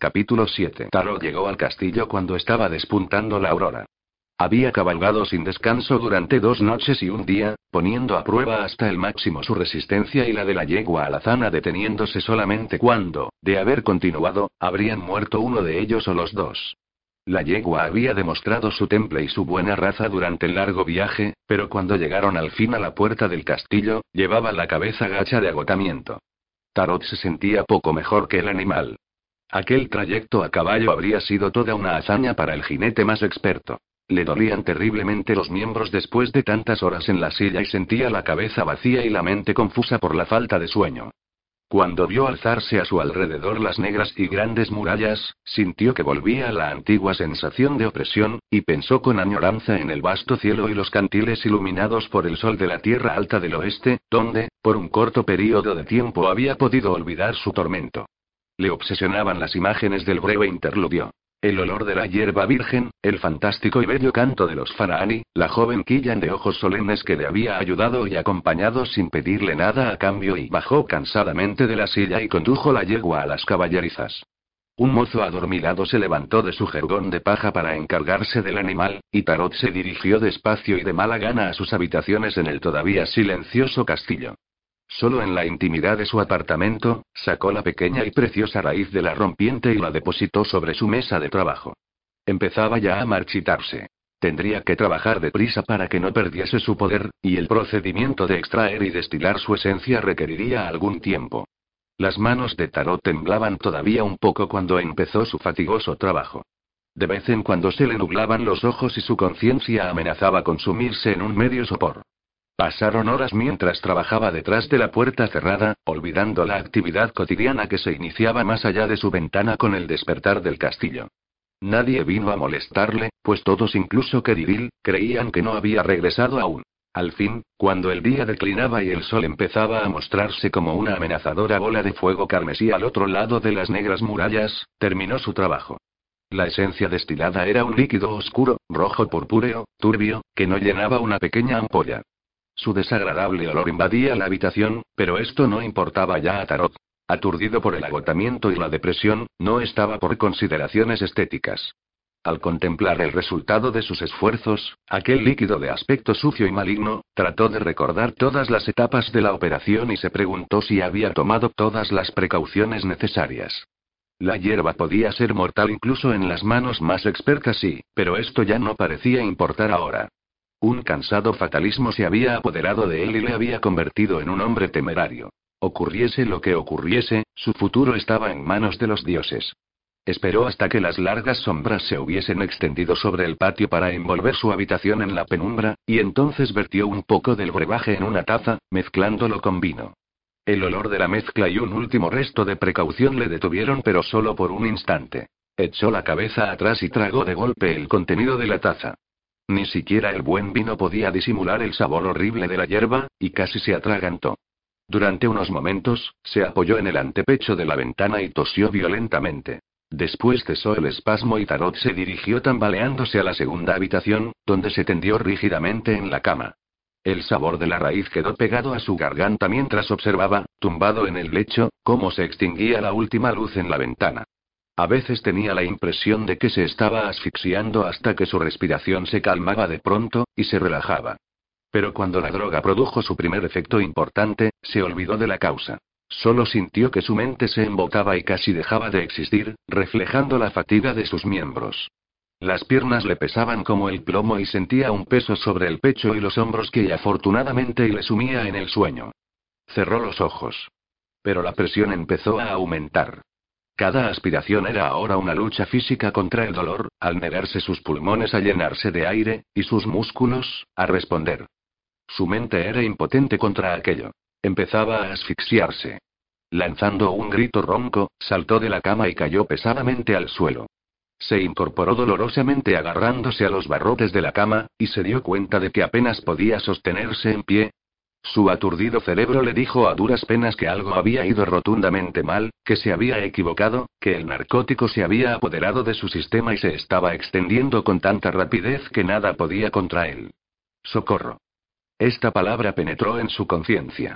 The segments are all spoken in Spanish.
Capítulo 7. Tarot llegó al castillo cuando estaba despuntando la aurora. Había cabalgado sin descanso durante dos noches y un día, poniendo a prueba hasta el máximo su resistencia y la de la yegua alazana deteniéndose solamente cuando, de haber continuado, habrían muerto uno de ellos o los dos. La yegua había demostrado su temple y su buena raza durante el largo viaje, pero cuando llegaron al fin a la puerta del castillo, llevaba la cabeza gacha de agotamiento. Tarot se sentía poco mejor que el animal. Aquel trayecto a caballo habría sido toda una hazaña para el jinete más experto. Le dolían terriblemente los miembros después de tantas horas en la silla y sentía la cabeza vacía y la mente confusa por la falta de sueño. Cuando vio alzarse a su alrededor las negras y grandes murallas, sintió que volvía a la antigua sensación de opresión, y pensó con añoranza en el vasto cielo y los cantiles iluminados por el sol de la tierra alta del oeste, donde, por un corto período de tiempo había podido olvidar su tormento. Le obsesionaban las imágenes del breve interludio. El olor de la hierba virgen, el fantástico y bello canto de los faraani, la joven Killan de ojos solemnes que le había ayudado y acompañado sin pedirle nada a cambio y bajó cansadamente de la silla y condujo la yegua a las caballerizas. Un mozo adormilado se levantó de su jergón de paja para encargarse del animal, y Tarot se dirigió despacio y de mala gana a sus habitaciones en el todavía silencioso castillo. Solo en la intimidad de su apartamento, sacó la pequeña y preciosa raíz de la rompiente y la depositó sobre su mesa de trabajo. Empezaba ya a marchitarse. Tendría que trabajar deprisa para que no perdiese su poder, y el procedimiento de extraer y destilar su esencia requeriría algún tiempo. Las manos de Tarot temblaban todavía un poco cuando empezó su fatigoso trabajo. De vez en cuando se le nublaban los ojos y su conciencia amenazaba con sumirse en un medio sopor. Pasaron horas mientras trabajaba detrás de la puerta cerrada, olvidando la actividad cotidiana que se iniciaba más allá de su ventana con el despertar del castillo. Nadie vino a molestarle, pues todos, incluso Keriril, creían que no había regresado aún. Al fin, cuando el día declinaba y el sol empezaba a mostrarse como una amenazadora bola de fuego carmesí al otro lado de las negras murallas, terminó su trabajo. La esencia destilada era un líquido oscuro, rojo purpúreo, turbio, que no llenaba una pequeña ampolla. Su desagradable olor invadía la habitación, pero esto no importaba ya a Tarot. Aturdido por el agotamiento y la depresión, no estaba por consideraciones estéticas. Al contemplar el resultado de sus esfuerzos, aquel líquido de aspecto sucio y maligno, trató de recordar todas las etapas de la operación y se preguntó si había tomado todas las precauciones necesarias. La hierba podía ser mortal incluso en las manos más expertas sí, pero esto ya no parecía importar ahora. Un cansado fatalismo se había apoderado de él y le había convertido en un hombre temerario. Ocurriese lo que ocurriese, su futuro estaba en manos de los dioses. Esperó hasta que las largas sombras se hubiesen extendido sobre el patio para envolver su habitación en la penumbra, y entonces vertió un poco del brebaje en una taza, mezclándolo con vino. El olor de la mezcla y un último resto de precaución le detuvieron, pero solo por un instante. Echó la cabeza atrás y tragó de golpe el contenido de la taza. Ni siquiera el buen vino podía disimular el sabor horrible de la hierba, y casi se atragantó. Durante unos momentos, se apoyó en el antepecho de la ventana y tosió violentamente. Después cesó el espasmo y Tarot se dirigió tambaleándose a la segunda habitación, donde se tendió rígidamente en la cama. El sabor de la raíz quedó pegado a su garganta mientras observaba, tumbado en el lecho, cómo se extinguía la última luz en la ventana. A veces tenía la impresión de que se estaba asfixiando hasta que su respiración se calmaba de pronto, y se relajaba. Pero cuando la droga produjo su primer efecto importante, se olvidó de la causa. Solo sintió que su mente se embotaba y casi dejaba de existir, reflejando la fatiga de sus miembros. Las piernas le pesaban como el plomo y sentía un peso sobre el pecho y los hombros que afortunadamente le sumía en el sueño. Cerró los ojos. Pero la presión empezó a aumentar. Cada aspiración era ahora una lucha física contra el dolor, al negarse sus pulmones a llenarse de aire, y sus músculos, a responder. Su mente era impotente contra aquello. Empezaba a asfixiarse. Lanzando un grito ronco, saltó de la cama y cayó pesadamente al suelo. Se incorporó dolorosamente agarrándose a los barrotes de la cama, y se dio cuenta de que apenas podía sostenerse en pie, su aturdido cerebro le dijo a duras penas que algo había ido rotundamente mal, que se había equivocado, que el narcótico se había apoderado de su sistema y se estaba extendiendo con tanta rapidez que nada podía contra él. Socorro. Esta palabra penetró en su conciencia.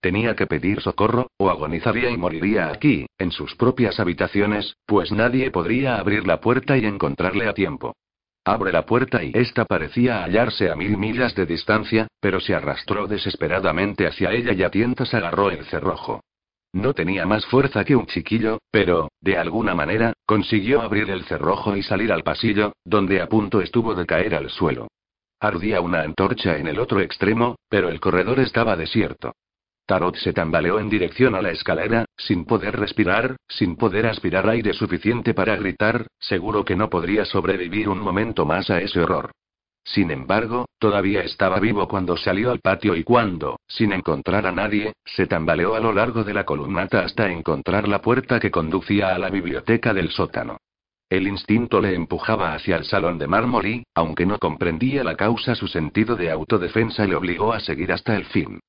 Tenía que pedir socorro, o agonizaría y moriría aquí, en sus propias habitaciones, pues nadie podría abrir la puerta y encontrarle a tiempo. Abre la puerta y ésta parecía hallarse a mil millas de distancia, pero se arrastró desesperadamente hacia ella y a tientas agarró el cerrojo. No tenía más fuerza que un chiquillo, pero, de alguna manera, consiguió abrir el cerrojo y salir al pasillo, donde a punto estuvo de caer al suelo. Ardía una antorcha en el otro extremo, pero el corredor estaba desierto. Tarot se tambaleó en dirección a la escalera, sin poder respirar, sin poder aspirar aire suficiente para gritar, seguro que no podría sobrevivir un momento más a ese horror. Sin embargo, todavía estaba vivo cuando salió al patio y cuando, sin encontrar a nadie, se tambaleó a lo largo de la columnata hasta encontrar la puerta que conducía a la biblioteca del sótano. El instinto le empujaba hacia el salón de mármol y, aunque no comprendía la causa, su sentido de autodefensa le obligó a seguir hasta el fin.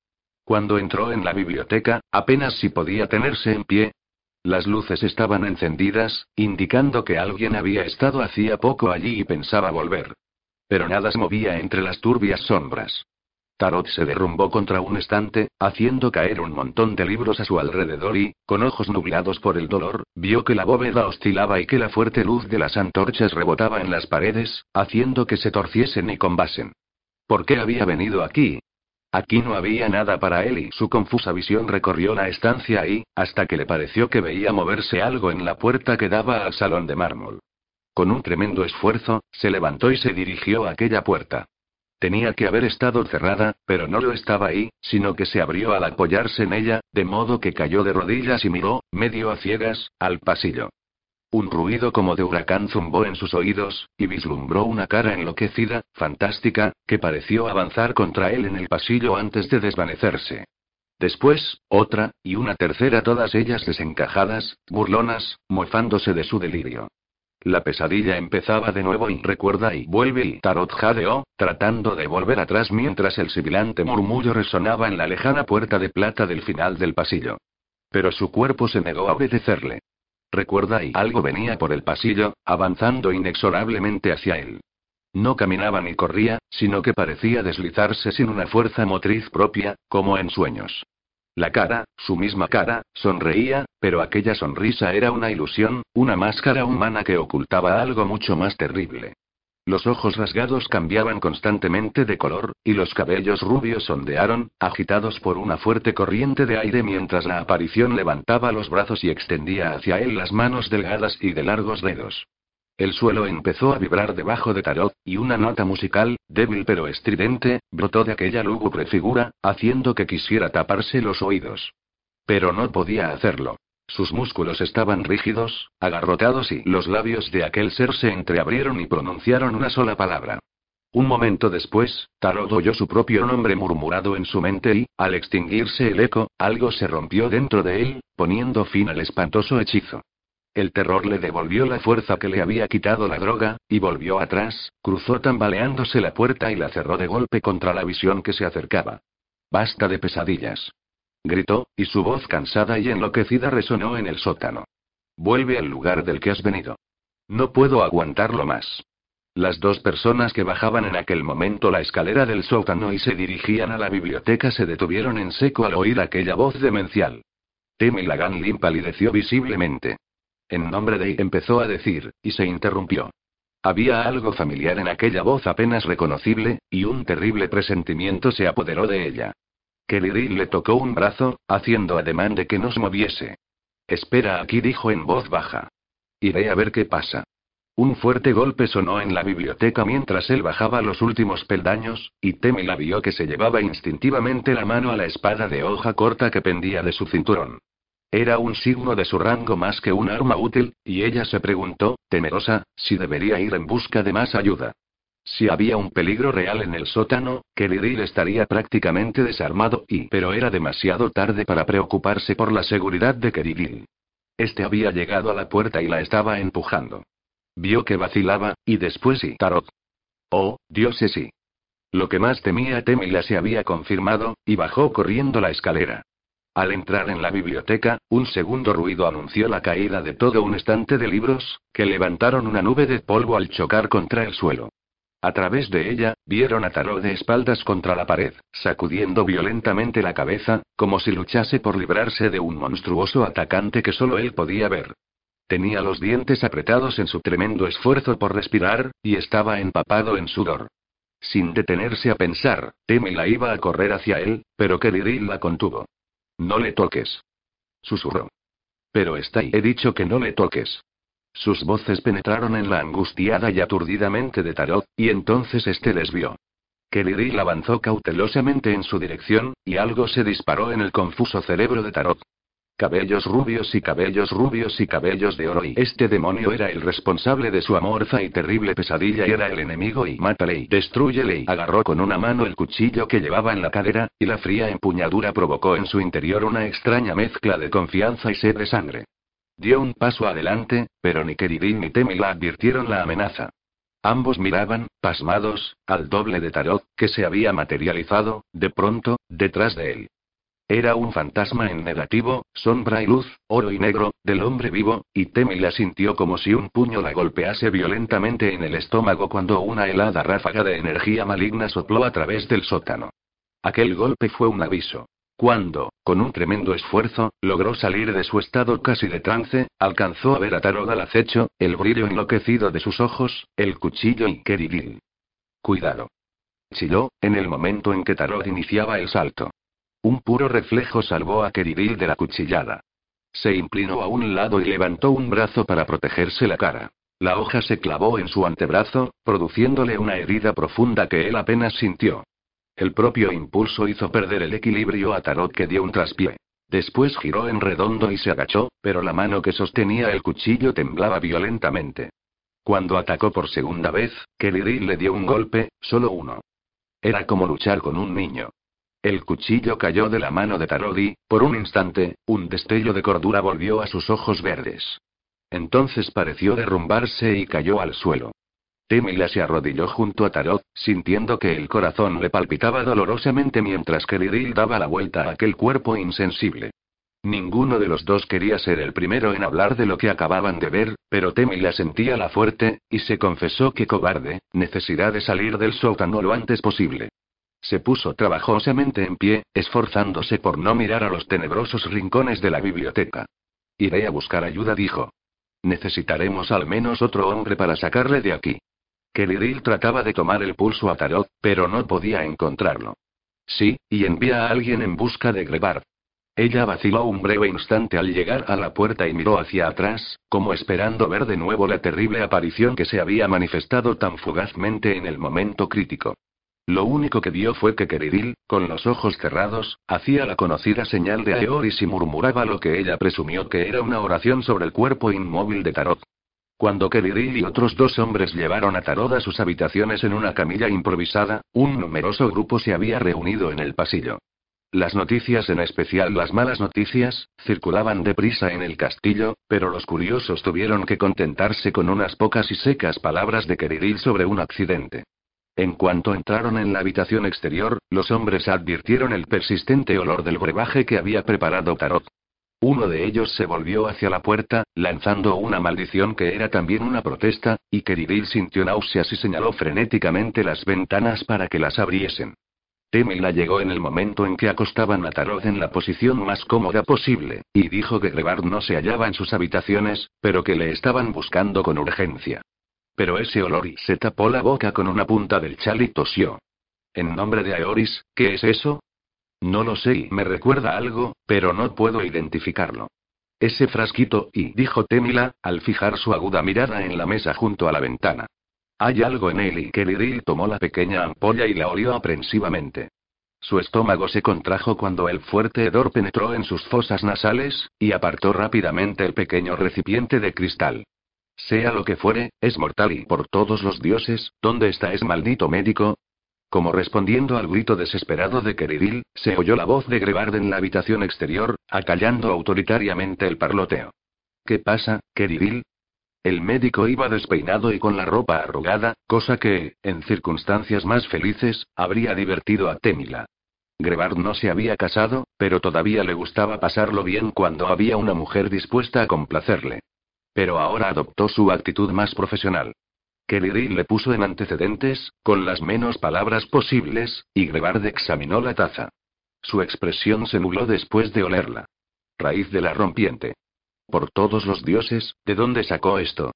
Cuando entró en la biblioteca, apenas si podía tenerse en pie. Las luces estaban encendidas, indicando que alguien había estado hacía poco allí y pensaba volver. Pero nada se movía entre las turbias sombras. Tarot se derrumbó contra un estante, haciendo caer un montón de libros a su alrededor y, con ojos nublados por el dolor, vio que la bóveda oscilaba y que la fuerte luz de las antorchas rebotaba en las paredes, haciendo que se torciesen y combasen. ¿Por qué había venido aquí? Aquí no había nada para él y su confusa visión recorrió la estancia y, hasta que le pareció que veía moverse algo en la puerta que daba al salón de mármol. Con un tremendo esfuerzo, se levantó y se dirigió a aquella puerta. Tenía que haber estado cerrada, pero no lo estaba ahí, sino que se abrió al apoyarse en ella, de modo que cayó de rodillas y miró, medio a ciegas, al pasillo. Un ruido como de huracán zumbó en sus oídos, y vislumbró una cara enloquecida, fantástica, que pareció avanzar contra él en el pasillo antes de desvanecerse. Después, otra, y una tercera, todas ellas desencajadas, burlonas, mofándose de su delirio. La pesadilla empezaba de nuevo y recuerda y vuelve y Tarot jadeó, tratando de volver atrás mientras el sibilante murmullo resonaba en la lejana puerta de plata del final del pasillo. Pero su cuerpo se negó a obedecerle. Recuerda y algo venía por el pasillo, avanzando inexorablemente hacia él. No caminaba ni corría, sino que parecía deslizarse sin una fuerza motriz propia, como en sueños. La cara, su misma cara, sonreía, pero aquella sonrisa era una ilusión, una máscara humana que ocultaba algo mucho más terrible. Los ojos rasgados cambiaban constantemente de color, y los cabellos rubios ondearon, agitados por una fuerte corriente de aire mientras la aparición levantaba los brazos y extendía hacia él las manos delgadas y de largos dedos. El suelo empezó a vibrar debajo de Tarot, y una nota musical, débil pero estridente, brotó de aquella lúgubre figura, haciendo que quisiera taparse los oídos. Pero no podía hacerlo. Sus músculos estaban rígidos, agarrotados y los labios de aquel ser se entreabrieron y pronunciaron una sola palabra. Un momento después, Tarot oyó su propio nombre murmurado en su mente y, al extinguirse el eco, algo se rompió dentro de él, poniendo fin al espantoso hechizo. El terror le devolvió la fuerza que le había quitado la droga, y volvió atrás, cruzó tambaleándose la puerta y la cerró de golpe contra la visión que se acercaba. Basta de pesadillas. Gritó, y su voz cansada y enloquecida resonó en el sótano. Vuelve al lugar del que has venido. No puedo aguantarlo más. Las dos personas que bajaban en aquel momento la escalera del sótano y se dirigían a la biblioteca se detuvieron en seco al oír aquella voz demencial. Temi Lagan palideció visiblemente. En nombre de empezó a decir, y se interrumpió. Había algo familiar en aquella voz apenas reconocible, y un terrible presentimiento se apoderó de ella. Kelly le tocó un brazo, haciendo ademán de que no se moviese. Espera aquí, dijo en voz baja. Iré a ver qué pasa. Un fuerte golpe sonó en la biblioteca mientras él bajaba los últimos peldaños, y Temi la vio que se llevaba instintivamente la mano a la espada de hoja corta que pendía de su cinturón. Era un signo de su rango más que un arma útil, y ella se preguntó, temerosa, si debería ir en busca de más ayuda. Si había un peligro real en el sótano, Kelly estaría prácticamente desarmado y, pero era demasiado tarde para preocuparse por la seguridad de Kerigil. Este había llegado a la puerta y la estaba empujando. Vio que vacilaba, y después sí. Tarot. Oh, dioses sí. Lo que más temía Temila se había confirmado, y bajó corriendo la escalera. Al entrar en la biblioteca, un segundo ruido anunció la caída de todo un estante de libros, que levantaron una nube de polvo al chocar contra el suelo. A través de ella, vieron a Tarot de espaldas contra la pared, sacudiendo violentamente la cabeza, como si luchase por librarse de un monstruoso atacante que solo él podía ver. Tenía los dientes apretados en su tremendo esfuerzo por respirar, y estaba empapado en sudor. Sin detenerse a pensar, la iba a correr hacia él, pero Keridil la contuvo. No le toques. Susurró. Pero está ahí. He dicho que no le toques. Sus voces penetraron en la angustiada y aturdida mente de Tarot, y entonces este les vio. Keridil avanzó cautelosamente en su dirección, y algo se disparó en el confuso cerebro de Tarot. Cabellos rubios y cabellos rubios y cabellos de oro y este demonio era el responsable de su amorfa y terrible pesadilla y era el enemigo y mátale y destruyele y agarró con una mano el cuchillo que llevaba en la cadera, y la fría empuñadura provocó en su interior una extraña mezcla de confianza y sed de sangre. Dio un paso adelante, pero ni Keridin ni Temila advirtieron la amenaza. Ambos miraban, pasmados, al doble de Tarot, que se había materializado, de pronto, detrás de él. Era un fantasma en negativo, sombra y luz, oro y negro, del hombre vivo, y Temila sintió como si un puño la golpease violentamente en el estómago cuando una helada ráfaga de energía maligna sopló a través del sótano. Aquel golpe fue un aviso. Cuando, con un tremendo esfuerzo, logró salir de su estado casi de trance, alcanzó a ver a Tarot al acecho, el brillo enloquecido de sus ojos, el cuchillo y Kerigil. Cuidado. Chilló, en el momento en que Tarot iniciaba el salto. Un puro reflejo salvó a Kerigil de la cuchillada. Se inclinó a un lado y levantó un brazo para protegerse la cara. La hoja se clavó en su antebrazo, produciéndole una herida profunda que él apenas sintió. El propio impulso hizo perder el equilibrio a Tarot que dio un traspié. Después giró en redondo y se agachó, pero la mano que sostenía el cuchillo temblaba violentamente. Cuando atacó por segunda vez, Kelly le dio un golpe, solo uno. Era como luchar con un niño. El cuchillo cayó de la mano de Tarot y, por un instante, un destello de cordura volvió a sus ojos verdes. Entonces pareció derrumbarse y cayó al suelo. Temila se arrodilló junto a Tarot, sintiendo que el corazón le palpitaba dolorosamente mientras que Lidil daba la vuelta a aquel cuerpo insensible. Ninguno de los dos quería ser el primero en hablar de lo que acababan de ver, pero Temila sentía la fuerte, y se confesó que cobarde, necesidad de salir del sótano lo antes posible. Se puso trabajosamente en pie, esforzándose por no mirar a los tenebrosos rincones de la biblioteca. Iré a buscar ayuda, dijo. Necesitaremos al menos otro hombre para sacarle de aquí. Keridil trataba de tomar el pulso a Tarot, pero no podía encontrarlo. Sí, y envía a alguien en busca de Grebard. Ella vaciló un breve instante al llegar a la puerta y miró hacia atrás, como esperando ver de nuevo la terrible aparición que se había manifestado tan fugazmente en el momento crítico. Lo único que vio fue que Keridil, con los ojos cerrados, hacía la conocida señal de Aeoris y murmuraba lo que ella presumió que era una oración sobre el cuerpo inmóvil de Tarot. Cuando Keridil y otros dos hombres llevaron a Tarot a sus habitaciones en una camilla improvisada, un numeroso grupo se había reunido en el pasillo. Las noticias, en especial las malas noticias, circulaban deprisa en el castillo, pero los curiosos tuvieron que contentarse con unas pocas y secas palabras de Keridil sobre un accidente. En cuanto entraron en la habitación exterior, los hombres advirtieron el persistente olor del brebaje que había preparado Tarot. Uno de ellos se volvió hacia la puerta, lanzando una maldición que era también una protesta, y Keridil sintió náuseas y señaló frenéticamente las ventanas para que las abriesen. Temila llegó en el momento en que acostaban a Tarot en la posición más cómoda posible, y dijo que Grebard no se hallaba en sus habitaciones, pero que le estaban buscando con urgencia. Pero ese olor y se tapó la boca con una punta del chal y tosió. En nombre de Aeoris, ¿qué es eso? No lo sé me recuerda algo, pero no puedo identificarlo. Ese frasquito, y dijo Temila, al fijar su aguda mirada en la mesa junto a la ventana. Hay algo en él y Keridil tomó la pequeña ampolla y la olió aprensivamente. Su estómago se contrajo cuando el fuerte hedor penetró en sus fosas nasales, y apartó rápidamente el pequeño recipiente de cristal. Sea lo que fuere, es mortal y por todos los dioses, ¿dónde está ese maldito médico? Como respondiendo al grito desesperado de Keridil, se oyó la voz de Grebard en la habitación exterior, acallando autoritariamente el parloteo. ¿Qué pasa, Keridil? El médico iba despeinado y con la ropa arrugada, cosa que, en circunstancias más felices, habría divertido a Temila. Grebard no se había casado, pero todavía le gustaba pasarlo bien cuando había una mujer dispuesta a complacerle. Pero ahora adoptó su actitud más profesional. Kelly le puso en antecedentes, con las menos palabras posibles, y Grebard examinó la taza. Su expresión se nubló después de olerla. Raíz de la rompiente. Por todos los dioses, ¿de dónde sacó esto?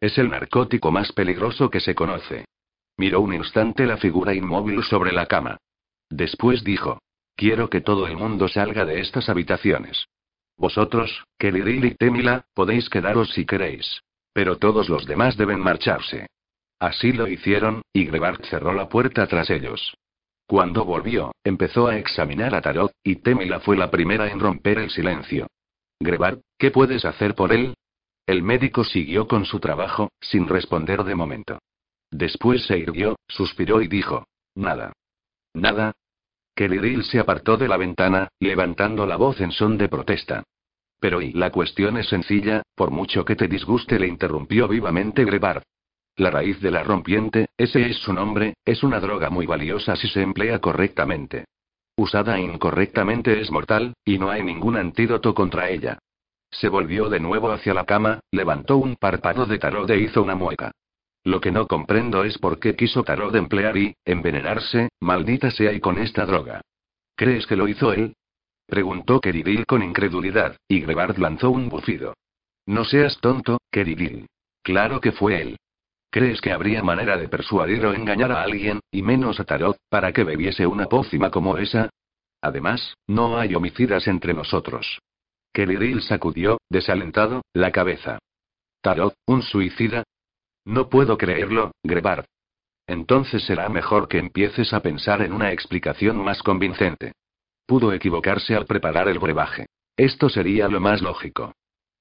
Es el narcótico más peligroso que se conoce. Miró un instante la figura inmóvil sobre la cama. Después dijo. Quiero que todo el mundo salga de estas habitaciones. Vosotros, Kelly y Temila, podéis quedaros si queréis. Pero todos los demás deben marcharse. Así lo hicieron, y Grebart cerró la puerta tras ellos. Cuando volvió, empezó a examinar a Tarot, y Temila fue la primera en romper el silencio. Grebart, ¿qué puedes hacer por él? El médico siguió con su trabajo, sin responder de momento. Después se irguió, suspiró y dijo: Nada. Nada. Kelly se apartó de la ventana, levantando la voz en son de protesta. Pero y la cuestión es sencilla, por mucho que te disguste, le interrumpió vivamente Grebard. La raíz de la rompiente, ese es su nombre, es una droga muy valiosa si se emplea correctamente. Usada incorrectamente es mortal, y no hay ningún antídoto contra ella. Se volvió de nuevo hacia la cama, levantó un párpado de tarot e hizo una mueca. Lo que no comprendo es por qué quiso tarot emplear y, envenenarse, maldita sea y con esta droga. ¿Crees que lo hizo él? Preguntó Keridil con incredulidad, y Grebard lanzó un bufido. No seas tonto, Keridil. Claro que fue él. ¿Crees que habría manera de persuadir o engañar a alguien, y menos a Tarot, para que bebiese una pócima como esa? Además, no hay homicidas entre nosotros. Kelly sacudió, desalentado, la cabeza. Tarot, un suicida. No puedo creerlo, Grebard. Entonces será mejor que empieces a pensar en una explicación más convincente. Pudo equivocarse al preparar el brebaje. Esto sería lo más lógico.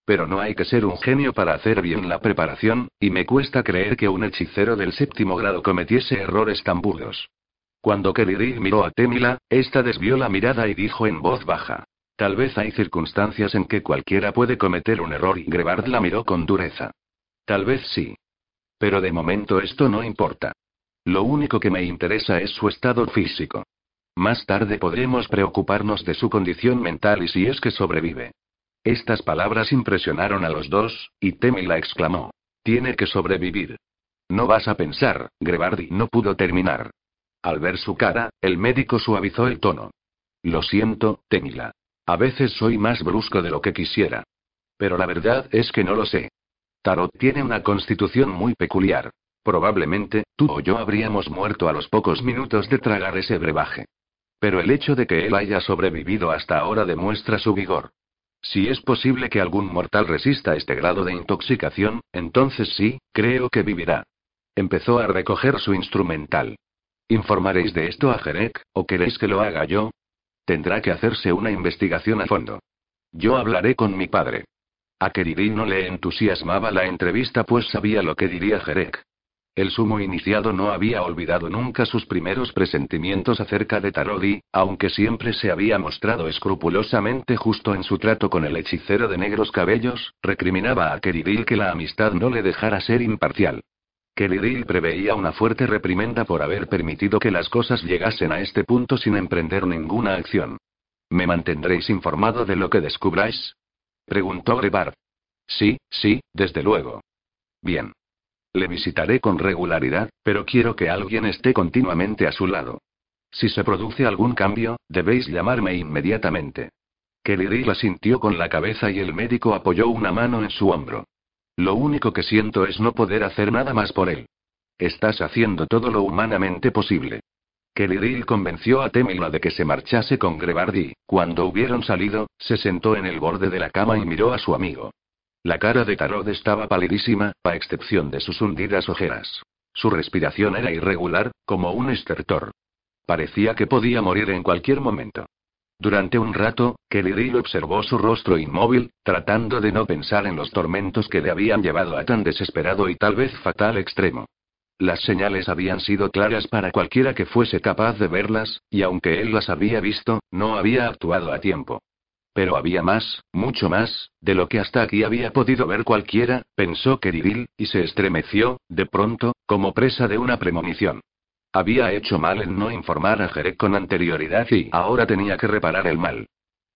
Pero no hay que ser un genio para hacer bien la preparación, y me cuesta creer que un hechicero del séptimo grado cometiese errores tan burdos. Cuando Kelly miró a Temila, esta desvió la mirada y dijo en voz baja. Tal vez hay circunstancias en que cualquiera puede cometer un error y Grebard la miró con dureza. Tal vez sí. Pero de momento esto no importa. Lo único que me interesa es su estado físico. Más tarde podremos preocuparnos de su condición mental y si es que sobrevive. Estas palabras impresionaron a los dos, y Temila exclamó. Tiene que sobrevivir. No vas a pensar, Grebardi no pudo terminar. Al ver su cara, el médico suavizó el tono. Lo siento, Temila. A veces soy más brusco de lo que quisiera. Pero la verdad es que no lo sé. Tarot tiene una constitución muy peculiar. Probablemente, tú o yo habríamos muerto a los pocos minutos de tragar ese brebaje. Pero el hecho de que él haya sobrevivido hasta ahora demuestra su vigor. Si es posible que algún mortal resista este grado de intoxicación, entonces sí, creo que vivirá. Empezó a recoger su instrumental. ¿Informaréis de esto a Jerek, o queréis que lo haga yo? Tendrá que hacerse una investigación a fondo. Yo hablaré con mi padre. A Keridin no le entusiasmaba la entrevista pues sabía lo que diría Jerek. El sumo iniciado no había olvidado nunca sus primeros presentimientos acerca de Tarodi, aunque siempre se había mostrado escrupulosamente justo en su trato con el hechicero de negros cabellos, recriminaba a Keridil que la amistad no le dejara ser imparcial. Keridil preveía una fuerte reprimenda por haber permitido que las cosas llegasen a este punto sin emprender ninguna acción. ¿Me mantendréis informado de lo que descubráis? preguntó Grebard. Sí, sí, desde luego. Bien. Le visitaré con regularidad, pero quiero que alguien esté continuamente a su lado. Si se produce algún cambio, debéis llamarme inmediatamente. Kelly la sintió con la cabeza y el médico apoyó una mano en su hombro. Lo único que siento es no poder hacer nada más por él. Estás haciendo todo lo humanamente posible. Kelly convenció a Temila de que se marchase con Grebardi. Cuando hubieron salido, se sentó en el borde de la cama y miró a su amigo. La cara de Tarot estaba palidísima, a excepción de sus hundidas ojeras. Su respiración era irregular, como un estertor. Parecía que podía morir en cualquier momento. Durante un rato, Kelly observó su rostro inmóvil, tratando de no pensar en los tormentos que le habían llevado a tan desesperado y tal vez fatal extremo. Las señales habían sido claras para cualquiera que fuese capaz de verlas, y aunque él las había visto, no había actuado a tiempo. Pero había más, mucho más, de lo que hasta aquí había podido ver cualquiera, pensó Keridil, y se estremeció, de pronto, como presa de una premonición. Había hecho mal en no informar a Jerek con anterioridad y ahora tenía que reparar el mal.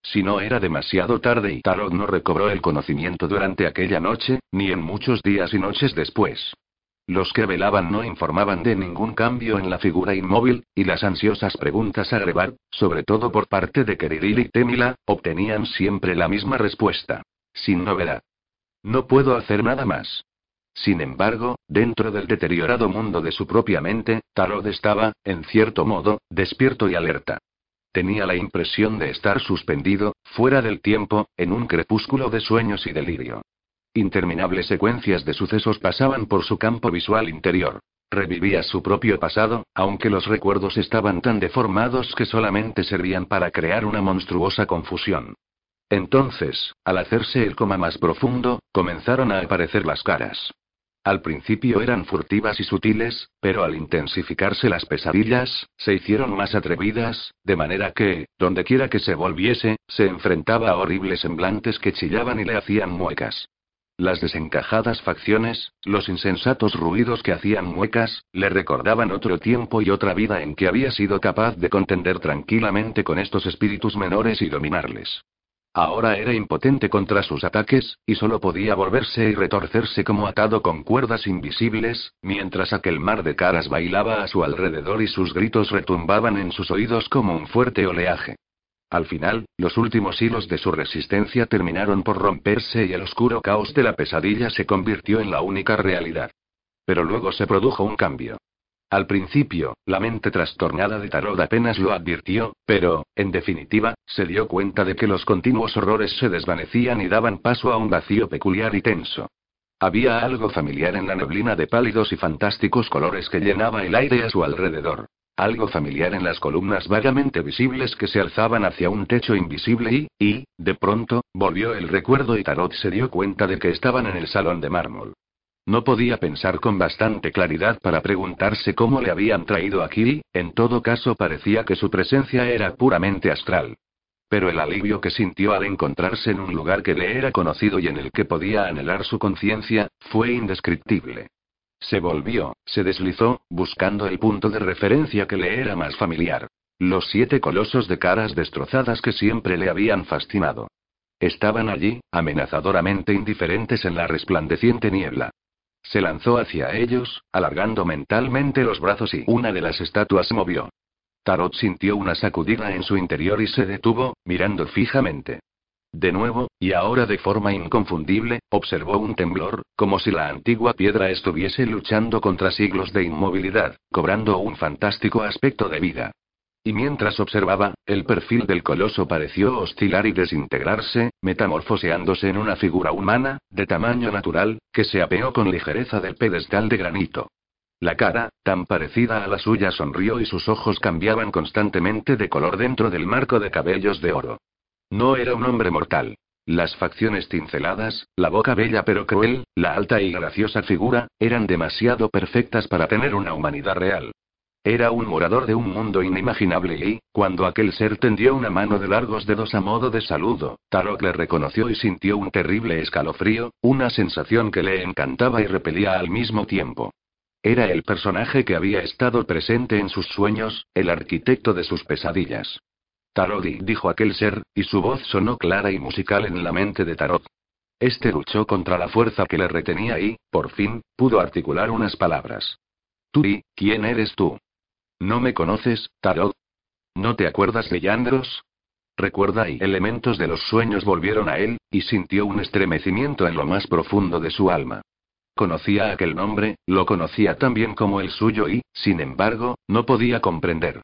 Si no era demasiado tarde y Tarot no recobró el conocimiento durante aquella noche, ni en muchos días y noches después. Los que velaban no informaban de ningún cambio en la figura inmóvil, y las ansiosas preguntas a Grebar, sobre todo por parte de Keriril y Temila, obtenían siempre la misma respuesta. Sin novedad. No puedo hacer nada más. Sin embargo, dentro del deteriorado mundo de su propia mente, Tarot estaba, en cierto modo, despierto y alerta. Tenía la impresión de estar suspendido, fuera del tiempo, en un crepúsculo de sueños y delirio. Interminables secuencias de sucesos pasaban por su campo visual interior. Revivía su propio pasado, aunque los recuerdos estaban tan deformados que solamente servían para crear una monstruosa confusión. Entonces, al hacerse el coma más profundo, comenzaron a aparecer las caras. Al principio eran furtivas y sutiles, pero al intensificarse las pesadillas, se hicieron más atrevidas, de manera que, dondequiera que se volviese, se enfrentaba a horribles semblantes que chillaban y le hacían muecas. Las desencajadas facciones, los insensatos ruidos que hacían muecas, le recordaban otro tiempo y otra vida en que había sido capaz de contender tranquilamente con estos espíritus menores y dominarles. Ahora era impotente contra sus ataques, y solo podía volverse y retorcerse como atado con cuerdas invisibles, mientras aquel mar de caras bailaba a su alrededor y sus gritos retumbaban en sus oídos como un fuerte oleaje. Al final, los últimos hilos de su resistencia terminaron por romperse y el oscuro caos de la pesadilla se convirtió en la única realidad. Pero luego se produjo un cambio. Al principio, la mente trastornada de Tarot apenas lo advirtió, pero, en definitiva, se dio cuenta de que los continuos horrores se desvanecían y daban paso a un vacío peculiar y tenso. Había algo familiar en la neblina de pálidos y fantásticos colores que llenaba el aire a su alrededor. Algo familiar en las columnas vagamente visibles que se alzaban hacia un techo invisible y, y, de pronto, volvió el recuerdo y Tarot se dio cuenta de que estaban en el salón de mármol. No podía pensar con bastante claridad para preguntarse cómo le habían traído aquí, en todo caso parecía que su presencia era puramente astral. Pero el alivio que sintió al encontrarse en un lugar que le era conocido y en el que podía anhelar su conciencia, fue indescriptible. Se volvió, se deslizó, buscando el punto de referencia que le era más familiar. Los siete colosos de caras destrozadas que siempre le habían fascinado. Estaban allí, amenazadoramente indiferentes en la resplandeciente niebla. Se lanzó hacia ellos, alargando mentalmente los brazos y una de las estatuas movió. Tarot sintió una sacudida en su interior y se detuvo, mirando fijamente. De nuevo, y ahora de forma inconfundible, observó un temblor, como si la antigua piedra estuviese luchando contra siglos de inmovilidad, cobrando un fantástico aspecto de vida. Y mientras observaba, el perfil del coloso pareció oscilar y desintegrarse, metamorfoseándose en una figura humana, de tamaño natural, que se apeó con ligereza del pedestal de granito. La cara, tan parecida a la suya, sonrió y sus ojos cambiaban constantemente de color dentro del marco de cabellos de oro. No era un hombre mortal. Las facciones cinceladas, la boca bella pero cruel, la alta y graciosa figura, eran demasiado perfectas para tener una humanidad real. Era un morador de un mundo inimaginable y, cuando aquel ser tendió una mano de largos dedos a modo de saludo, Tarok le reconoció y sintió un terrible escalofrío, una sensación que le encantaba y repelía al mismo tiempo. Era el personaje que había estado presente en sus sueños, el arquitecto de sus pesadillas. Tarodi, dijo aquel ser, y su voz sonó clara y musical en la mente de Tarot. Este luchó contra la fuerza que le retenía y, por fin, pudo articular unas palabras. Y, ¿quién eres tú? ¿No me conoces, Tarot? ¿No te acuerdas de Yandros? Recuerda y elementos de los sueños volvieron a él, y sintió un estremecimiento en lo más profundo de su alma. Conocía aquel nombre, lo conocía tan bien como el suyo y, sin embargo, no podía comprender.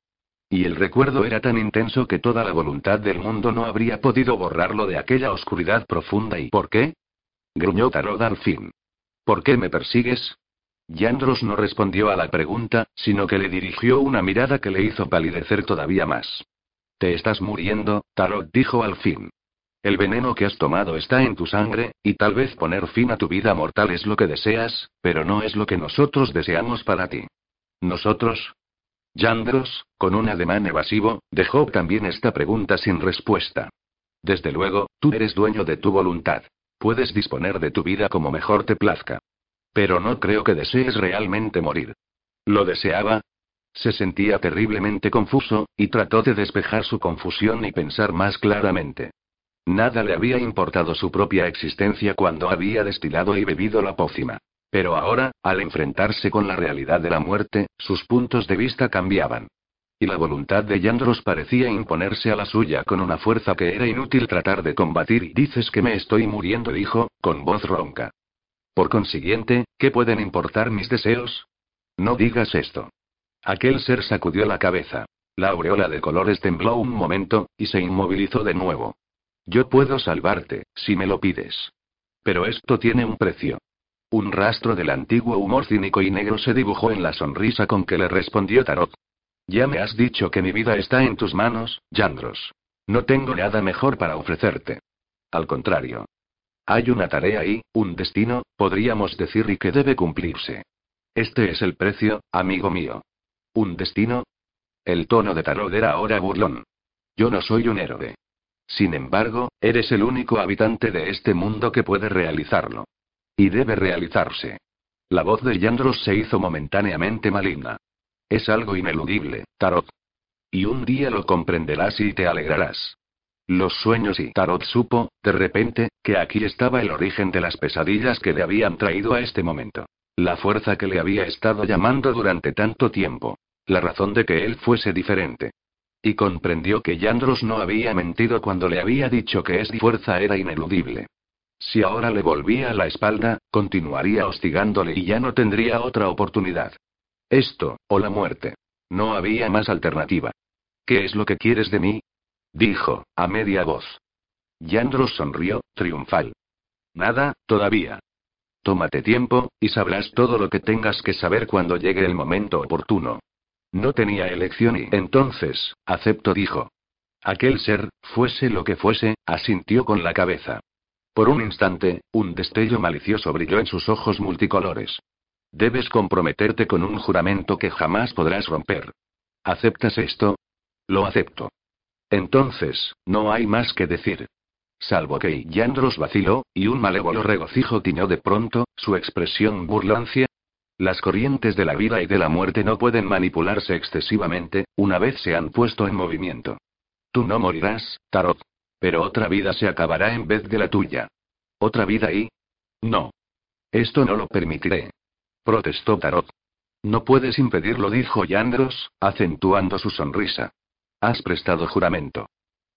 Y el recuerdo era tan intenso que toda la voluntad del mundo no habría podido borrarlo de aquella oscuridad profunda. ¿Y por qué? gruñó Tarot al fin. ¿Por qué me persigues? Yandros no respondió a la pregunta, sino que le dirigió una mirada que le hizo palidecer todavía más. Te estás muriendo, Tarot dijo al fin. El veneno que has tomado está en tu sangre, y tal vez poner fin a tu vida mortal es lo que deseas, pero no es lo que nosotros deseamos para ti. ¿Nosotros? Yandros, con un ademán evasivo, dejó también esta pregunta sin respuesta. Desde luego, tú eres dueño de tu voluntad. Puedes disponer de tu vida como mejor te plazca. Pero no creo que desees realmente morir. ¿Lo deseaba? Se sentía terriblemente confuso, y trató de despejar su confusión y pensar más claramente. Nada le había importado su propia existencia cuando había destilado y bebido la pócima. Pero ahora, al enfrentarse con la realidad de la muerte, sus puntos de vista cambiaban. Y la voluntad de Yandros parecía imponerse a la suya con una fuerza que era inútil tratar de combatir. Dices que me estoy muriendo, dijo, con voz ronca. Por consiguiente, ¿qué pueden importar mis deseos? No digas esto. Aquel ser sacudió la cabeza. La aureola de colores tembló un momento, y se inmovilizó de nuevo. Yo puedo salvarte, si me lo pides. Pero esto tiene un precio. Un rastro del antiguo humor cínico y negro se dibujó en la sonrisa con que le respondió Tarot. Ya me has dicho que mi vida está en tus manos, Yandros. No tengo nada mejor para ofrecerte. Al contrario. Hay una tarea y, un destino, podríamos decir y que debe cumplirse. Este es el precio, amigo mío. ¿Un destino? El tono de Tarot era ahora burlón. Yo no soy un héroe. Sin embargo, eres el único habitante de este mundo que puede realizarlo. Y debe realizarse. La voz de Yandros se hizo momentáneamente maligna. Es algo ineludible, Tarot. Y un día lo comprenderás y te alegrarás. Los sueños y Tarot supo, de repente, que aquí estaba el origen de las pesadillas que le habían traído a este momento. La fuerza que le había estado llamando durante tanto tiempo. La razón de que él fuese diferente. Y comprendió que Yandros no había mentido cuando le había dicho que esa fuerza era ineludible. Si ahora le volvía la espalda, continuaría hostigándole y ya no tendría otra oportunidad. Esto, o la muerte. No había más alternativa. ¿Qué es lo que quieres de mí? Dijo, a media voz. Yandros sonrió, triunfal. Nada, todavía. Tómate tiempo, y sabrás todo lo que tengas que saber cuando llegue el momento oportuno. No tenía elección y entonces, acepto, dijo. Aquel ser, fuese lo que fuese, asintió con la cabeza. Por un instante, un destello malicioso brilló en sus ojos multicolores. Debes comprometerte con un juramento que jamás podrás romper. ¿Aceptas esto? Lo acepto. Entonces, no hay más que decir. Salvo que Yandros vaciló, y un malévolo regocijo tiñó de pronto, su expresión burlancia. Las corrientes de la vida y de la muerte no pueden manipularse excesivamente, una vez se han puesto en movimiento. Tú no morirás, Tarot. Pero otra vida se acabará en vez de la tuya. ¿Otra vida y? No. Esto no lo permitiré. Protestó Tarot. No puedes impedirlo, dijo Yandros, acentuando su sonrisa. Has prestado juramento.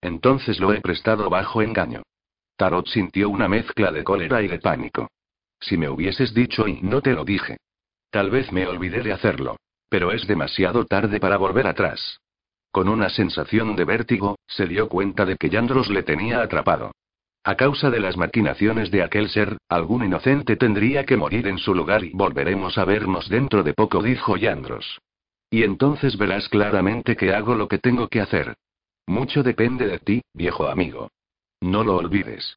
Entonces lo he prestado bajo engaño. Tarot sintió una mezcla de cólera y de pánico. Si me hubieses dicho y no te lo dije. Tal vez me olvidé de hacerlo. Pero es demasiado tarde para volver atrás. Con una sensación de vértigo, se dio cuenta de que Yandros le tenía atrapado. A causa de las maquinaciones de aquel ser, algún inocente tendría que morir en su lugar y volveremos a vernos dentro de poco, dijo Yandros. Y entonces verás claramente que hago lo que tengo que hacer. Mucho depende de ti, viejo amigo. No lo olvides.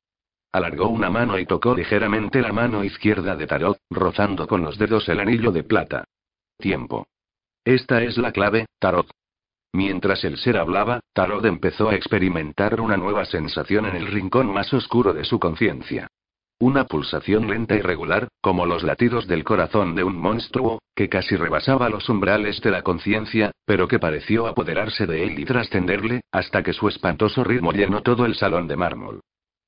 Alargó una mano y tocó ligeramente la mano izquierda de Tarot, rozando con los dedos el anillo de plata. Tiempo. Esta es la clave, Tarot. Mientras el ser hablaba, Tarot empezó a experimentar una nueva sensación en el rincón más oscuro de su conciencia. Una pulsación lenta y regular, como los latidos del corazón de un monstruo, que casi rebasaba los umbrales de la conciencia, pero que pareció apoderarse de él y trascenderle, hasta que su espantoso ritmo llenó todo el salón de mármol.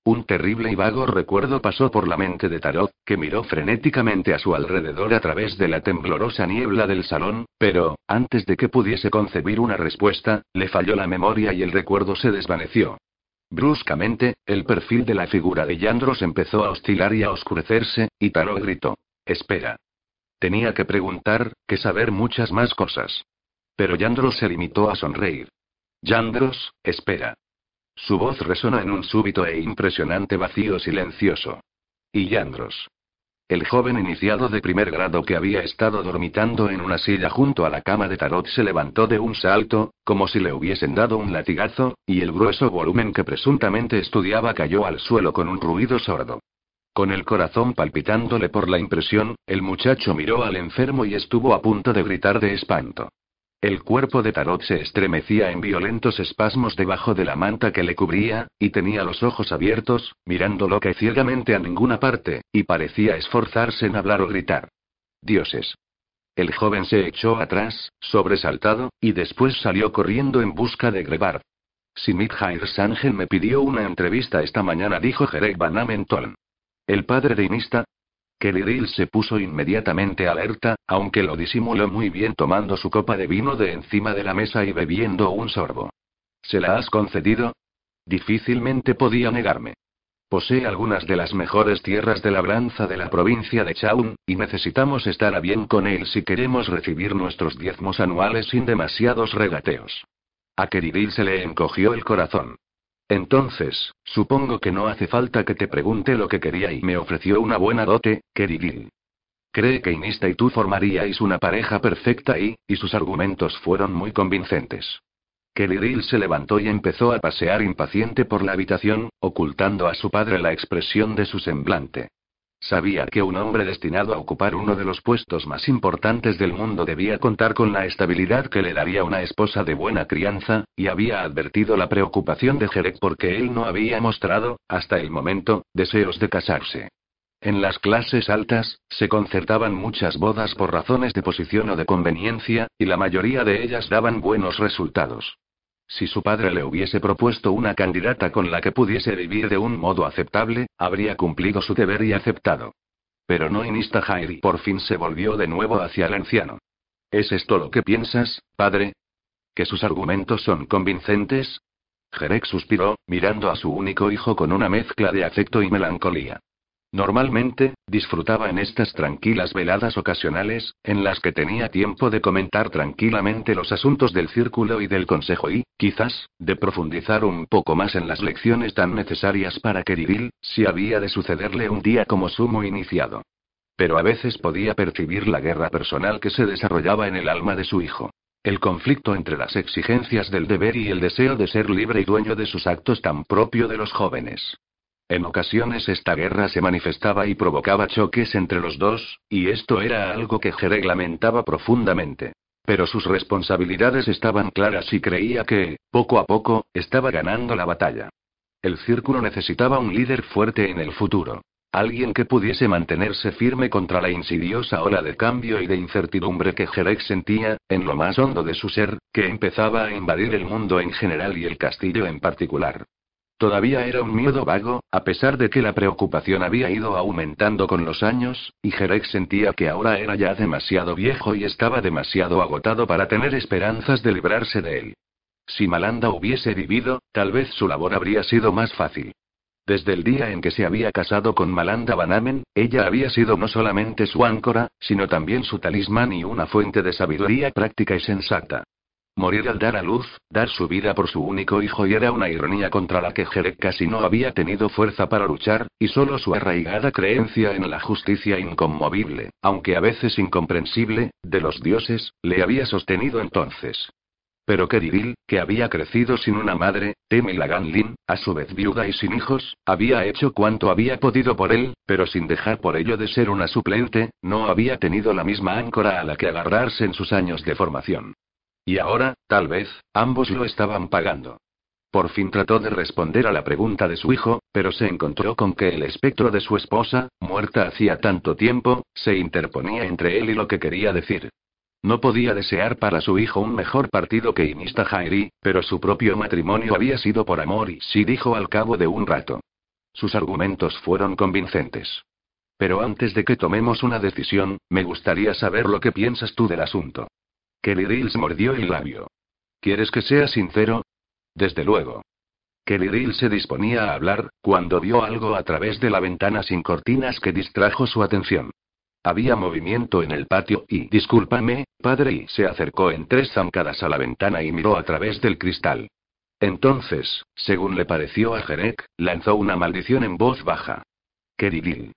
Un terrible y vago recuerdo pasó por la mente de Tarot, que miró frenéticamente a su alrededor a través de la temblorosa niebla del salón, pero, antes de que pudiese concebir una respuesta, le falló la memoria y el recuerdo se desvaneció. Bruscamente, el perfil de la figura de Yandros empezó a oscilar y a oscurecerse, y Tarot gritó. Espera. Tenía que preguntar, que saber muchas más cosas. Pero Yandros se limitó a sonreír. Yandros, espera. Su voz resonó en un súbito e impresionante vacío silencioso. Y Yandros. El joven iniciado de primer grado que había estado dormitando en una silla junto a la cama de Tarot se levantó de un salto, como si le hubiesen dado un latigazo, y el grueso volumen que presuntamente estudiaba cayó al suelo con un ruido sordo. Con el corazón palpitándole por la impresión, el muchacho miró al enfermo y estuvo a punto de gritar de espanto. El cuerpo de Tarot se estremecía en violentos espasmos debajo de la manta que le cubría, y tenía los ojos abiertos, mirando loca y ciegamente a ninguna parte, y parecía esforzarse en hablar o gritar. Dioses. El joven se echó atrás, sobresaltado, y después salió corriendo en busca de Grebard. Simit Sangen me pidió una entrevista esta mañana, dijo Jerek Van Amenton. El padre de Inista. Keliril se puso inmediatamente alerta, aunque lo disimuló muy bien tomando su copa de vino de encima de la mesa y bebiendo un sorbo. ¿Se la has concedido? Difícilmente podía negarme. Posee algunas de las mejores tierras de labranza de la provincia de Chaun, y necesitamos estar a bien con él si queremos recibir nuestros diezmos anuales sin demasiados regateos. A Keridil se le encogió el corazón. Entonces, supongo que no hace falta que te pregunte lo que quería y me ofreció una buena dote, Keridil. Cree que Inista y tú formaríais una pareja perfecta y, y sus argumentos fueron muy convincentes. Keridil se levantó y empezó a pasear impaciente por la habitación, ocultando a su padre la expresión de su semblante. Sabía que un hombre destinado a ocupar uno de los puestos más importantes del mundo debía contar con la estabilidad que le daría una esposa de buena crianza, y había advertido la preocupación de Jerek porque él no había mostrado, hasta el momento, deseos de casarse. En las clases altas, se concertaban muchas bodas por razones de posición o de conveniencia, y la mayoría de ellas daban buenos resultados. Si su padre le hubiese propuesto una candidata con la que pudiese vivir de un modo aceptable, habría cumplido su deber y aceptado. Pero no Inista Jairi por fin se volvió de nuevo hacia el anciano. ¿Es esto lo que piensas, padre? ¿Que sus argumentos son convincentes? Jerek suspiró, mirando a su único hijo con una mezcla de afecto y melancolía. Normalmente, disfrutaba en estas tranquilas veladas ocasionales, en las que tenía tiempo de comentar tranquilamente los asuntos del círculo y del consejo y, quizás, de profundizar un poco más en las lecciones tan necesarias para Keridil, si había de sucederle un día como sumo iniciado. Pero a veces podía percibir la guerra personal que se desarrollaba en el alma de su hijo. El conflicto entre las exigencias del deber y el deseo de ser libre y dueño de sus actos tan propio de los jóvenes. En ocasiones esta guerra se manifestaba y provocaba choques entre los dos, y esto era algo que Jereg lamentaba profundamente. Pero sus responsabilidades estaban claras y creía que, poco a poco, estaba ganando la batalla. El círculo necesitaba un líder fuerte en el futuro. Alguien que pudiese mantenerse firme contra la insidiosa ola de cambio y de incertidumbre que Jerek sentía, en lo más hondo de su ser, que empezaba a invadir el mundo en general y el castillo en particular. Todavía era un miedo vago, a pesar de que la preocupación había ido aumentando con los años, y Jerek sentía que ahora era ya demasiado viejo y estaba demasiado agotado para tener esperanzas de librarse de él. Si Malanda hubiese vivido, tal vez su labor habría sido más fácil. Desde el día en que se había casado con Malanda Banamen, ella había sido no solamente su áncora, sino también su talismán y una fuente de sabiduría práctica y sensata. Morir al dar a luz, dar su vida por su único hijo y era una ironía contra la que Jerek casi no había tenido fuerza para luchar, y solo su arraigada creencia en la justicia inconmovible, aunque a veces incomprensible, de los dioses, le había sostenido entonces. Pero Keridil, que había crecido sin una madre, Temi Laganlin, a su vez viuda y sin hijos, había hecho cuanto había podido por él, pero sin dejar por ello de ser una suplente, no había tenido la misma áncora a la que agarrarse en sus años de formación. Y ahora, tal vez, ambos lo estaban pagando. Por fin trató de responder a la pregunta de su hijo, pero se encontró con que el espectro de su esposa, muerta hacía tanto tiempo, se interponía entre él y lo que quería decir. No podía desear para su hijo un mejor partido que Inista Jairi, pero su propio matrimonio había sido por amor y sí dijo al cabo de un rato. Sus argumentos fueron convincentes. Pero antes de que tomemos una decisión, me gustaría saber lo que piensas tú del asunto. Kelly se mordió el labio. ¿Quieres que sea sincero? Desde luego. Kelly se disponía a hablar, cuando vio algo a través de la ventana sin cortinas que distrajo su atención. Había movimiento en el patio y, discúlpame, padre, y se acercó en tres zancadas a la ventana y miró a través del cristal. Entonces, según le pareció a Jerek, lanzó una maldición en voz baja. Keridil.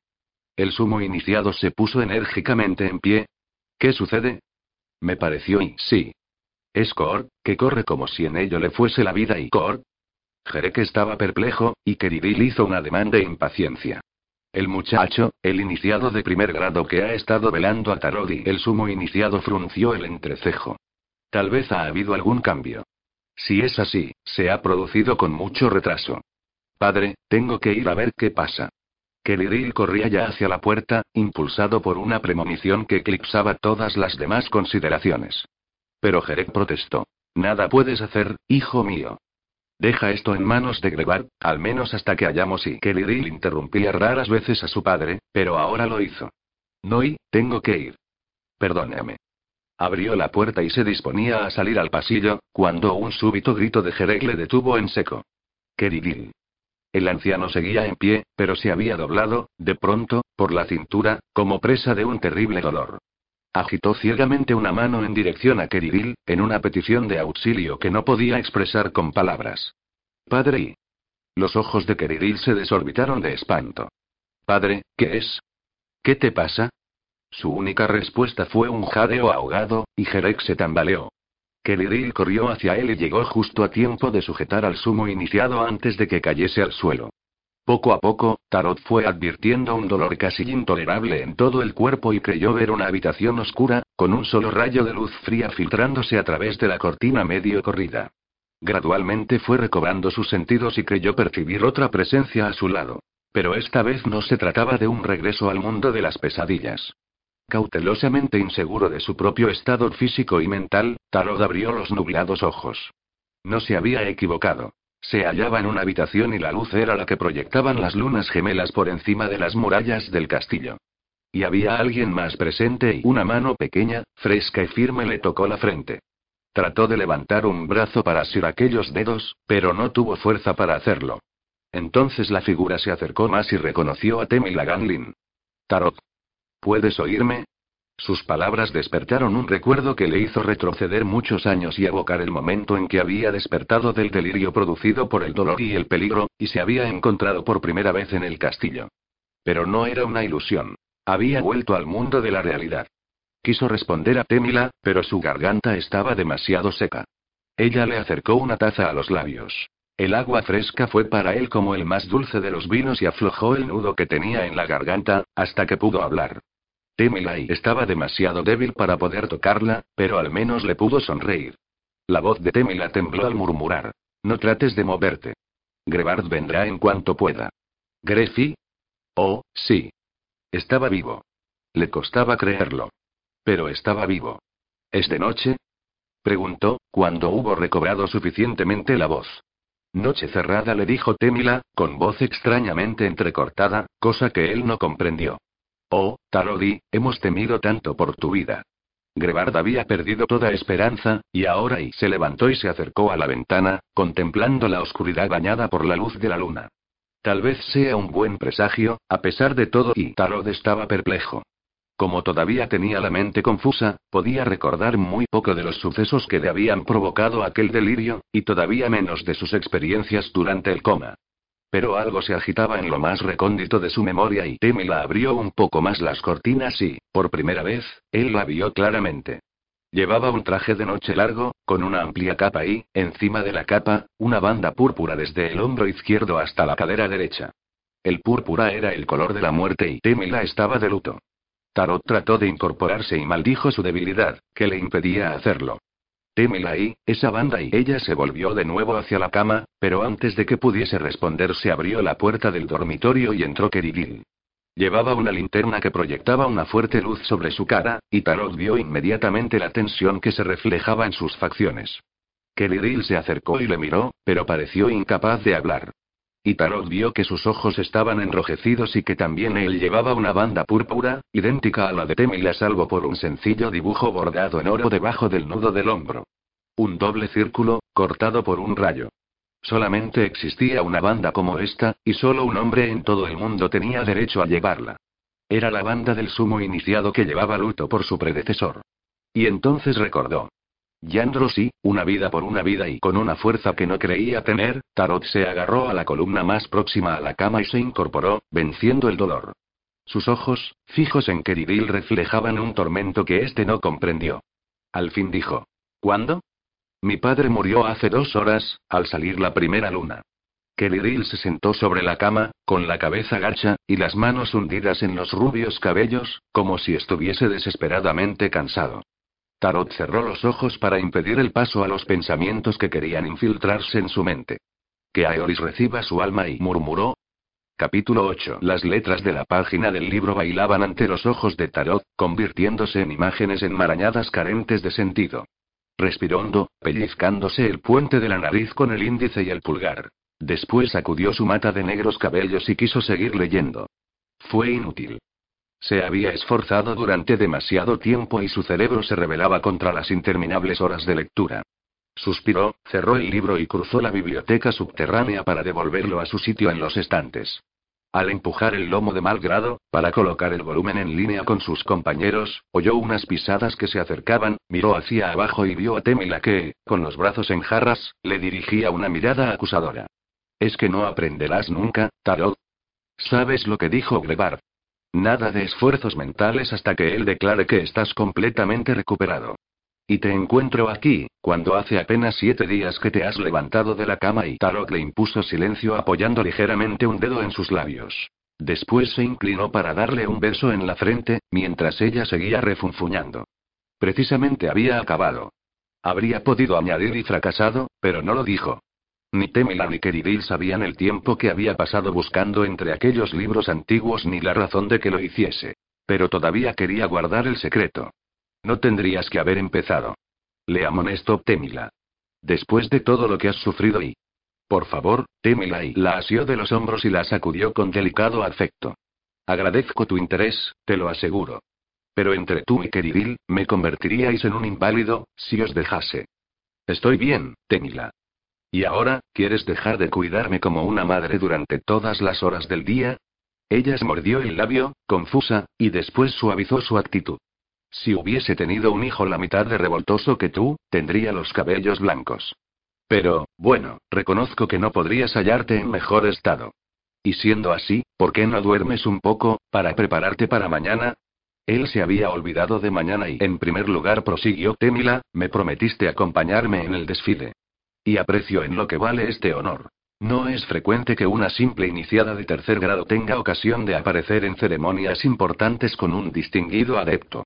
El sumo iniciado se puso enérgicamente en pie. ¿Qué sucede? Me pareció y sí. ¿Es Kor, que corre como si en ello le fuese la vida y Kor? Jerek estaba perplejo, y Keridil hizo un ademán de impaciencia. El muchacho, el iniciado de primer grado que ha estado velando a Tarodi, el sumo iniciado frunció el entrecejo. Tal vez ha habido algún cambio. Si es así, se ha producido con mucho retraso. Padre, tengo que ir a ver qué pasa. Keliril corría ya hacia la puerta, impulsado por una premonición que eclipsaba todas las demás consideraciones. Pero Jerek protestó. Nada puedes hacer, hijo mío. Deja esto en manos de Gregard, al menos hasta que hayamos y Kelly interrumpía raras veces a su padre, pero ahora lo hizo. No y, tengo que ir. Perdóname. Abrió la puerta y se disponía a salir al pasillo, cuando un súbito grito de Jerek le detuvo en seco. Keridil. El anciano seguía en pie, pero se había doblado, de pronto, por la cintura, como presa de un terrible dolor. Agitó ciegamente una mano en dirección a Keridil, en una petición de auxilio que no podía expresar con palabras. Padre y. Los ojos de Keridil se desorbitaron de espanto. Padre, ¿qué es? ¿Qué te pasa? Su única respuesta fue un jadeo ahogado, y Jerek se tambaleó. Kelly corrió hacia él y llegó justo a tiempo de sujetar al sumo iniciado antes de que cayese al suelo. Poco a poco, Tarot fue advirtiendo un dolor casi intolerable en todo el cuerpo y creyó ver una habitación oscura, con un solo rayo de luz fría filtrándose a través de la cortina medio corrida. Gradualmente fue recobrando sus sentidos y creyó percibir otra presencia a su lado. Pero esta vez no se trataba de un regreso al mundo de las pesadillas. Cautelosamente inseguro de su propio estado físico y mental, Tarot abrió los nublados ojos. No se había equivocado. Se hallaba en una habitación y la luz era la que proyectaban las lunas gemelas por encima de las murallas del castillo. Y había alguien más presente y una mano pequeña, fresca y firme le tocó la frente. Trató de levantar un brazo para asir aquellos dedos, pero no tuvo fuerza para hacerlo. Entonces la figura se acercó más y reconoció a Temila Ganlin. Tarot. ¿Puedes oírme? Sus palabras despertaron un recuerdo que le hizo retroceder muchos años y evocar el momento en que había despertado del delirio producido por el dolor y el peligro, y se había encontrado por primera vez en el castillo. Pero no era una ilusión. Había vuelto al mundo de la realidad. Quiso responder a Temila, pero su garganta estaba demasiado seca. Ella le acercó una taza a los labios. El agua fresca fue para él como el más dulce de los vinos y aflojó el nudo que tenía en la garganta, hasta que pudo hablar. Temilai estaba demasiado débil para poder tocarla, pero al menos le pudo sonreír. La voz de Temila tembló al murmurar. No trates de moverte. Grebard vendrá en cuanto pueda. ¿Grefi? Oh, sí. Estaba vivo. Le costaba creerlo. Pero estaba vivo. ¿Es de noche? Preguntó, cuando hubo recobrado suficientemente la voz. Noche cerrada le dijo Temila, con voz extrañamente entrecortada, cosa que él no comprendió. Oh, Tarodi, hemos temido tanto por tu vida. Grebard había perdido toda esperanza, y ahora y se levantó y se acercó a la ventana, contemplando la oscuridad bañada por la luz de la luna. Tal vez sea un buen presagio, a pesar de todo, y Tarod estaba perplejo. Como todavía tenía la mente confusa, podía recordar muy poco de los sucesos que le habían provocado aquel delirio, y todavía menos de sus experiencias durante el coma. Pero algo se agitaba en lo más recóndito de su memoria y la abrió un poco más las cortinas y, por primera vez, él la vio claramente. Llevaba un traje de noche largo, con una amplia capa y, encima de la capa, una banda púrpura desde el hombro izquierdo hasta la cadera derecha. El púrpura era el color de la muerte y Temila estaba de luto. Tarot trató de incorporarse y maldijo su debilidad, que le impedía hacerlo. Temila y, esa banda y ella se volvió de nuevo hacia la cama, pero antes de que pudiese responder se abrió la puerta del dormitorio y entró Kerigil. Llevaba una linterna que proyectaba una fuerte luz sobre su cara, y Tarot vio inmediatamente la tensión que se reflejaba en sus facciones. Kerigil se acercó y le miró, pero pareció incapaz de hablar. Y Tarot vio que sus ojos estaban enrojecidos y que también él llevaba una banda púrpura, idéntica a la de Temila salvo por un sencillo dibujo bordado en oro debajo del nudo del hombro. Un doble círculo, cortado por un rayo. Solamente existía una banda como esta, y solo un hombre en todo el mundo tenía derecho a llevarla. Era la banda del sumo iniciado que llevaba luto por su predecesor. Y entonces recordó. Yandro sí, una vida por una vida y con una fuerza que no creía tener, Tarot se agarró a la columna más próxima a la cama y se incorporó, venciendo el dolor. Sus ojos, fijos en Keridil, reflejaban un tormento que éste no comprendió. Al fin dijo: ¿Cuándo? Mi padre murió hace dos horas, al salir la primera luna. Kelly se sentó sobre la cama, con la cabeza gacha, y las manos hundidas en los rubios cabellos, como si estuviese desesperadamente cansado. Tarot cerró los ojos para impedir el paso a los pensamientos que querían infiltrarse en su mente. Que Aeolis reciba su alma y murmuró. Capítulo 8. Las letras de la página del libro bailaban ante los ojos de Tarot, convirtiéndose en imágenes enmarañadas carentes de sentido. Respiró hondo, pellizcándose el puente de la nariz con el índice y el pulgar. Después sacudió su mata de negros cabellos y quiso seguir leyendo. Fue inútil. Se había esforzado durante demasiado tiempo y su cerebro se rebelaba contra las interminables horas de lectura. Suspiró, cerró el libro y cruzó la biblioteca subterránea para devolverlo a su sitio en los estantes. Al empujar el lomo de mal grado, para colocar el volumen en línea con sus compañeros, oyó unas pisadas que se acercaban, miró hacia abajo y vio a Temila que, con los brazos en jarras, le dirigía una mirada acusadora. ¿Es que no aprenderás nunca, Tarot? ¿Sabes lo que dijo Grebard? Nada de esfuerzos mentales hasta que él declare que estás completamente recuperado. Y te encuentro aquí, cuando hace apenas siete días que te has levantado de la cama y Tarot le impuso silencio apoyando ligeramente un dedo en sus labios. Después se inclinó para darle un beso en la frente, mientras ella seguía refunfuñando. Precisamente había acabado. Habría podido añadir y fracasado, pero no lo dijo. Ni Temila ni Keridil sabían el tiempo que había pasado buscando entre aquellos libros antiguos ni la razón de que lo hiciese. Pero todavía quería guardar el secreto. No tendrías que haber empezado. Le amonestó Temila. Después de todo lo que has sufrido y... Por favor, Temila y la asió de los hombros y la sacudió con delicado afecto. Agradezco tu interés, te lo aseguro. Pero entre tú y Keridil, me convertiríais en un inválido, si os dejase. Estoy bien, Temila. ¿Y ahora, quieres dejar de cuidarme como una madre durante todas las horas del día? Ella se mordió el labio, confusa, y después suavizó su actitud. Si hubiese tenido un hijo la mitad de revoltoso que tú, tendría los cabellos blancos. Pero, bueno, reconozco que no podrías hallarte en mejor estado. Y siendo así, ¿por qué no duermes un poco, para prepararte para mañana? Él se había olvidado de mañana y, en primer lugar, prosiguió Temila, me prometiste acompañarme en el desfile. Y aprecio en lo que vale este honor. No es frecuente que una simple iniciada de tercer grado tenga ocasión de aparecer en ceremonias importantes con un distinguido adepto.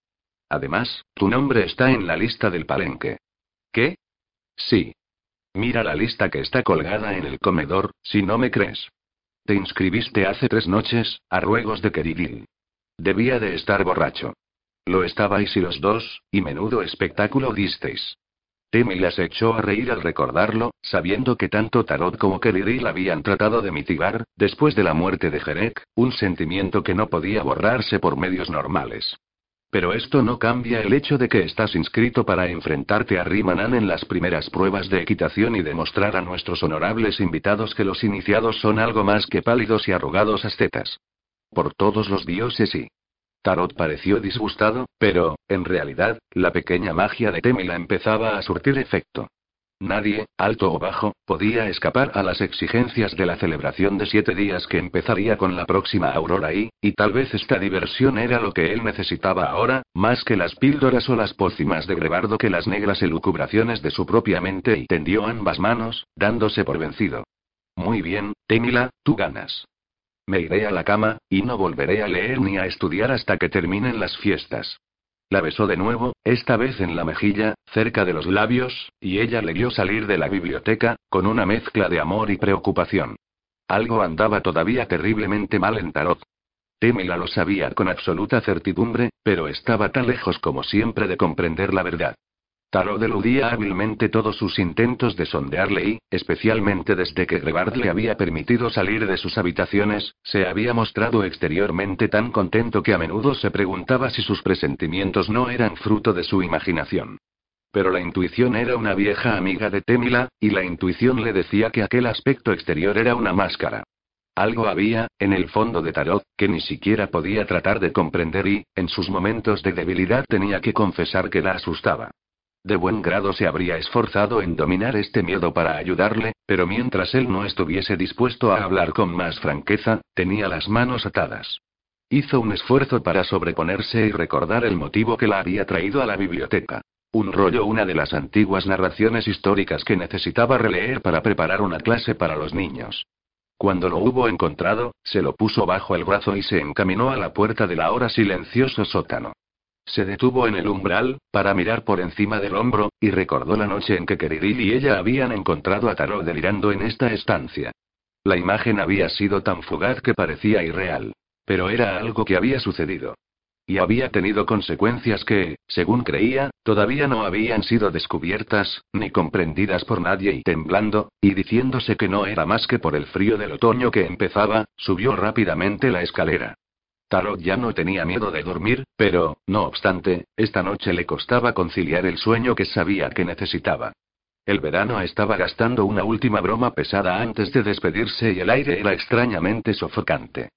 Además, tu nombre está en la lista del palenque. ¿Qué? Sí. Mira la lista que está colgada en el comedor, si no me crees. Te inscribiste hace tres noches, a ruegos de Keridil. Debía de estar borracho. Lo estabais y los dos, y menudo espectáculo disteis. Temila se echó a reír al recordarlo, sabiendo que tanto Tarot como Keridil habían tratado de mitigar, después de la muerte de Jerek, un sentimiento que no podía borrarse por medios normales. Pero esto no cambia el hecho de que estás inscrito para enfrentarte a Rimanan en las primeras pruebas de equitación y demostrar a nuestros honorables invitados que los iniciados son algo más que pálidos y arrugados ascetas. Por todos los dioses y. Tarot pareció disgustado, pero, en realidad, la pequeña magia de Temila empezaba a surtir efecto. Nadie, alto o bajo, podía escapar a las exigencias de la celebración de siete días que empezaría con la próxima aurora y, y tal vez esta diversión era lo que él necesitaba ahora, más que las píldoras o las pócimas de Grebardo que las negras elucubraciones de su propia mente y tendió ambas manos, dándose por vencido. Muy bien, Temila, tú ganas. Me iré a la cama, y no volveré a leer ni a estudiar hasta que terminen las fiestas. La besó de nuevo, esta vez en la mejilla, cerca de los labios, y ella le vio salir de la biblioteca, con una mezcla de amor y preocupación. Algo andaba todavía terriblemente mal en Tarot. Temila lo sabía con absoluta certidumbre, pero estaba tan lejos como siempre de comprender la verdad. Tarot eludía hábilmente todos sus intentos de sondearle y, especialmente desde que Grebard le había permitido salir de sus habitaciones, se había mostrado exteriormente tan contento que a menudo se preguntaba si sus presentimientos no eran fruto de su imaginación. Pero la intuición era una vieja amiga de Temila, y la intuición le decía que aquel aspecto exterior era una máscara. Algo había, en el fondo de Tarot, que ni siquiera podía tratar de comprender y, en sus momentos de debilidad tenía que confesar que la asustaba. De buen grado se habría esforzado en dominar este miedo para ayudarle, pero mientras él no estuviese dispuesto a hablar con más franqueza, tenía las manos atadas. Hizo un esfuerzo para sobreponerse y recordar el motivo que la había traído a la biblioteca. Un rollo, una de las antiguas narraciones históricas que necesitaba releer para preparar una clase para los niños. Cuando lo hubo encontrado, se lo puso bajo el brazo y se encaminó a la puerta del ahora silencioso sótano. Se detuvo en el umbral, para mirar por encima del hombro, y recordó la noche en que Keridil y ella habían encontrado a Tarot delirando en esta estancia. La imagen había sido tan fugaz que parecía irreal. Pero era algo que había sucedido. Y había tenido consecuencias que, según creía, Todavía no habían sido descubiertas, ni comprendidas por nadie y temblando, y diciéndose que no era más que por el frío del otoño que empezaba, subió rápidamente la escalera. Tarot ya no tenía miedo de dormir, pero, no obstante, esta noche le costaba conciliar el sueño que sabía que necesitaba. El verano estaba gastando una última broma pesada antes de despedirse y el aire era extrañamente sofocante.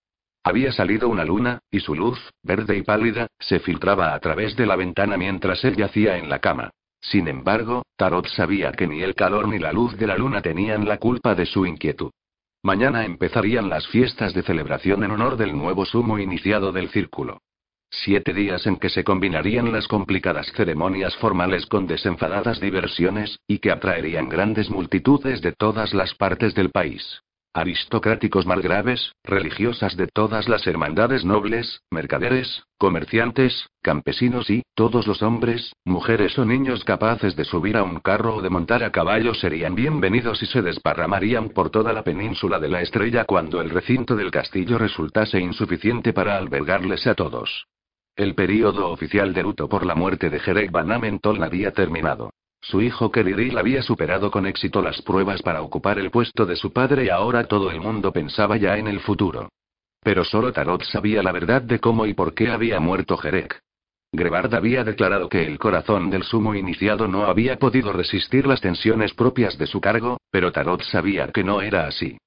Había salido una luna, y su luz, verde y pálida, se filtraba a través de la ventana mientras él yacía en la cama. Sin embargo, Tarot sabía que ni el calor ni la luz de la luna tenían la culpa de su inquietud. Mañana empezarían las fiestas de celebración en honor del nuevo sumo iniciado del círculo. Siete días en que se combinarían las complicadas ceremonias formales con desenfadadas diversiones, y que atraerían grandes multitudes de todas las partes del país aristocráticos margraves, religiosas de todas las hermandades nobles, mercaderes, comerciantes, campesinos y, todos los hombres, mujeres o niños capaces de subir a un carro o de montar a caballo serían bienvenidos y se desparramarían por toda la península de la estrella cuando el recinto del castillo resultase insuficiente para albergarles a todos. El período oficial de luto por la muerte de Jerek Van Amenton había terminado. Su hijo Keriril había superado con éxito las pruebas para ocupar el puesto de su padre y ahora todo el mundo pensaba ya en el futuro. Pero solo Tarot sabía la verdad de cómo y por qué había muerto Jerek. Grebard había declarado que el corazón del sumo iniciado no había podido resistir las tensiones propias de su cargo, pero Tarot sabía que no era así.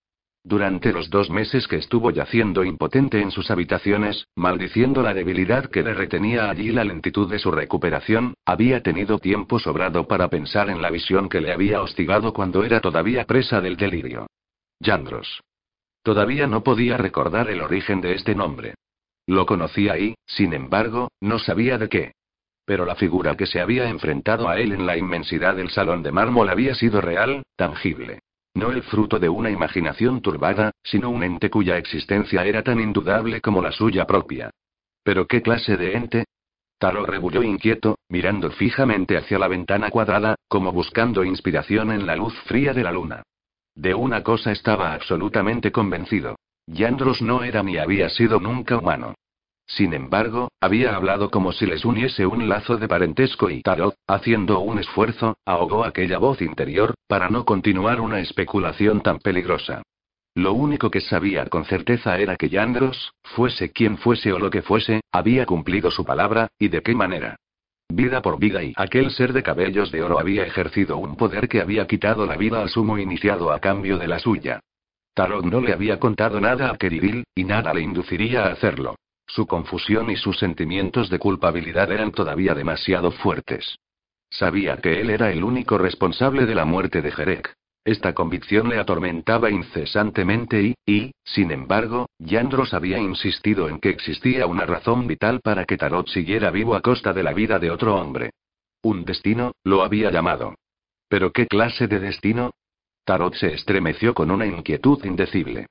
Durante los dos meses que estuvo yaciendo impotente en sus habitaciones, maldiciendo la debilidad que le retenía allí la lentitud de su recuperación, había tenido tiempo sobrado para pensar en la visión que le había hostigado cuando era todavía presa del delirio. Yandros. Todavía no podía recordar el origen de este nombre. Lo conocía y, sin embargo, no sabía de qué. Pero la figura que se había enfrentado a él en la inmensidad del salón de mármol había sido real, tangible. No el fruto de una imaginación turbada, sino un ente cuya existencia era tan indudable como la suya propia. ¿Pero qué clase de ente? Taro rebulló inquieto, mirando fijamente hacia la ventana cuadrada, como buscando inspiración en la luz fría de la luna. De una cosa estaba absolutamente convencido. Yandros no era ni había sido nunca humano. Sin embargo, había hablado como si les uniese un lazo de parentesco y Tarot, haciendo un esfuerzo, ahogó aquella voz interior, para no continuar una especulación tan peligrosa. Lo único que sabía con certeza era que Yandros, fuese quien fuese o lo que fuese, había cumplido su palabra, y de qué manera. Vida por vida y aquel ser de cabellos de oro había ejercido un poder que había quitado la vida al sumo iniciado a cambio de la suya. Tarot no le había contado nada a Keridil, y nada le induciría a hacerlo. Su confusión y sus sentimientos de culpabilidad eran todavía demasiado fuertes. Sabía que él era el único responsable de la muerte de Jerek. Esta convicción le atormentaba incesantemente y, y, sin embargo, Yandros había insistido en que existía una razón vital para que Tarot siguiera vivo a costa de la vida de otro hombre. Un destino, lo había llamado. ¿Pero qué clase de destino? Tarot se estremeció con una inquietud indecible.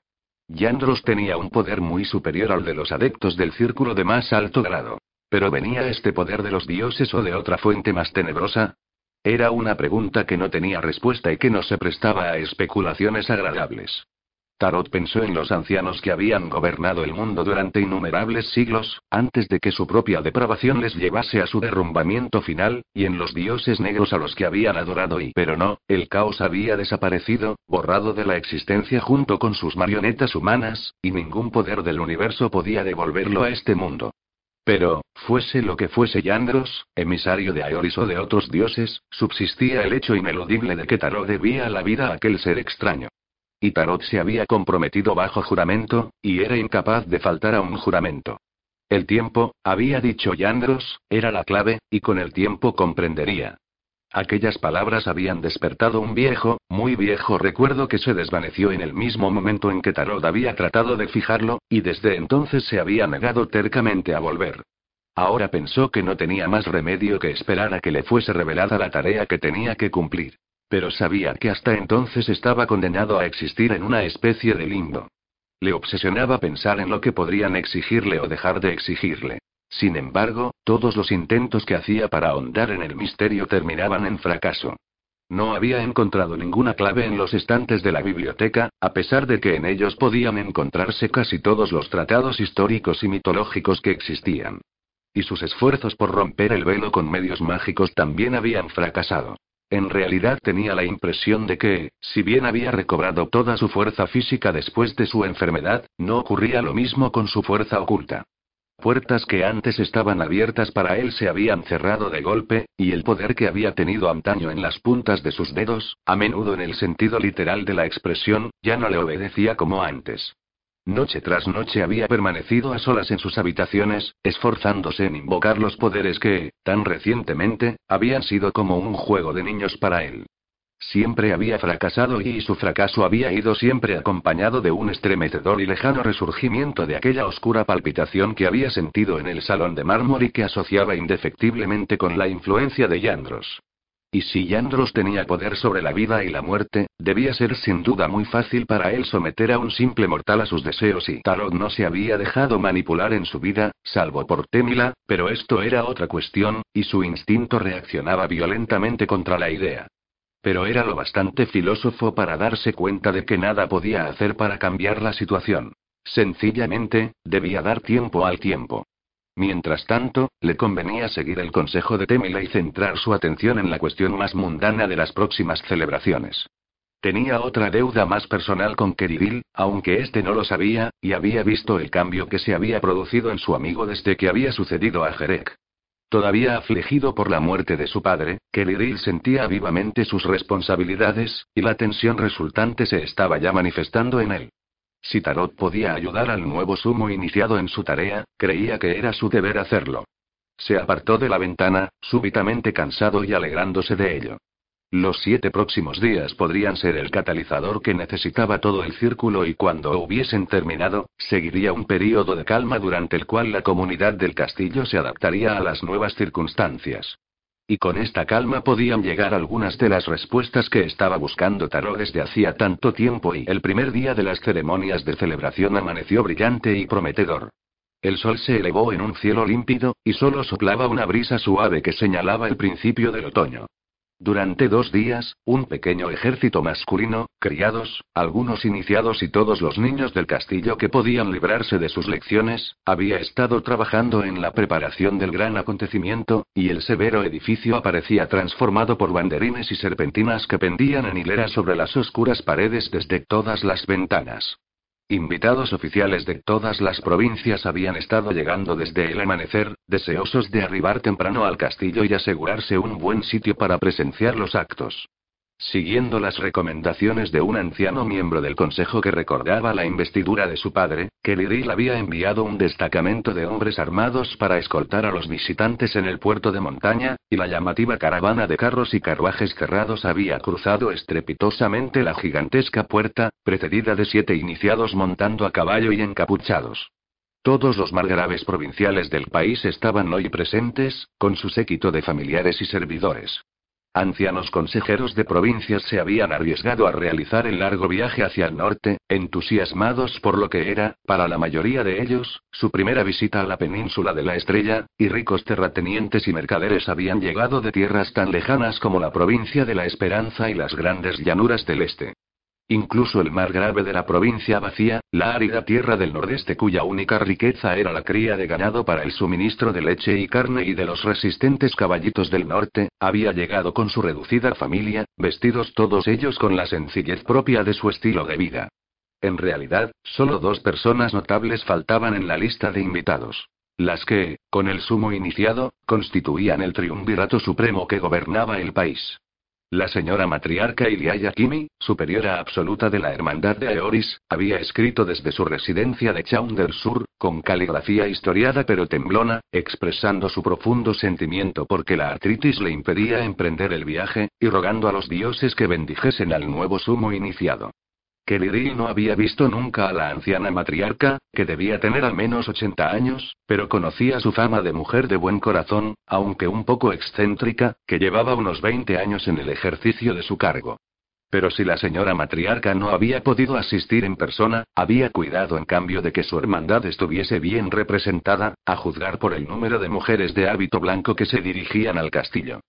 Yandros tenía un poder muy superior al de los adeptos del círculo de más alto grado. ¿Pero venía este poder de los dioses o de otra fuente más tenebrosa? Era una pregunta que no tenía respuesta y que no se prestaba a especulaciones agradables. Tarot pensó en los ancianos que habían gobernado el mundo durante innumerables siglos, antes de que su propia depravación les llevase a su derrumbamiento final, y en los dioses negros a los que habían adorado y pero no, el caos había desaparecido, borrado de la existencia junto con sus marionetas humanas, y ningún poder del universo podía devolverlo a este mundo. Pero, fuese lo que fuese Yandros, emisario de Aeoris o de otros dioses, subsistía el hecho ineludible de que Tarot debía la vida a aquel ser extraño. Y Tarot se había comprometido bajo juramento, y era incapaz de faltar a un juramento. El tiempo, había dicho Yandros, era la clave, y con el tiempo comprendería. Aquellas palabras habían despertado un viejo, muy viejo recuerdo que se desvaneció en el mismo momento en que Tarot había tratado de fijarlo, y desde entonces se había negado tercamente a volver. Ahora pensó que no tenía más remedio que esperar a que le fuese revelada la tarea que tenía que cumplir. Pero sabía que hasta entonces estaba condenado a existir en una especie de limbo. Le obsesionaba pensar en lo que podrían exigirle o dejar de exigirle. Sin embargo, todos los intentos que hacía para ahondar en el misterio terminaban en fracaso. No había encontrado ninguna clave en los estantes de la biblioteca, a pesar de que en ellos podían encontrarse casi todos los tratados históricos y mitológicos que existían. Y sus esfuerzos por romper el velo con medios mágicos también habían fracasado. En realidad tenía la impresión de que, si bien había recobrado toda su fuerza física después de su enfermedad, no ocurría lo mismo con su fuerza oculta. Puertas que antes estaban abiertas para él se habían cerrado de golpe, y el poder que había tenido antaño en las puntas de sus dedos, a menudo en el sentido literal de la expresión, ya no le obedecía como antes. Noche tras noche había permanecido a solas en sus habitaciones, esforzándose en invocar los poderes que, tan recientemente, habían sido como un juego de niños para él. Siempre había fracasado y su fracaso había ido siempre acompañado de un estremecedor y lejano resurgimiento de aquella oscura palpitación que había sentido en el salón de mármol y que asociaba indefectiblemente con la influencia de Yandros. Y si Yandros tenía poder sobre la vida y la muerte, debía ser sin duda muy fácil para él someter a un simple mortal a sus deseos y Tarot no se había dejado manipular en su vida, salvo por Temila, pero esto era otra cuestión, y su instinto reaccionaba violentamente contra la idea. Pero era lo bastante filósofo para darse cuenta de que nada podía hacer para cambiar la situación. Sencillamente, debía dar tiempo al tiempo. Mientras tanto, le convenía seguir el consejo de Temila y centrar su atención en la cuestión más mundana de las próximas celebraciones. Tenía otra deuda más personal con Keridil, aunque este no lo sabía, y había visto el cambio que se había producido en su amigo desde que había sucedido a Jerek. Todavía afligido por la muerte de su padre, Kelly sentía vivamente sus responsabilidades, y la tensión resultante se estaba ya manifestando en él. Si Tarot podía ayudar al nuevo sumo iniciado en su tarea, creía que era su deber hacerlo. Se apartó de la ventana, súbitamente cansado y alegrándose de ello. Los siete próximos días podrían ser el catalizador que necesitaba todo el círculo y cuando hubiesen terminado, seguiría un período de calma durante el cual la comunidad del castillo se adaptaría a las nuevas circunstancias. Y con esta calma podían llegar algunas de las respuestas que estaba buscando Tarot desde hacía tanto tiempo y el primer día de las ceremonias de celebración amaneció brillante y prometedor. El sol se elevó en un cielo límpido, y solo soplaba una brisa suave que señalaba el principio del otoño. Durante dos días, un pequeño ejército masculino, criados, algunos iniciados y todos los niños del castillo que podían librarse de sus lecciones, había estado trabajando en la preparación del gran acontecimiento, y el severo edificio aparecía transformado por banderines y serpentinas que pendían en hileras sobre las oscuras paredes desde todas las ventanas. Invitados oficiales de todas las provincias habían estado llegando desde el amanecer, deseosos de arribar temprano al castillo y asegurarse un buen sitio para presenciar los actos. Siguiendo las recomendaciones de un anciano miembro del consejo que recordaba la investidura de su padre, Kelly había enviado un destacamento de hombres armados para escoltar a los visitantes en el puerto de montaña, y la llamativa caravana de carros y carruajes cerrados había cruzado estrepitosamente la gigantesca puerta, precedida de siete iniciados montando a caballo y encapuchados. Todos los margraves provinciales del país estaban hoy presentes, con su séquito de familiares y servidores. Ancianos consejeros de provincias se habían arriesgado a realizar el largo viaje hacia el norte, entusiasmados por lo que era, para la mayoría de ellos, su primera visita a la península de la Estrella, y ricos terratenientes y mercaderes habían llegado de tierras tan lejanas como la provincia de la Esperanza y las grandes llanuras del este. Incluso el mar grave de la provincia vacía, la árida tierra del nordeste cuya única riqueza era la cría de ganado para el suministro de leche y carne y de los resistentes caballitos del norte, había llegado con su reducida familia, vestidos todos ellos con la sencillez propia de su estilo de vida. En realidad, solo dos personas notables faltaban en la lista de invitados. Las que, con el sumo iniciado, constituían el triunvirato supremo que gobernaba el país. La señora matriarca Iliaya Kimi, superiora absoluta de la Hermandad de Aeoris, había escrito desde su residencia de Chaun del Sur, con caligrafía historiada pero temblona, expresando su profundo sentimiento porque la artritis le impedía emprender el viaje, y rogando a los dioses que bendijesen al nuevo sumo iniciado. Kelly no había visto nunca a la anciana matriarca, que debía tener al menos 80 años, pero conocía su fama de mujer de buen corazón, aunque un poco excéntrica, que llevaba unos 20 años en el ejercicio de su cargo. Pero si la señora matriarca no había podido asistir en persona, había cuidado en cambio de que su hermandad estuviese bien representada, a juzgar por el número de mujeres de hábito blanco que se dirigían al castillo.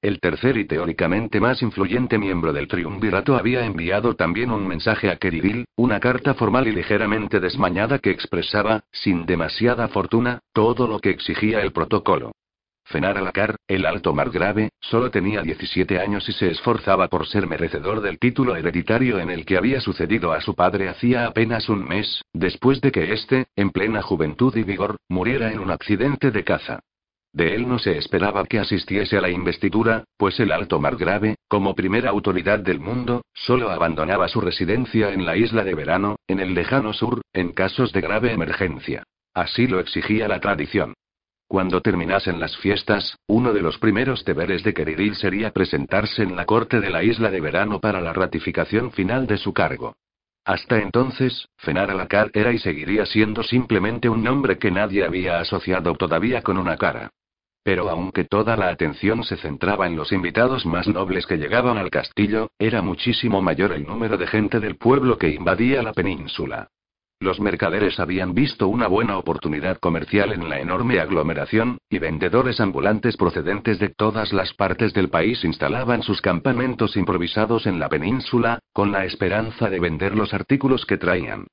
El tercer y teóricamente más influyente miembro del triunvirato había enviado también un mensaje a Keridil, una carta formal y ligeramente desmañada que expresaba, sin demasiada fortuna, todo lo que exigía el protocolo. Fenar Alacar, el alto margrave, solo tenía 17 años y se esforzaba por ser merecedor del título hereditario en el que había sucedido a su padre hacía apenas un mes, después de que éste, en plena juventud y vigor, muriera en un accidente de caza. De él no se esperaba que asistiese a la investidura, pues el alto margrave, como primera autoridad del mundo, solo abandonaba su residencia en la isla de verano, en el lejano sur, en casos de grave emergencia. Así lo exigía la tradición. Cuando terminasen las fiestas, uno de los primeros deberes de Keridil sería presentarse en la corte de la isla de verano para la ratificación final de su cargo. Hasta entonces, Fenar Alakar era y seguiría siendo simplemente un nombre que nadie había asociado todavía con una cara. Pero aunque toda la atención se centraba en los invitados más nobles que llegaban al castillo, era muchísimo mayor el número de gente del pueblo que invadía la península. Los mercaderes habían visto una buena oportunidad comercial en la enorme aglomeración, y vendedores ambulantes procedentes de todas las partes del país instalaban sus campamentos improvisados en la península, con la esperanza de vender los artículos que traían.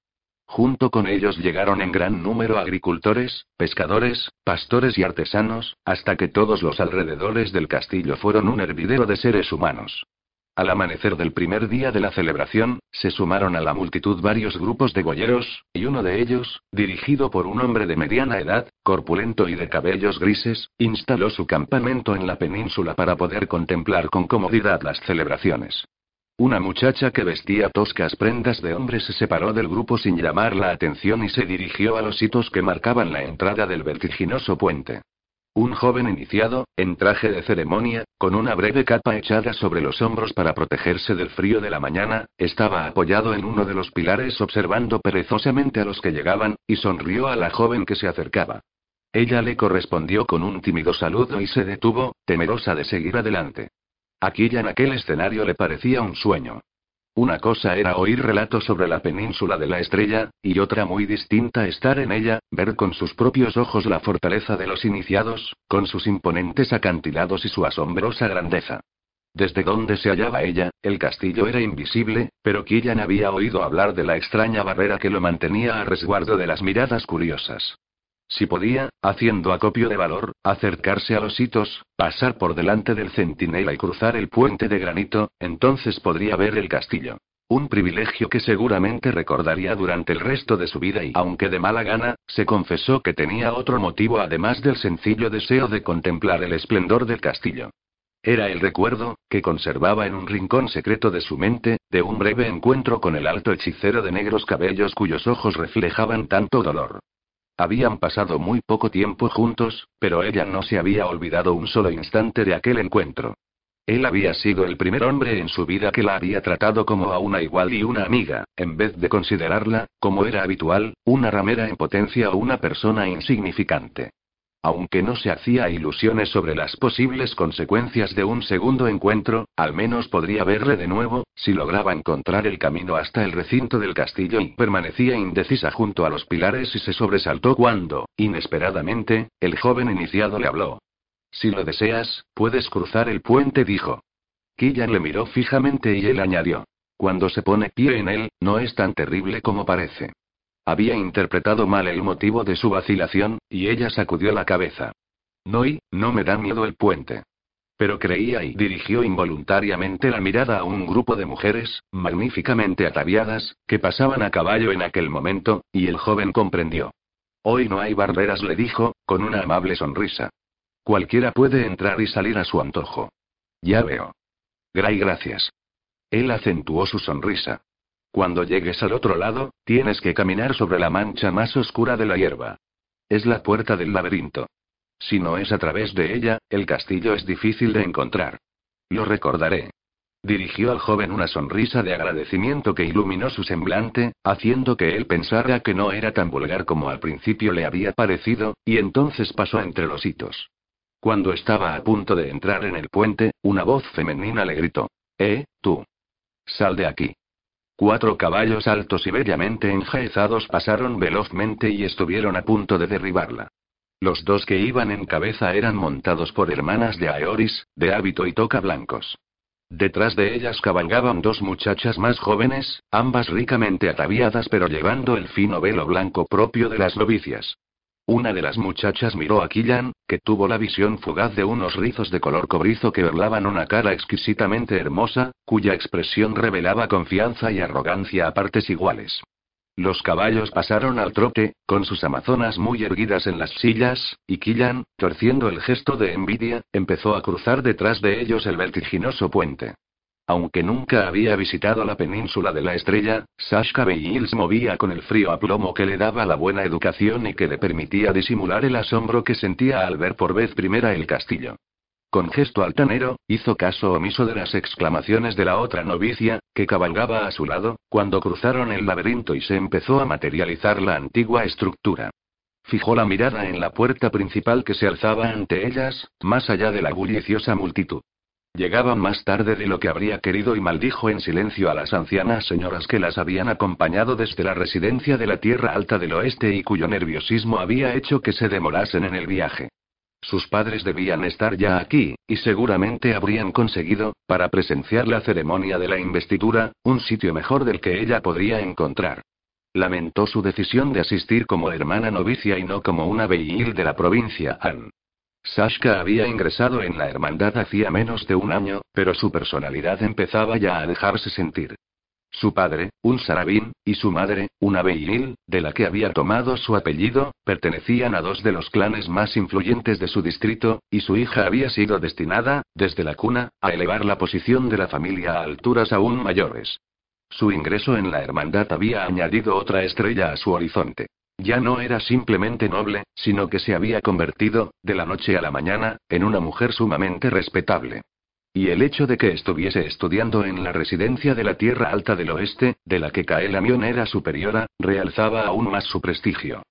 Junto con ellos llegaron en gran número agricultores, pescadores, pastores y artesanos, hasta que todos los alrededores del castillo fueron un hervidero de seres humanos. Al amanecer del primer día de la celebración, se sumaron a la multitud varios grupos de boyeros, y uno de ellos, dirigido por un hombre de mediana edad, corpulento y de cabellos grises, instaló su campamento en la península para poder contemplar con comodidad las celebraciones. Una muchacha que vestía toscas prendas de hombre se separó del grupo sin llamar la atención y se dirigió a los hitos que marcaban la entrada del vertiginoso puente. Un joven iniciado, en traje de ceremonia, con una breve capa echada sobre los hombros para protegerse del frío de la mañana, estaba apoyado en uno de los pilares observando perezosamente a los que llegaban, y sonrió a la joven que se acercaba. Ella le correspondió con un tímido saludo y se detuvo, temerosa de seguir adelante. Y en aquel escenario le parecía un sueño. Una cosa era oír relatos sobre la península de la estrella, y otra muy distinta estar en ella, ver con sus propios ojos la fortaleza de los iniciados, con sus imponentes acantilados y su asombrosa grandeza. Desde donde se hallaba ella, el castillo era invisible, pero Killian había oído hablar de la extraña barrera que lo mantenía a resguardo de las miradas curiosas. Si podía, haciendo acopio de valor, acercarse a los hitos, pasar por delante del centinela y cruzar el puente de granito, entonces podría ver el castillo. Un privilegio que seguramente recordaría durante el resto de su vida y, aunque de mala gana, se confesó que tenía otro motivo además del sencillo deseo de contemplar el esplendor del castillo. Era el recuerdo, que conservaba en un rincón secreto de su mente, de un breve encuentro con el alto hechicero de negros cabellos cuyos ojos reflejaban tanto dolor. Habían pasado muy poco tiempo juntos, pero ella no se había olvidado un solo instante de aquel encuentro. Él había sido el primer hombre en su vida que la había tratado como a una igual y una amiga, en vez de considerarla, como era habitual, una ramera en potencia o una persona insignificante. Aunque no se hacía ilusiones sobre las posibles consecuencias de un segundo encuentro, al menos podría verle de nuevo, si lograba encontrar el camino hasta el recinto del castillo y permanecía indecisa junto a los pilares y se sobresaltó cuando, inesperadamente, el joven iniciado le habló. Si lo deseas, puedes cruzar el puente, dijo. Killian le miró fijamente y él añadió. Cuando se pone pie en él, no es tan terrible como parece. Había interpretado mal el motivo de su vacilación, y ella sacudió la cabeza. No y, no me da miedo el puente. Pero creía y dirigió involuntariamente la mirada a un grupo de mujeres, magníficamente ataviadas, que pasaban a caballo en aquel momento, y el joven comprendió. Hoy no hay barreras, le dijo, con una amable sonrisa. Cualquiera puede entrar y salir a su antojo. Ya veo. Gray, gracias. Él acentuó su sonrisa. Cuando llegues al otro lado, tienes que caminar sobre la mancha más oscura de la hierba. Es la puerta del laberinto. Si no es a través de ella, el castillo es difícil de encontrar. Lo recordaré. Dirigió al joven una sonrisa de agradecimiento que iluminó su semblante, haciendo que él pensara que no era tan vulgar como al principio le había parecido, y entonces pasó entre los hitos. Cuando estaba a punto de entrar en el puente, una voz femenina le gritó. Eh, tú. Sal de aquí. Cuatro caballos altos y bellamente enjaezados pasaron velozmente y estuvieron a punto de derribarla. Los dos que iban en cabeza eran montados por hermanas de Aeoris, de hábito y toca blancos. Detrás de ellas cabalgaban dos muchachas más jóvenes, ambas ricamente ataviadas pero llevando el fino velo blanco propio de las novicias. Una de las muchachas miró a Killan, que tuvo la visión fugaz de unos rizos de color cobrizo que orlaban una cara exquisitamente hermosa, cuya expresión revelaba confianza y arrogancia a partes iguales. Los caballos pasaron al trote, con sus amazonas muy erguidas en las sillas, y Killan, torciendo el gesto de envidia, empezó a cruzar detrás de ellos el vertiginoso puente. Aunque nunca había visitado la península de la estrella, Sashka se movía con el frío aplomo que le daba la buena educación y que le permitía disimular el asombro que sentía al ver por vez primera el castillo. Con gesto altanero, hizo caso omiso de las exclamaciones de la otra novicia, que cabalgaba a su lado, cuando cruzaron el laberinto y se empezó a materializar la antigua estructura. Fijó la mirada en la puerta principal que se alzaba ante ellas, más allá de la bulliciosa multitud. Llegaban más tarde de lo que habría querido y maldijo en silencio a las ancianas señoras que las habían acompañado desde la residencia de la Tierra Alta del Oeste y cuyo nerviosismo había hecho que se demorasen en el viaje. Sus padres debían estar ya aquí, y seguramente habrían conseguido, para presenciar la ceremonia de la investidura, un sitio mejor del que ella podría encontrar. Lamentó su decisión de asistir como hermana novicia y no como una beil de la provincia Han. Sashka había ingresado en la hermandad hacía menos de un año, pero su personalidad empezaba ya a dejarse sentir. Su padre, un sarabín, y su madre, una beiril, de la que había tomado su apellido, pertenecían a dos de los clanes más influyentes de su distrito, y su hija había sido destinada, desde la cuna, a elevar la posición de la familia a alturas aún mayores. Su ingreso en la hermandad había añadido otra estrella a su horizonte. Ya no era simplemente noble, sino que se había convertido, de la noche a la mañana, en una mujer sumamente respetable. Y el hecho de que estuviese estudiando en la residencia de la Tierra Alta del Oeste, de la que Kaelamion era superiora, realzaba aún más su prestigio.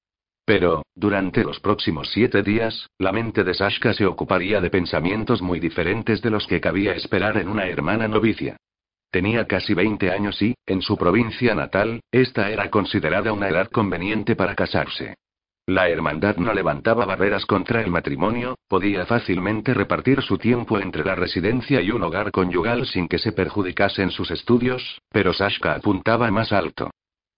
Pero, durante los próximos siete días, la mente de Sashka se ocuparía de pensamientos muy diferentes de los que cabía esperar en una hermana novicia. Tenía casi 20 años y, en su provincia natal, esta era considerada una edad conveniente para casarse. La hermandad no levantaba barreras contra el matrimonio, podía fácilmente repartir su tiempo entre la residencia y un hogar conyugal sin que se perjudicasen sus estudios, pero Sashka apuntaba más alto.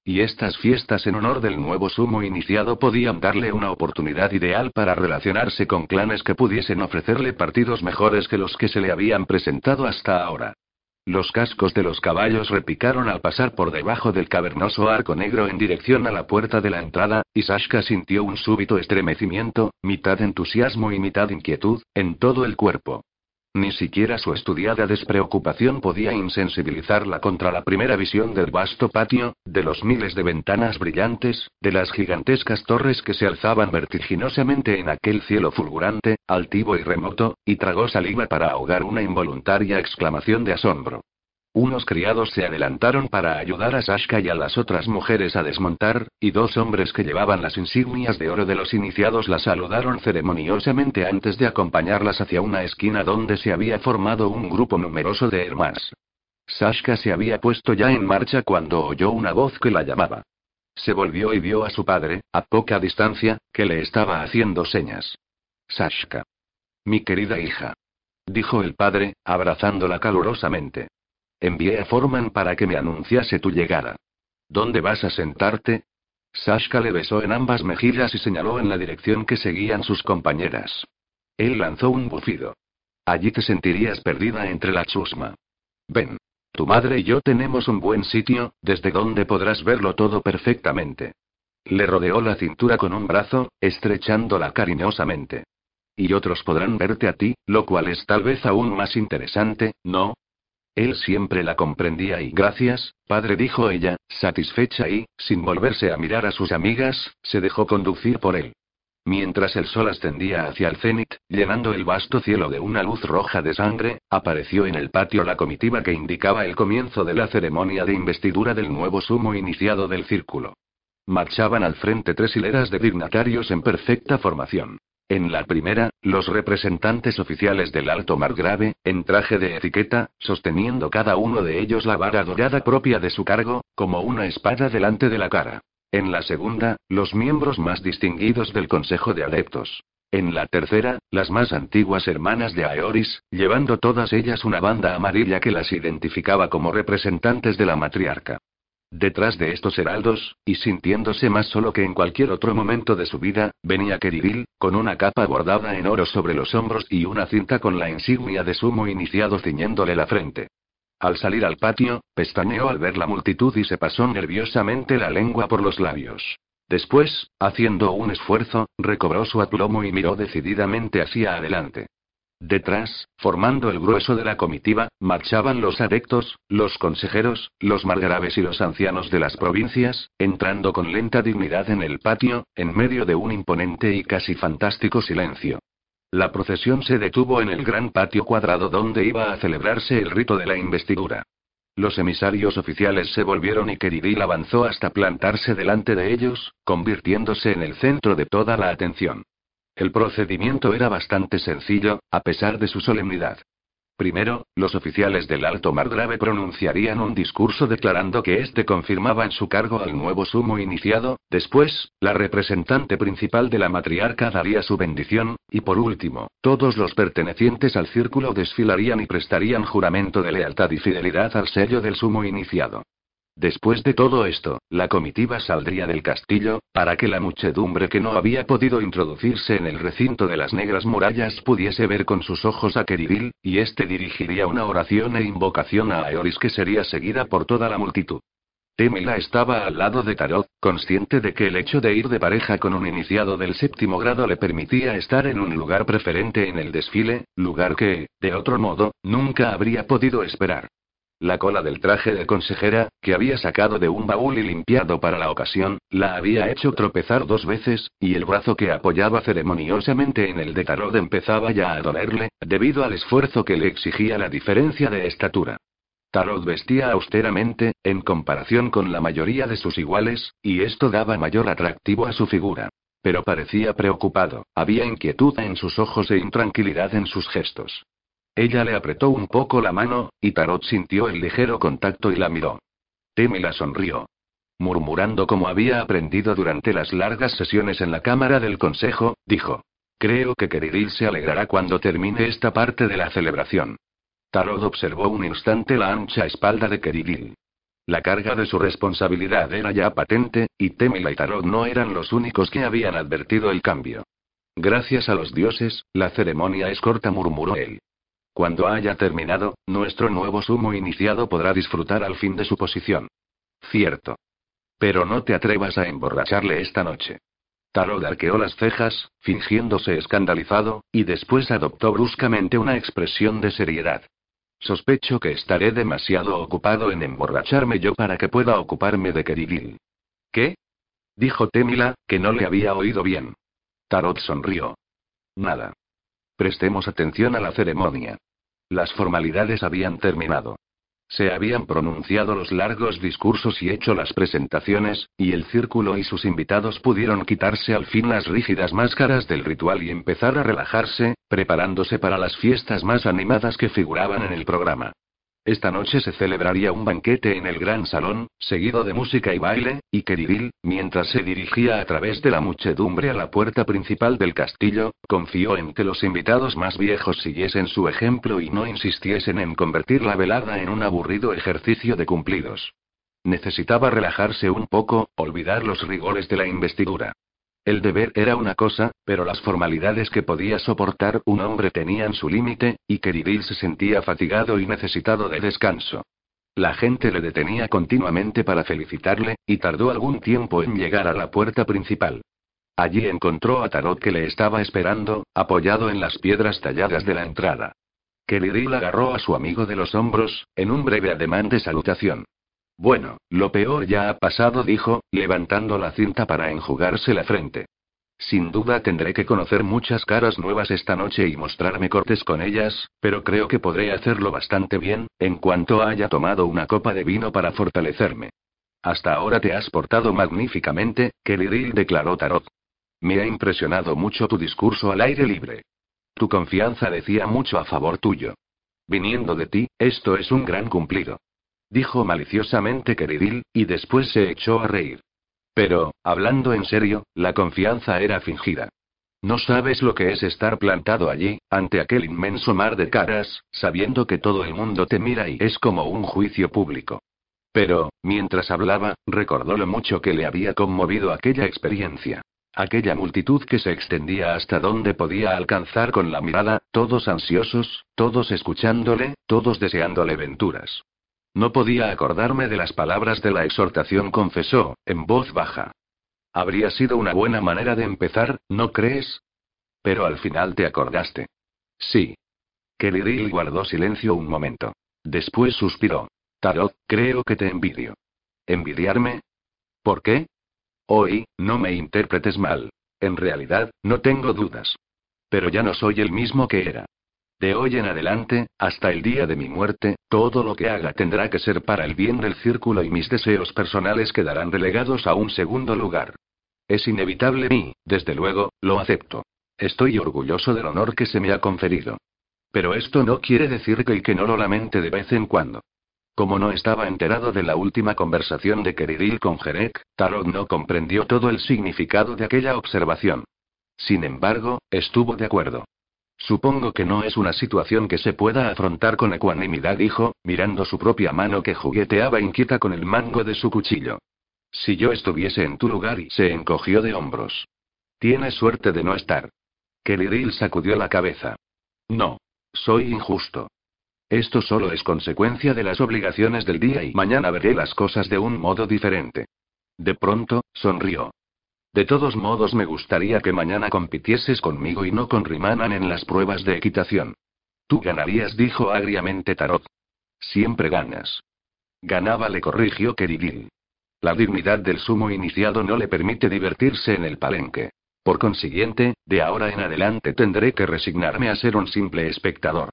Y estas fiestas en honor del nuevo sumo iniciado podían darle una oportunidad ideal para relacionarse con clanes que pudiesen ofrecerle partidos mejores que los que se le habían presentado hasta ahora. Los cascos de los caballos repicaron al pasar por debajo del cavernoso arco negro en dirección a la puerta de la entrada, y Sashka sintió un súbito estremecimiento, mitad entusiasmo y mitad inquietud, en todo el cuerpo. Ni siquiera su estudiada despreocupación podía insensibilizarla contra la primera visión del vasto patio, de los miles de ventanas brillantes, de las gigantescas torres que se alzaban vertiginosamente en aquel cielo fulgurante, altivo y remoto, y tragó saliva para ahogar una involuntaria exclamación de asombro. Unos criados se adelantaron para ayudar a Sashka y a las otras mujeres a desmontar, y dos hombres que llevaban las insignias de oro de los iniciados la saludaron ceremoniosamente antes de acompañarlas hacia una esquina donde se había formado un grupo numeroso de hermanas. Sashka se había puesto ya en marcha cuando oyó una voz que la llamaba. Se volvió y vio a su padre, a poca distancia, que le estaba haciendo señas. Sashka. Mi querida hija. Dijo el padre, abrazándola calurosamente. Envié a Forman para que me anunciase tu llegada. ¿Dónde vas a sentarte? Sashka le besó en ambas mejillas y señaló en la dirección que seguían sus compañeras. Él lanzó un bufido. Allí te sentirías perdida entre la chusma. Ven. Tu madre y yo tenemos un buen sitio, desde donde podrás verlo todo perfectamente. Le rodeó la cintura con un brazo, estrechándola cariñosamente. Y otros podrán verte a ti, lo cual es tal vez aún más interesante, ¿no? Él siempre la comprendía y gracias, padre, dijo ella, satisfecha y, sin volverse a mirar a sus amigas, se dejó conducir por él. Mientras el sol ascendía hacia el cenit, llenando el vasto cielo de una luz roja de sangre, apareció en el patio la comitiva que indicaba el comienzo de la ceremonia de investidura del nuevo sumo iniciado del círculo. Marchaban al frente tres hileras de dignatarios en perfecta formación. En la primera, los representantes oficiales del alto margrave, en traje de etiqueta, sosteniendo cada uno de ellos la vara dorada propia de su cargo, como una espada delante de la cara. En la segunda, los miembros más distinguidos del Consejo de Adeptos. En la tercera, las más antiguas hermanas de Aeoris, llevando todas ellas una banda amarilla que las identificaba como representantes de la matriarca. Detrás de estos heraldos, y sintiéndose más solo que en cualquier otro momento de su vida, venía Keridil, con una capa bordada en oro sobre los hombros y una cinta con la insignia de sumo iniciado ciñéndole la frente. Al salir al patio, pestañeó al ver la multitud y se pasó nerviosamente la lengua por los labios. Después, haciendo un esfuerzo, recobró su aplomo y miró decididamente hacia adelante. Detrás, formando el grueso de la comitiva, marchaban los adeptos, los consejeros, los margraves y los ancianos de las provincias, entrando con lenta dignidad en el patio, en medio de un imponente y casi fantástico silencio. La procesión se detuvo en el gran patio cuadrado donde iba a celebrarse el rito de la investidura. Los emisarios oficiales se volvieron y Keridil avanzó hasta plantarse delante de ellos, convirtiéndose en el centro de toda la atención. El procedimiento era bastante sencillo, a pesar de su solemnidad. Primero, los oficiales del alto margrave pronunciarían un discurso declarando que éste confirmaba en su cargo al nuevo sumo iniciado, después, la representante principal de la matriarca daría su bendición, y por último, todos los pertenecientes al círculo desfilarían y prestarían juramento de lealtad y fidelidad al sello del sumo iniciado. Después de todo esto, la comitiva saldría del castillo, para que la muchedumbre que no había podido introducirse en el recinto de las negras murallas pudiese ver con sus ojos a Keridil, y éste dirigiría una oración e invocación a Aeoris que sería seguida por toda la multitud. Temila estaba al lado de Tarot, consciente de que el hecho de ir de pareja con un iniciado del séptimo grado le permitía estar en un lugar preferente en el desfile, lugar que, de otro modo, nunca habría podido esperar. La cola del traje de consejera, que había sacado de un baúl y limpiado para la ocasión, la había hecho tropezar dos veces, y el brazo que apoyaba ceremoniosamente en el de Tarot empezaba ya a dolerle, debido al esfuerzo que le exigía la diferencia de estatura. Tarot vestía austeramente, en comparación con la mayoría de sus iguales, y esto daba mayor atractivo a su figura. Pero parecía preocupado, había inquietud en sus ojos e intranquilidad en sus gestos. Ella le apretó un poco la mano, y Tarot sintió el ligero contacto y la miró. Temi la sonrió. Murmurando como había aprendido durante las largas sesiones en la Cámara del Consejo, dijo. Creo que Keridil se alegrará cuando termine esta parte de la celebración. Tarot observó un instante la ancha espalda de Keridil. La carga de su responsabilidad era ya patente, y Temila y Tarot no eran los únicos que habían advertido el cambio. Gracias a los dioses, la ceremonia es corta, murmuró él. Cuando haya terminado, nuestro nuevo sumo iniciado podrá disfrutar al fin de su posición. Cierto. Pero no te atrevas a emborracharle esta noche. Tarot arqueó las cejas, fingiéndose escandalizado, y después adoptó bruscamente una expresión de seriedad. Sospecho que estaré demasiado ocupado en emborracharme yo para que pueda ocuparme de Keridil. ¿Qué? Dijo Temila, que no le había oído bien. Tarot sonrió. Nada. Prestemos atención a la ceremonia. Las formalidades habían terminado. Se habían pronunciado los largos discursos y hecho las presentaciones, y el círculo y sus invitados pudieron quitarse al fin las rígidas máscaras del ritual y empezar a relajarse, preparándose para las fiestas más animadas que figuraban en el programa. Esta noche se celebraría un banquete en el gran salón, seguido de música y baile, y Keridil, mientras se dirigía a través de la muchedumbre a la puerta principal del castillo, confió en que los invitados más viejos siguiesen su ejemplo y no insistiesen en convertir la velada en un aburrido ejercicio de cumplidos. Necesitaba relajarse un poco, olvidar los rigores de la investidura. El deber era una cosa, pero las formalidades que podía soportar un hombre tenían su límite, y Keridil se sentía fatigado y necesitado de descanso. La gente le detenía continuamente para felicitarle, y tardó algún tiempo en llegar a la puerta principal. Allí encontró a Tarot que le estaba esperando, apoyado en las piedras talladas de la entrada. Keridil agarró a su amigo de los hombros, en un breve ademán de salutación. Bueno, lo peor ya ha pasado, dijo, levantando la cinta para enjugarse la frente. Sin duda tendré que conocer muchas caras nuevas esta noche y mostrarme cortes con ellas, pero creo que podré hacerlo bastante bien, en cuanto haya tomado una copa de vino para fortalecerme. Hasta ahora te has portado magníficamente, Kelly declaró Tarot. Me ha impresionado mucho tu discurso al aire libre. Tu confianza decía mucho a favor tuyo. Viniendo de ti, esto es un gran cumplido. Dijo maliciosamente Keridil, y después se echó a reír. Pero, hablando en serio, la confianza era fingida. No sabes lo que es estar plantado allí, ante aquel inmenso mar de caras, sabiendo que todo el mundo te mira y es como un juicio público. Pero, mientras hablaba, recordó lo mucho que le había conmovido aquella experiencia. Aquella multitud que se extendía hasta donde podía alcanzar con la mirada, todos ansiosos, todos escuchándole, todos deseándole venturas. No podía acordarme de las palabras de la exhortación, confesó, en voz baja. Habría sido una buena manera de empezar, ¿no crees? Pero al final te acordaste. Sí. Kelly guardó silencio un momento. Después suspiró. Tarot, creo que te envidio. ¿Envidiarme? ¿Por qué? Hoy, no me interpretes mal. En realidad, no tengo dudas. Pero ya no soy el mismo que era. De hoy en adelante, hasta el día de mi muerte, todo lo que haga tendrá que ser para el bien del círculo y mis deseos personales quedarán relegados a un segundo lugar. Es inevitable y, desde luego, lo acepto. Estoy orgulloso del honor que se me ha conferido. Pero esto no quiere decir que y que no lo lamente de vez en cuando. Como no estaba enterado de la última conversación de Keridil con Jerek, Tarot no comprendió todo el significado de aquella observación. Sin embargo, estuvo de acuerdo. Supongo que no es una situación que se pueda afrontar con ecuanimidad, dijo, mirando su propia mano que jugueteaba inquieta con el mango de su cuchillo. Si yo estuviese en tu lugar y se encogió de hombros. Tienes suerte de no estar. Keridil sacudió la cabeza. No. Soy injusto. Esto solo es consecuencia de las obligaciones del día y mañana veré las cosas de un modo diferente. De pronto, sonrió. De todos modos me gustaría que mañana compitieses conmigo y no con Rimanan en las pruebas de equitación. Tú ganarías, dijo agriamente Tarot. Siempre ganas. Ganaba, le corrigió Kerigil. La dignidad del sumo iniciado no le permite divertirse en el palenque. Por consiguiente, de ahora en adelante tendré que resignarme a ser un simple espectador.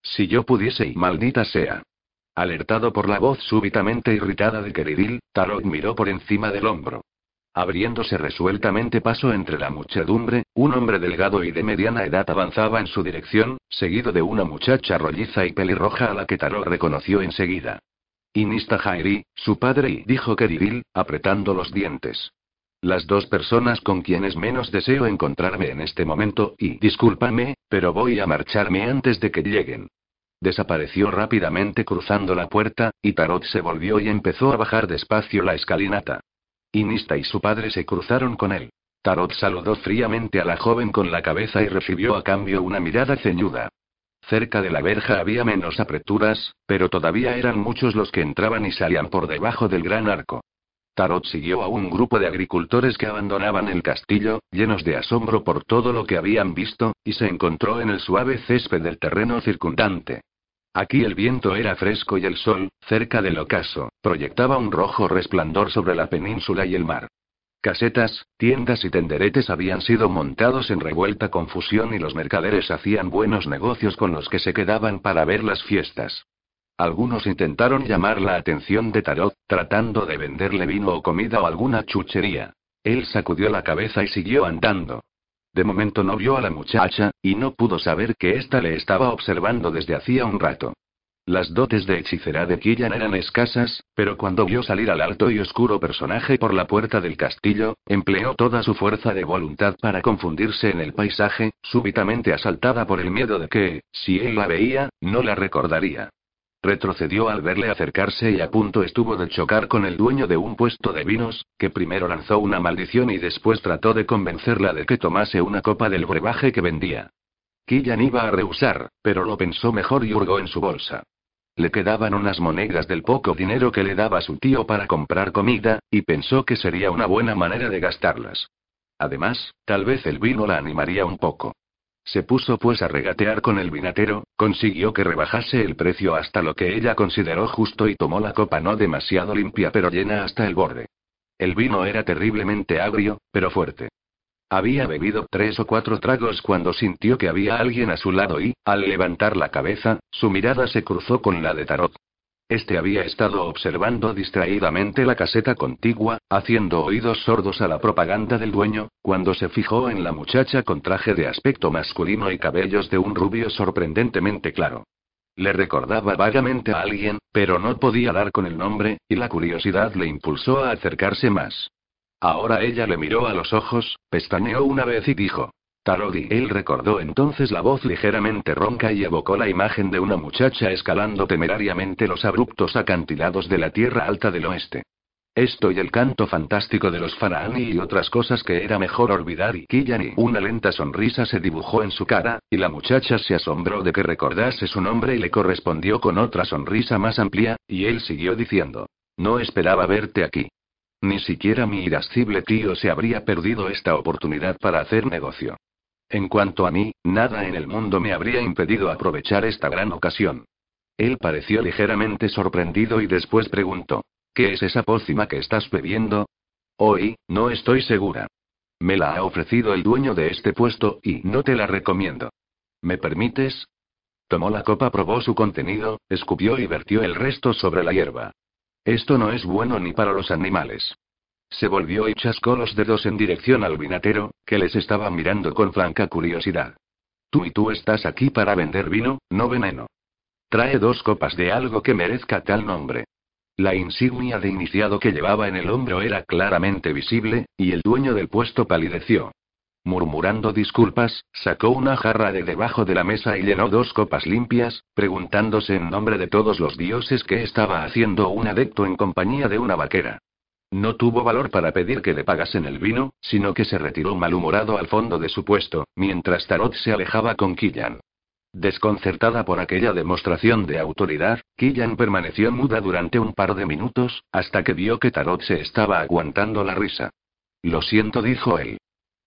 Si yo pudiese y maldita sea. Alertado por la voz súbitamente irritada de Keridil, Tarot miró por encima del hombro. Abriéndose resueltamente paso entre la muchedumbre, un hombre delgado y de mediana edad avanzaba en su dirección, seguido de una muchacha rolliza y pelirroja a la que Tarot reconoció enseguida. Inista Jairi, su padre dijo Keridil, apretando los dientes. Las dos personas con quienes menos deseo encontrarme en este momento, y discúlpame, pero voy a marcharme antes de que lleguen. Desapareció rápidamente cruzando la puerta, y Tarot se volvió y empezó a bajar despacio la escalinata. Inista y su padre se cruzaron con él. Tarot saludó fríamente a la joven con la cabeza y recibió a cambio una mirada ceñuda. Cerca de la verja había menos apreturas, pero todavía eran muchos los que entraban y salían por debajo del gran arco. Tarot siguió a un grupo de agricultores que abandonaban el castillo, llenos de asombro por todo lo que habían visto, y se encontró en el suave césped del terreno circundante. Aquí el viento era fresco y el sol, cerca del ocaso, proyectaba un rojo resplandor sobre la península y el mar. Casetas, tiendas y tenderetes habían sido montados en revuelta confusión y los mercaderes hacían buenos negocios con los que se quedaban para ver las fiestas. Algunos intentaron llamar la atención de Tarot, tratando de venderle vino o comida o alguna chuchería. Él sacudió la cabeza y siguió andando. De momento no vio a la muchacha, y no pudo saber que ésta le estaba observando desde hacía un rato. Las dotes de hechicera de Killian eran escasas, pero cuando vio salir al alto y oscuro personaje por la puerta del castillo, empleó toda su fuerza de voluntad para confundirse en el paisaje, súbitamente asaltada por el miedo de que, si él la veía, no la recordaría. Retrocedió al verle acercarse y a punto estuvo de chocar con el dueño de un puesto de vinos, que primero lanzó una maldición y después trató de convencerla de que tomase una copa del brebaje que vendía. Killian iba a rehusar, pero lo pensó mejor y hurgó en su bolsa. Le quedaban unas monedas del poco dinero que le daba su tío para comprar comida, y pensó que sería una buena manera de gastarlas. Además, tal vez el vino la animaría un poco. Se puso pues a regatear con el vinatero, consiguió que rebajase el precio hasta lo que ella consideró justo y tomó la copa no demasiado limpia pero llena hasta el borde. El vino era terriblemente agrio, pero fuerte. Había bebido tres o cuatro tragos cuando sintió que había alguien a su lado y, al levantar la cabeza, su mirada se cruzó con la de Tarot. Este había estado observando distraídamente la caseta contigua, haciendo oídos sordos a la propaganda del dueño, cuando se fijó en la muchacha con traje de aspecto masculino y cabellos de un rubio sorprendentemente claro. Le recordaba vagamente a alguien, pero no podía dar con el nombre, y la curiosidad le impulsó a acercarse más. Ahora ella le miró a los ojos, pestañeó una vez y dijo. Tarodi. Él recordó entonces la voz ligeramente ronca y evocó la imagen de una muchacha escalando temerariamente los abruptos acantilados de la tierra alta del oeste. Esto y el canto fantástico de los Faraani y otras cosas que era mejor olvidar y Killan una lenta sonrisa se dibujó en su cara, y la muchacha se asombró de que recordase su nombre y le correspondió con otra sonrisa más amplia, y él siguió diciendo. No esperaba verte aquí. Ni siquiera mi irascible tío se habría perdido esta oportunidad para hacer negocio. En cuanto a mí, nada en el mundo me habría impedido aprovechar esta gran ocasión. Él pareció ligeramente sorprendido y después preguntó. ¿Qué es esa pócima que estás bebiendo? Hoy, no estoy segura. Me la ha ofrecido el dueño de este puesto, y no te la recomiendo. ¿Me permites? Tomó la copa, probó su contenido, escupió y vertió el resto sobre la hierba. Esto no es bueno ni para los animales. Se volvió y chascó los dedos en dirección al vinatero, que les estaba mirando con franca curiosidad. Tú y tú estás aquí para vender vino, no veneno. Trae dos copas de algo que merezca tal nombre. La insignia de iniciado que llevaba en el hombro era claramente visible, y el dueño del puesto palideció. Murmurando disculpas, sacó una jarra de debajo de la mesa y llenó dos copas limpias, preguntándose en nombre de todos los dioses qué estaba haciendo un adepto en compañía de una vaquera. No tuvo valor para pedir que le pagasen el vino, sino que se retiró malhumorado al fondo de su puesto, mientras Tarot se alejaba con Killan. Desconcertada por aquella demostración de autoridad, Killan permaneció muda durante un par de minutos, hasta que vio que Tarot se estaba aguantando la risa. Lo siento, dijo él.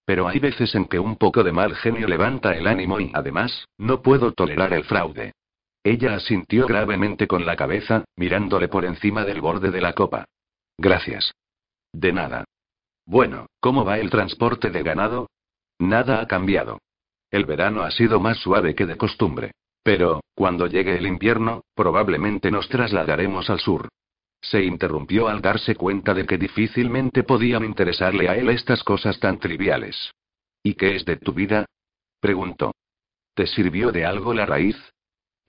Pero hay veces en que un poco de mal genio levanta el ánimo y, además, no puedo tolerar el fraude. Ella asintió gravemente con la cabeza, mirándole por encima del borde de la copa. Gracias. De nada. Bueno, ¿cómo va el transporte de ganado? Nada ha cambiado. El verano ha sido más suave que de costumbre. Pero, cuando llegue el invierno, probablemente nos trasladaremos al sur. Se interrumpió al darse cuenta de que difícilmente podían interesarle a él estas cosas tan triviales. ¿Y qué es de tu vida? preguntó. ¿Te sirvió de algo la raíz?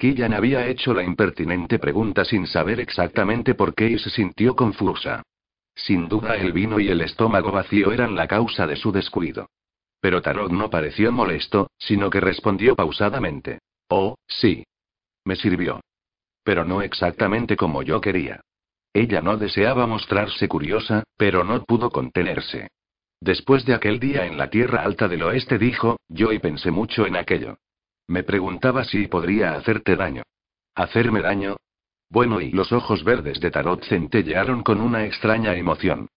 Killan había hecho la impertinente pregunta sin saber exactamente por qué y se sintió confusa. Sin duda el vino y el estómago vacío eran la causa de su descuido. Pero Tarot no pareció molesto, sino que respondió pausadamente. Oh, sí. Me sirvió. Pero no exactamente como yo quería. Ella no deseaba mostrarse curiosa, pero no pudo contenerse. Después de aquel día en la Tierra Alta del Oeste dijo, yo y pensé mucho en aquello. Me preguntaba si podría hacerte daño. ¿Hacerme daño? Bueno, y los ojos verdes de Tarot centellearon con una extraña emoción.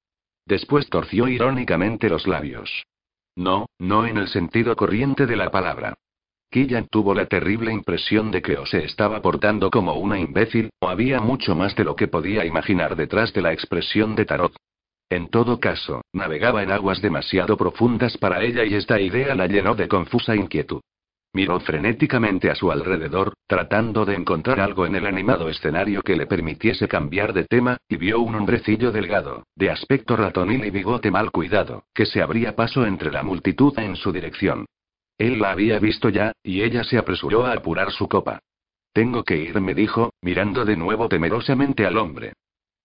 Después torció irónicamente los labios. No, no en el sentido corriente de la palabra. Killan tuvo la terrible impresión de que o se estaba portando como una imbécil, o había mucho más de lo que podía imaginar detrás de la expresión de Tarot. En todo caso, navegaba en aguas demasiado profundas para ella y esta idea la llenó de confusa inquietud. Miró frenéticamente a su alrededor, tratando de encontrar algo en el animado escenario que le permitiese cambiar de tema, y vio un hombrecillo delgado, de aspecto ratonil y bigote mal cuidado, que se abría paso entre la multitud en su dirección. Él la había visto ya, y ella se apresuró a apurar su copa. Tengo que irme, dijo, mirando de nuevo temerosamente al hombre.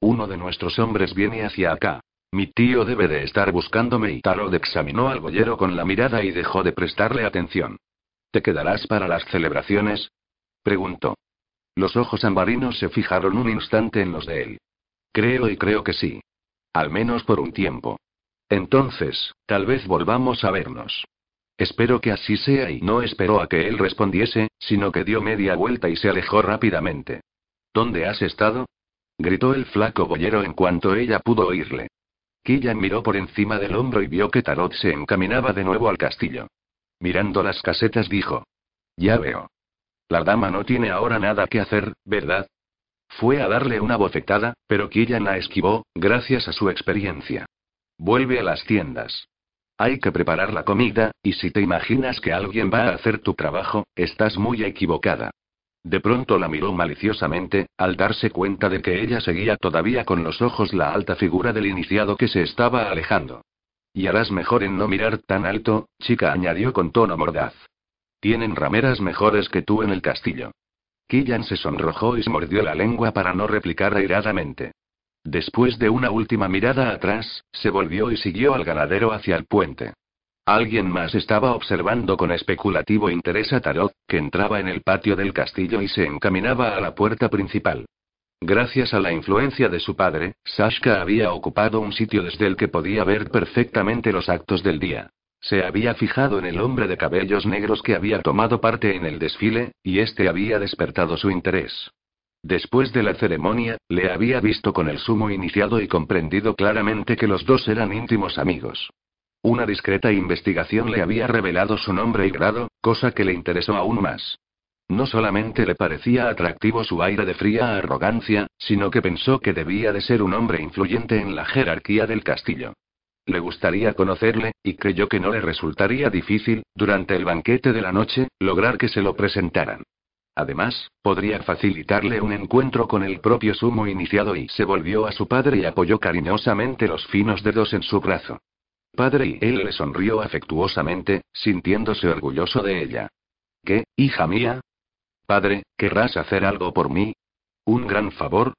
Uno de nuestros hombres viene hacia acá. Mi tío debe de estar buscándome y Tarot examinó al boyero con la mirada y dejó de prestarle atención. ¿Te quedarás para las celebraciones? preguntó. Los ojos ambarinos se fijaron un instante en los de él. Creo y creo que sí. Al menos por un tiempo. Entonces, tal vez volvamos a vernos. Espero que así sea y no esperó a que él respondiese, sino que dio media vuelta y se alejó rápidamente. ¿Dónde has estado? gritó el flaco boyero en cuanto ella pudo oírle. Killan miró por encima del hombro y vio que Tarot se encaminaba de nuevo al castillo. Mirando las casetas dijo. Ya veo. La dama no tiene ahora nada que hacer, ¿verdad? Fue a darle una bofetada, pero Killan la esquivó, gracias a su experiencia. Vuelve a las tiendas. Hay que preparar la comida, y si te imaginas que alguien va a hacer tu trabajo, estás muy equivocada. De pronto la miró maliciosamente, al darse cuenta de que ella seguía todavía con los ojos la alta figura del iniciado que se estaba alejando. Y harás mejor en no mirar tan alto, chica, añadió con tono mordaz. Tienen rameras mejores que tú en el castillo. Killan se sonrojó y se mordió la lengua para no replicar airadamente. Después de una última mirada atrás, se volvió y siguió al ganadero hacia el puente. Alguien más estaba observando con especulativo interés a Tarot, que entraba en el patio del castillo y se encaminaba a la puerta principal. Gracias a la influencia de su padre, Sashka había ocupado un sitio desde el que podía ver perfectamente los actos del día. Se había fijado en el hombre de cabellos negros que había tomado parte en el desfile, y este había despertado su interés. Después de la ceremonia, le había visto con el sumo iniciado y comprendido claramente que los dos eran íntimos amigos. Una discreta investigación le había revelado su nombre y grado, cosa que le interesó aún más. No solamente le parecía atractivo su aire de fría arrogancia, sino que pensó que debía de ser un hombre influyente en la jerarquía del castillo. Le gustaría conocerle, y creyó que no le resultaría difícil, durante el banquete de la noche, lograr que se lo presentaran. Además, podría facilitarle un encuentro con el propio sumo iniciado y se volvió a su padre y apoyó cariñosamente los finos dedos en su brazo. Padre y él le sonrió afectuosamente, sintiéndose orgulloso de ella. ¿Qué, hija mía? Padre, ¿querrás hacer algo por mí? ¿Un gran favor?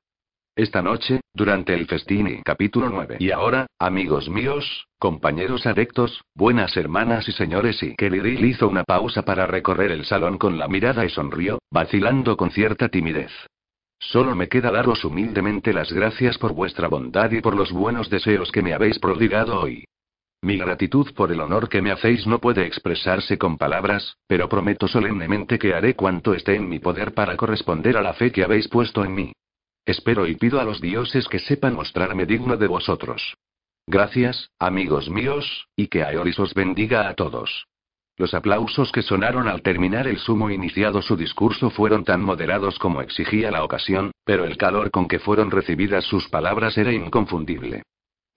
Esta noche, durante el festín y capítulo 9. Y ahora, amigos míos, compañeros adectos, buenas hermanas y señores y Kelly hizo una pausa para recorrer el salón con la mirada y sonrió, vacilando con cierta timidez. Solo me queda daros humildemente las gracias por vuestra bondad y por los buenos deseos que me habéis prodigado hoy. Mi gratitud por el honor que me hacéis no puede expresarse con palabras, pero prometo solemnemente que haré cuanto esté en mi poder para corresponder a la fe que habéis puesto en mí. Espero y pido a los dioses que sepan mostrarme digno de vosotros. Gracias, amigos míos, y que Aeoris os bendiga a todos. Los aplausos que sonaron al terminar el sumo iniciado su discurso fueron tan moderados como exigía la ocasión, pero el calor con que fueron recibidas sus palabras era inconfundible.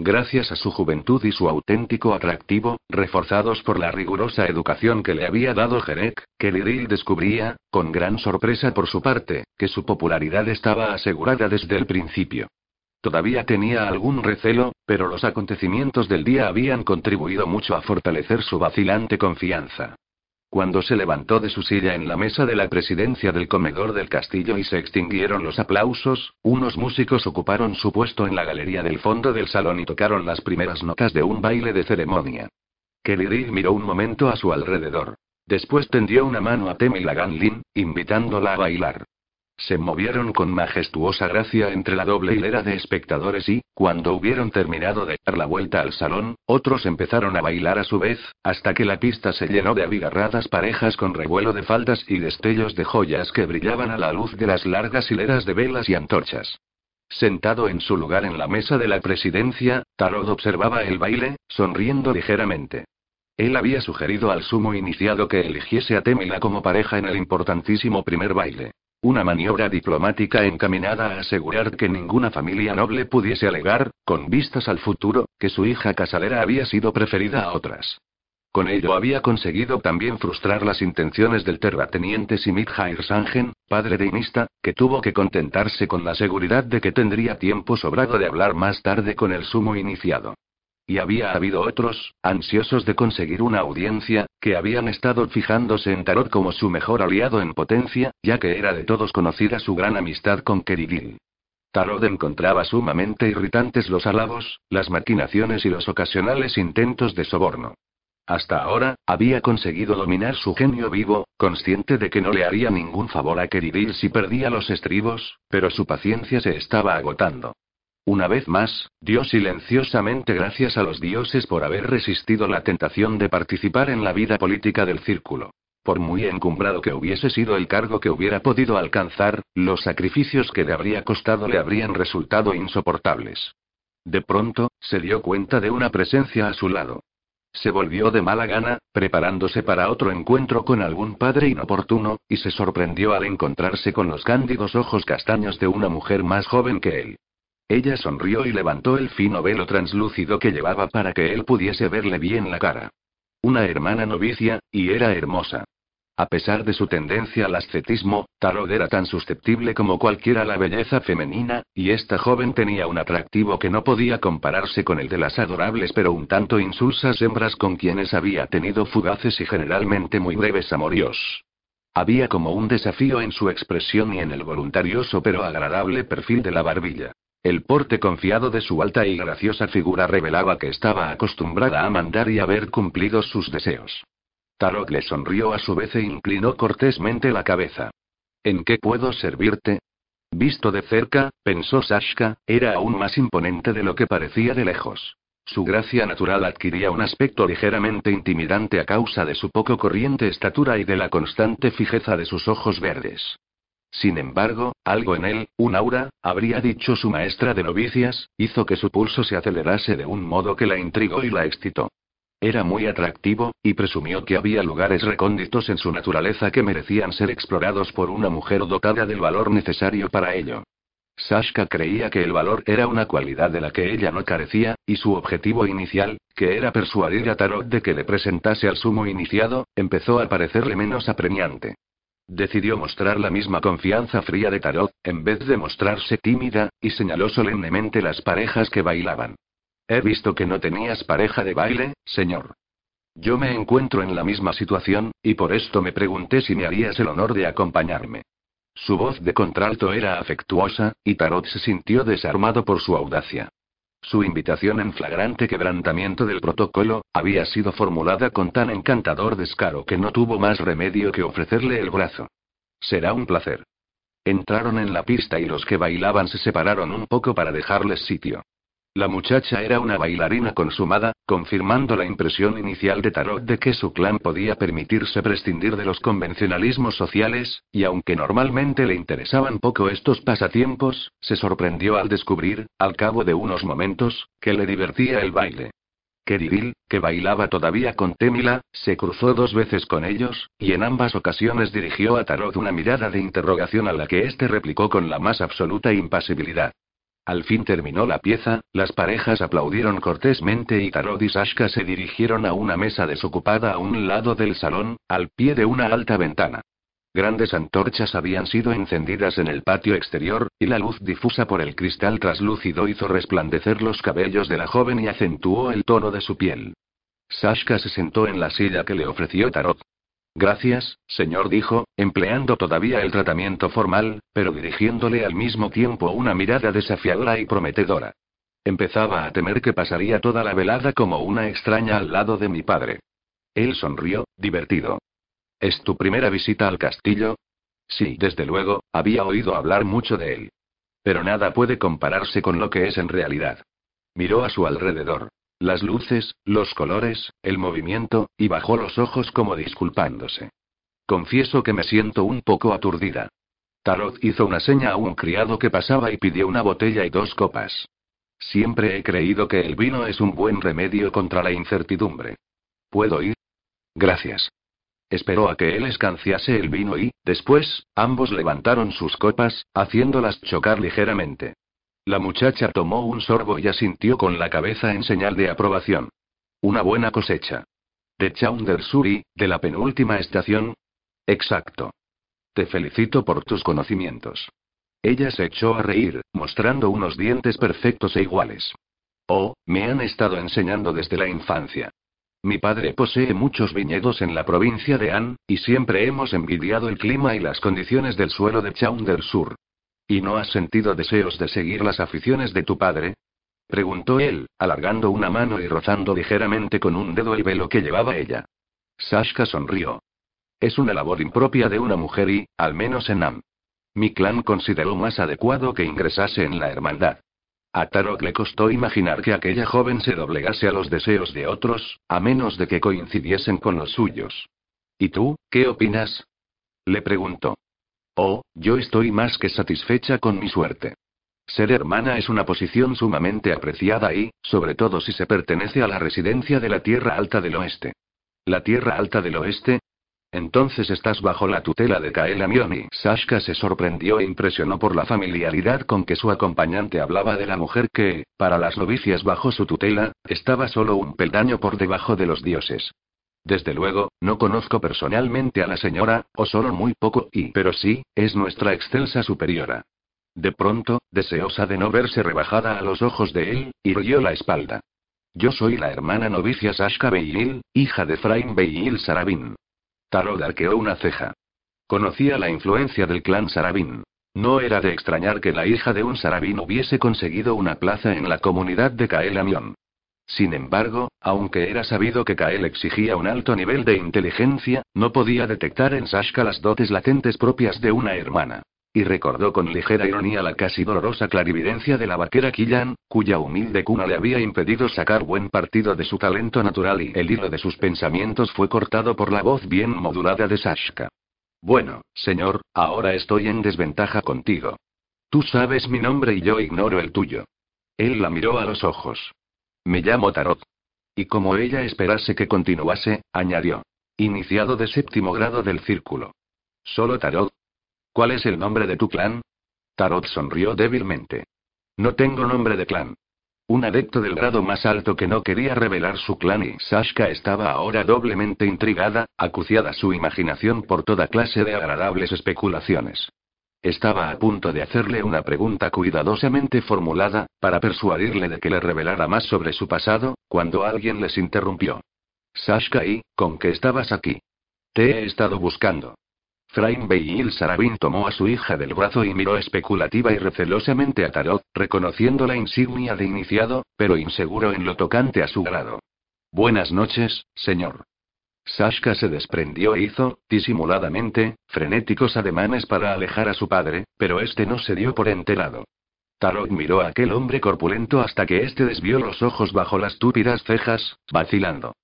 Gracias a su juventud y su auténtico atractivo, reforzados por la rigurosa educación que le había dado Jerek, Kelly descubría, con gran sorpresa por su parte, que su popularidad estaba asegurada desde el principio. Todavía tenía algún recelo, pero los acontecimientos del día habían contribuido mucho a fortalecer su vacilante confianza. Cuando se levantó de su silla en la mesa de la presidencia del comedor del castillo y se extinguieron los aplausos, unos músicos ocuparon su puesto en la galería del fondo del salón y tocaron las primeras notas de un baile de ceremonia. Kelly miró un momento a su alrededor. Después tendió una mano a Temi Laganlin, invitándola a bailar. Se movieron con majestuosa gracia entre la doble hilera de espectadores y, cuando hubieron terminado de dar la vuelta al salón, otros empezaron a bailar a su vez, hasta que la pista se llenó de abigarradas parejas con revuelo de faldas y destellos de joyas que brillaban a la luz de las largas hileras de velas y antorchas. Sentado en su lugar en la mesa de la presidencia, Tarot observaba el baile, sonriendo ligeramente. Él había sugerido al sumo iniciado que eligiese a Temila como pareja en el importantísimo primer baile. Una maniobra diplomática encaminada a asegurar que ninguna familia noble pudiese alegar, con vistas al futuro, que su hija casalera había sido preferida a otras. Con ello había conseguido también frustrar las intenciones del terrateniente Simit Sangen, padre de Inista, que tuvo que contentarse con la seguridad de que tendría tiempo sobrado de hablar más tarde con el sumo iniciado. Y había habido otros, ansiosos de conseguir una audiencia, que habían estado fijándose en Tarot como su mejor aliado en potencia, ya que era de todos conocida su gran amistad con Kerigil. Tarot encontraba sumamente irritantes los halagos, las maquinaciones y los ocasionales intentos de soborno. Hasta ahora, había conseguido dominar su genio vivo, consciente de que no le haría ningún favor a Kerigil si perdía los estribos, pero su paciencia se estaba agotando. Una vez más, dio silenciosamente gracias a los dioses por haber resistido la tentación de participar en la vida política del círculo. Por muy encumbrado que hubiese sido el cargo que hubiera podido alcanzar, los sacrificios que le habría costado le habrían resultado insoportables. De pronto, se dio cuenta de una presencia a su lado. Se volvió de mala gana, preparándose para otro encuentro con algún padre inoportuno, y se sorprendió al encontrarse con los cándidos ojos castaños de una mujer más joven que él. Ella sonrió y levantó el fino velo translúcido que llevaba para que él pudiese verle bien la cara. Una hermana novicia, y era hermosa. A pesar de su tendencia al ascetismo, Tarot era tan susceptible como cualquiera a la belleza femenina, y esta joven tenía un atractivo que no podía compararse con el de las adorables pero un tanto insulsas hembras con quienes había tenido fugaces y generalmente muy breves amoríos. Había como un desafío en su expresión y en el voluntarioso pero agradable perfil de la barbilla. El porte confiado de su alta y graciosa figura revelaba que estaba acostumbrada a mandar y haber cumplido sus deseos. Tarot le sonrió a su vez e inclinó cortésmente la cabeza. ¿En qué puedo servirte? Visto de cerca, pensó Sashka, era aún más imponente de lo que parecía de lejos. Su gracia natural adquiría un aspecto ligeramente intimidante a causa de su poco corriente estatura y de la constante fijeza de sus ojos verdes. Sin embargo, algo en él, un aura, habría dicho su maestra de novicias, hizo que su pulso se acelerase de un modo que la intrigó y la excitó. Era muy atractivo, y presumió que había lugares recónditos en su naturaleza que merecían ser explorados por una mujer dotada del valor necesario para ello. Sashka creía que el valor era una cualidad de la que ella no carecía, y su objetivo inicial, que era persuadir a Tarot de que le presentase al sumo iniciado, empezó a parecerle menos apremiante. Decidió mostrar la misma confianza fría de Tarot, en vez de mostrarse tímida, y señaló solemnemente las parejas que bailaban. He visto que no tenías pareja de baile, señor. Yo me encuentro en la misma situación, y por esto me pregunté si me harías el honor de acompañarme. Su voz de contralto era afectuosa, y Tarot se sintió desarmado por su audacia. Su invitación en flagrante quebrantamiento del protocolo, había sido formulada con tan encantador descaro que no tuvo más remedio que ofrecerle el brazo. Será un placer. Entraron en la pista y los que bailaban se separaron un poco para dejarles sitio. La muchacha era una bailarina consumada, confirmando la impresión inicial de Tarot de que su clan podía permitirse prescindir de los convencionalismos sociales, y aunque normalmente le interesaban poco estos pasatiempos, se sorprendió al descubrir, al cabo de unos momentos, que le divertía el baile. Keriril, que bailaba todavía con Temila, se cruzó dos veces con ellos, y en ambas ocasiones dirigió a Tarot una mirada de interrogación a la que éste replicó con la más absoluta impasibilidad. Al fin terminó la pieza, las parejas aplaudieron cortésmente y Tarot y Sashka se dirigieron a una mesa desocupada a un lado del salón, al pie de una alta ventana. Grandes antorchas habían sido encendidas en el patio exterior, y la luz difusa por el cristal traslúcido hizo resplandecer los cabellos de la joven y acentuó el tono de su piel. Sashka se sentó en la silla que le ofreció Tarot. Gracias, señor, dijo, empleando todavía el tratamiento formal, pero dirigiéndole al mismo tiempo una mirada desafiadora y prometedora. Empezaba a temer que pasaría toda la velada como una extraña al lado de mi padre. Él sonrió, divertido. ¿Es tu primera visita al castillo? Sí, desde luego, había oído hablar mucho de él. Pero nada puede compararse con lo que es en realidad. Miró a su alrededor. Las luces, los colores, el movimiento, y bajó los ojos como disculpándose. Confieso que me siento un poco aturdida. Tarot hizo una seña a un criado que pasaba y pidió una botella y dos copas. Siempre he creído que el vino es un buen remedio contra la incertidumbre. ¿Puedo ir? Gracias. Esperó a que él escanciase el vino y, después, ambos levantaron sus copas, haciéndolas chocar ligeramente. La muchacha tomó un sorbo y asintió con la cabeza en señal de aprobación. Una buena cosecha. De Chaundersuri, de la penúltima estación. Exacto. Te felicito por tus conocimientos. Ella se echó a reír, mostrando unos dientes perfectos e iguales. Oh, me han estado enseñando desde la infancia. Mi padre posee muchos viñedos en la provincia de An, y siempre hemos envidiado el clima y las condiciones del suelo de Chaundersur. ¿Y no has sentido deseos de seguir las aficiones de tu padre? preguntó él, alargando una mano y rozando ligeramente con un dedo el velo que llevaba ella. Sashka sonrió. Es una labor impropia de una mujer y, al menos en Am. Mi clan consideró más adecuado que ingresase en la hermandad. A Tarok le costó imaginar que aquella joven se doblegase a los deseos de otros, a menos de que coincidiesen con los suyos. ¿Y tú, qué opinas? Le preguntó. Oh, yo estoy más que satisfecha con mi suerte. Ser hermana es una posición sumamente apreciada y, sobre todo si se pertenece a la residencia de la Tierra Alta del Oeste. ¿La Tierra Alta del Oeste? Entonces estás bajo la tutela de Kaela Mioni. Sashka se sorprendió e impresionó por la familiaridad con que su acompañante hablaba de la mujer que, para las novicias bajo su tutela, estaba solo un peldaño por debajo de los dioses. Desde luego, no conozco personalmente a la señora, o solo muy poco, y pero sí, es nuestra excelsa superiora. De pronto, deseosa de no verse rebajada a los ojos de él, irguió la espalda. Yo soy la hermana novicia Sashka Beil, hija de Fraim Beil Sarabin. Tarot arqueó una ceja. Conocía la influencia del clan Sarabin. No era de extrañar que la hija de un sarabín hubiese conseguido una plaza en la comunidad de Kael Amion. Sin embargo, aunque era sabido que Kael exigía un alto nivel de inteligencia, no podía detectar en Sashka las dotes latentes propias de una hermana. Y recordó con ligera ironía la casi dolorosa clarividencia de la vaquera Killan, cuya humilde cuna le había impedido sacar buen partido de su talento natural y el hilo de sus pensamientos fue cortado por la voz bien modulada de Sashka. Bueno, señor, ahora estoy en desventaja contigo. Tú sabes mi nombre y yo ignoro el tuyo. Él la miró a los ojos. Me llamo Tarot. Y como ella esperase que continuase, añadió. Iniciado de séptimo grado del círculo. Solo Tarot. ¿Cuál es el nombre de tu clan? Tarot sonrió débilmente. No tengo nombre de clan. Un adepto del grado más alto que no quería revelar su clan y Sashka estaba ahora doblemente intrigada, acuciada su imaginación por toda clase de agradables especulaciones. Estaba a punto de hacerle una pregunta cuidadosamente formulada, para persuadirle de que le revelara más sobre su pasado, cuando alguien les interrumpió. Sashka y, ¿con qué estabas aquí? Te he estado buscando. Fraim Beyil Sarabin tomó a su hija del brazo y miró especulativa y recelosamente a Tarot, reconociendo la insignia de iniciado, pero inseguro en lo tocante a su grado. Buenas noches, señor. Sashka se desprendió e hizo, disimuladamente, frenéticos ademanes para alejar a su padre, pero este no se dio por enterado. Tarot miró a aquel hombre corpulento hasta que éste desvió los ojos bajo las túpidas cejas, vacilando.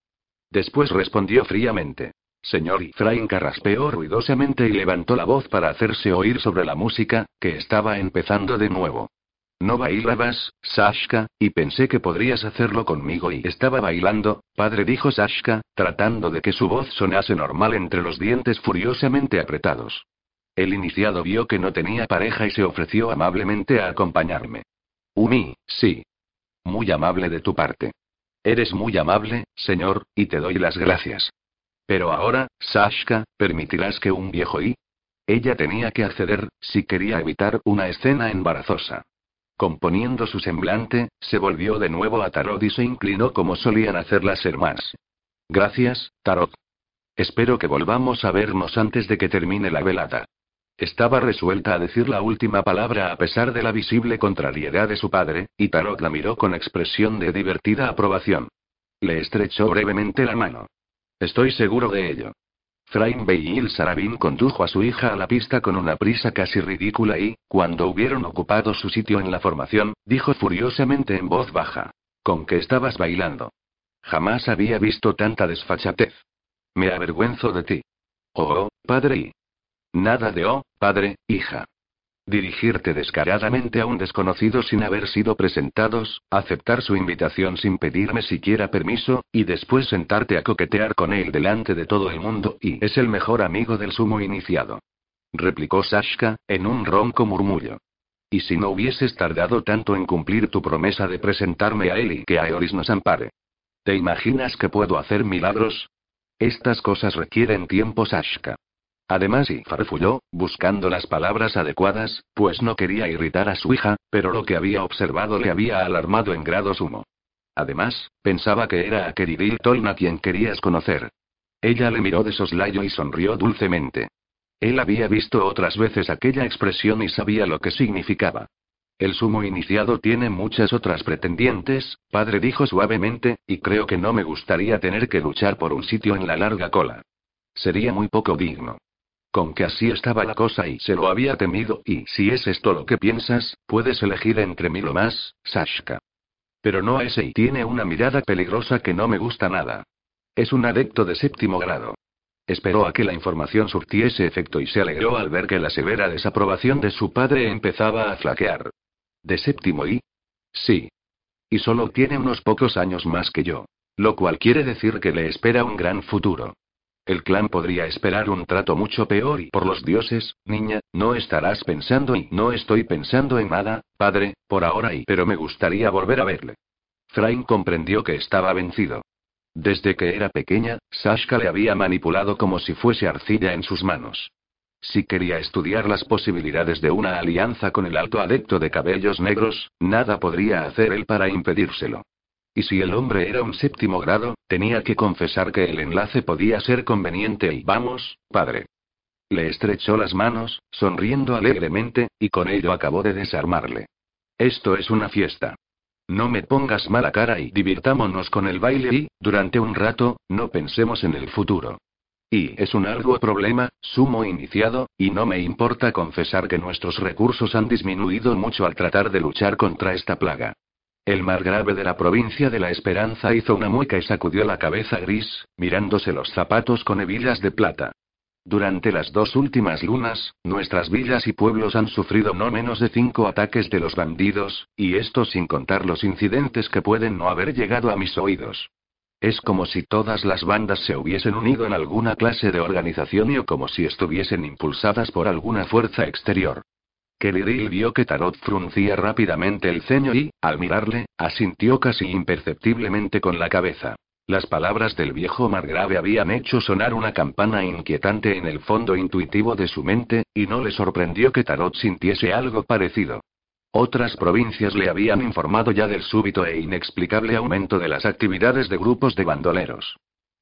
Después respondió fríamente. Señor Ifrain carraspeó ruidosamente y levantó la voz para hacerse oír sobre la música, que estaba empezando de nuevo. No bailabas, Sashka, y pensé que podrías hacerlo conmigo y estaba bailando, padre dijo Sashka, tratando de que su voz sonase normal entre los dientes furiosamente apretados. El iniciado vio que no tenía pareja y se ofreció amablemente a acompañarme. Umi, sí. Muy amable de tu parte. Eres muy amable, señor, y te doy las gracias. Pero ahora, Sashka, ¿permitirás que un viejo y... Ella tenía que acceder, si quería evitar una escena embarazosa. Componiendo su semblante, se volvió de nuevo a Tarot y se inclinó como solían hacer las hermanas. Gracias, Tarot. Espero que volvamos a vernos antes de que termine la velada. Estaba resuelta a decir la última palabra a pesar de la visible contrariedad de su padre, y Tarot la miró con expresión de divertida aprobación. Le estrechó brevemente la mano. Estoy seguro de ello. Beyil Sarabin condujo a su hija a la pista con una prisa casi ridícula y, cuando hubieron ocupado su sitio en la formación, dijo furiosamente en voz baja. ¿Con qué estabas bailando? Jamás había visto tanta desfachatez. Me avergüenzo de ti. Oh, padre y. Nada de oh, padre, hija. Dirigirte descaradamente a un desconocido sin haber sido presentados, aceptar su invitación sin pedirme siquiera permiso, y después sentarte a coquetear con él delante de todo el mundo y es el mejor amigo del sumo iniciado. Replicó Sashka, en un ronco murmullo. Y si no hubieses tardado tanto en cumplir tu promesa de presentarme a él y que Aeoris nos ampare. ¿Te imaginas que puedo hacer milagros? Estas cosas requieren tiempo, Sashka. Además, y farfulló, buscando las palabras adecuadas, pues no quería irritar a su hija, pero lo que había observado le había alarmado en grado sumo. Además, pensaba que era a Keridil Tolna quien querías conocer. Ella le miró de soslayo y sonrió dulcemente. Él había visto otras veces aquella expresión y sabía lo que significaba. El sumo iniciado tiene muchas otras pretendientes, padre dijo suavemente, y creo que no me gustaría tener que luchar por un sitio en la larga cola. Sería muy poco digno. Con que así estaba la cosa y se lo había temido, y si es esto lo que piensas, puedes elegir entre mí lo más, Sashka. Pero no ese y tiene una mirada peligrosa que no me gusta nada. Es un adepto de séptimo grado. Esperó a que la información surtiese efecto y se alegró al ver que la severa desaprobación de su padre empezaba a flaquear. ¿De séptimo y? Sí. Y solo tiene unos pocos años más que yo. Lo cual quiere decir que le espera un gran futuro. El clan podría esperar un trato mucho peor y por los dioses, niña, no estarás pensando y no estoy pensando en nada, padre, por ahora y pero me gustaría volver a verle. Frain comprendió que estaba vencido. Desde que era pequeña, Sashka le había manipulado como si fuese arcilla en sus manos. Si quería estudiar las posibilidades de una alianza con el alto adepto de cabellos negros, nada podría hacer él para impedírselo. Y si el hombre era un séptimo grado, tenía que confesar que el enlace podía ser conveniente y vamos, padre. Le estrechó las manos, sonriendo alegremente, y con ello acabó de desarmarle. Esto es una fiesta. No me pongas mala cara y divirtámonos con el baile y, durante un rato, no pensemos en el futuro. Y es un algo problema, sumo iniciado, y no me importa confesar que nuestros recursos han disminuido mucho al tratar de luchar contra esta plaga. El margrave de la provincia de la Esperanza hizo una mueca y sacudió la cabeza gris, mirándose los zapatos con hebillas de plata. Durante las dos últimas lunas, nuestras villas y pueblos han sufrido no menos de cinco ataques de los bandidos, y esto sin contar los incidentes que pueden no haber llegado a mis oídos. Es como si todas las bandas se hubiesen unido en alguna clase de organización y o como si estuviesen impulsadas por alguna fuerza exterior. Kelly vio que Tarot fruncía rápidamente el ceño y, al mirarle, asintió casi imperceptiblemente con la cabeza. Las palabras del viejo margrave habían hecho sonar una campana inquietante en el fondo intuitivo de su mente, y no le sorprendió que Tarot sintiese algo parecido. Otras provincias le habían informado ya del súbito e inexplicable aumento de las actividades de grupos de bandoleros.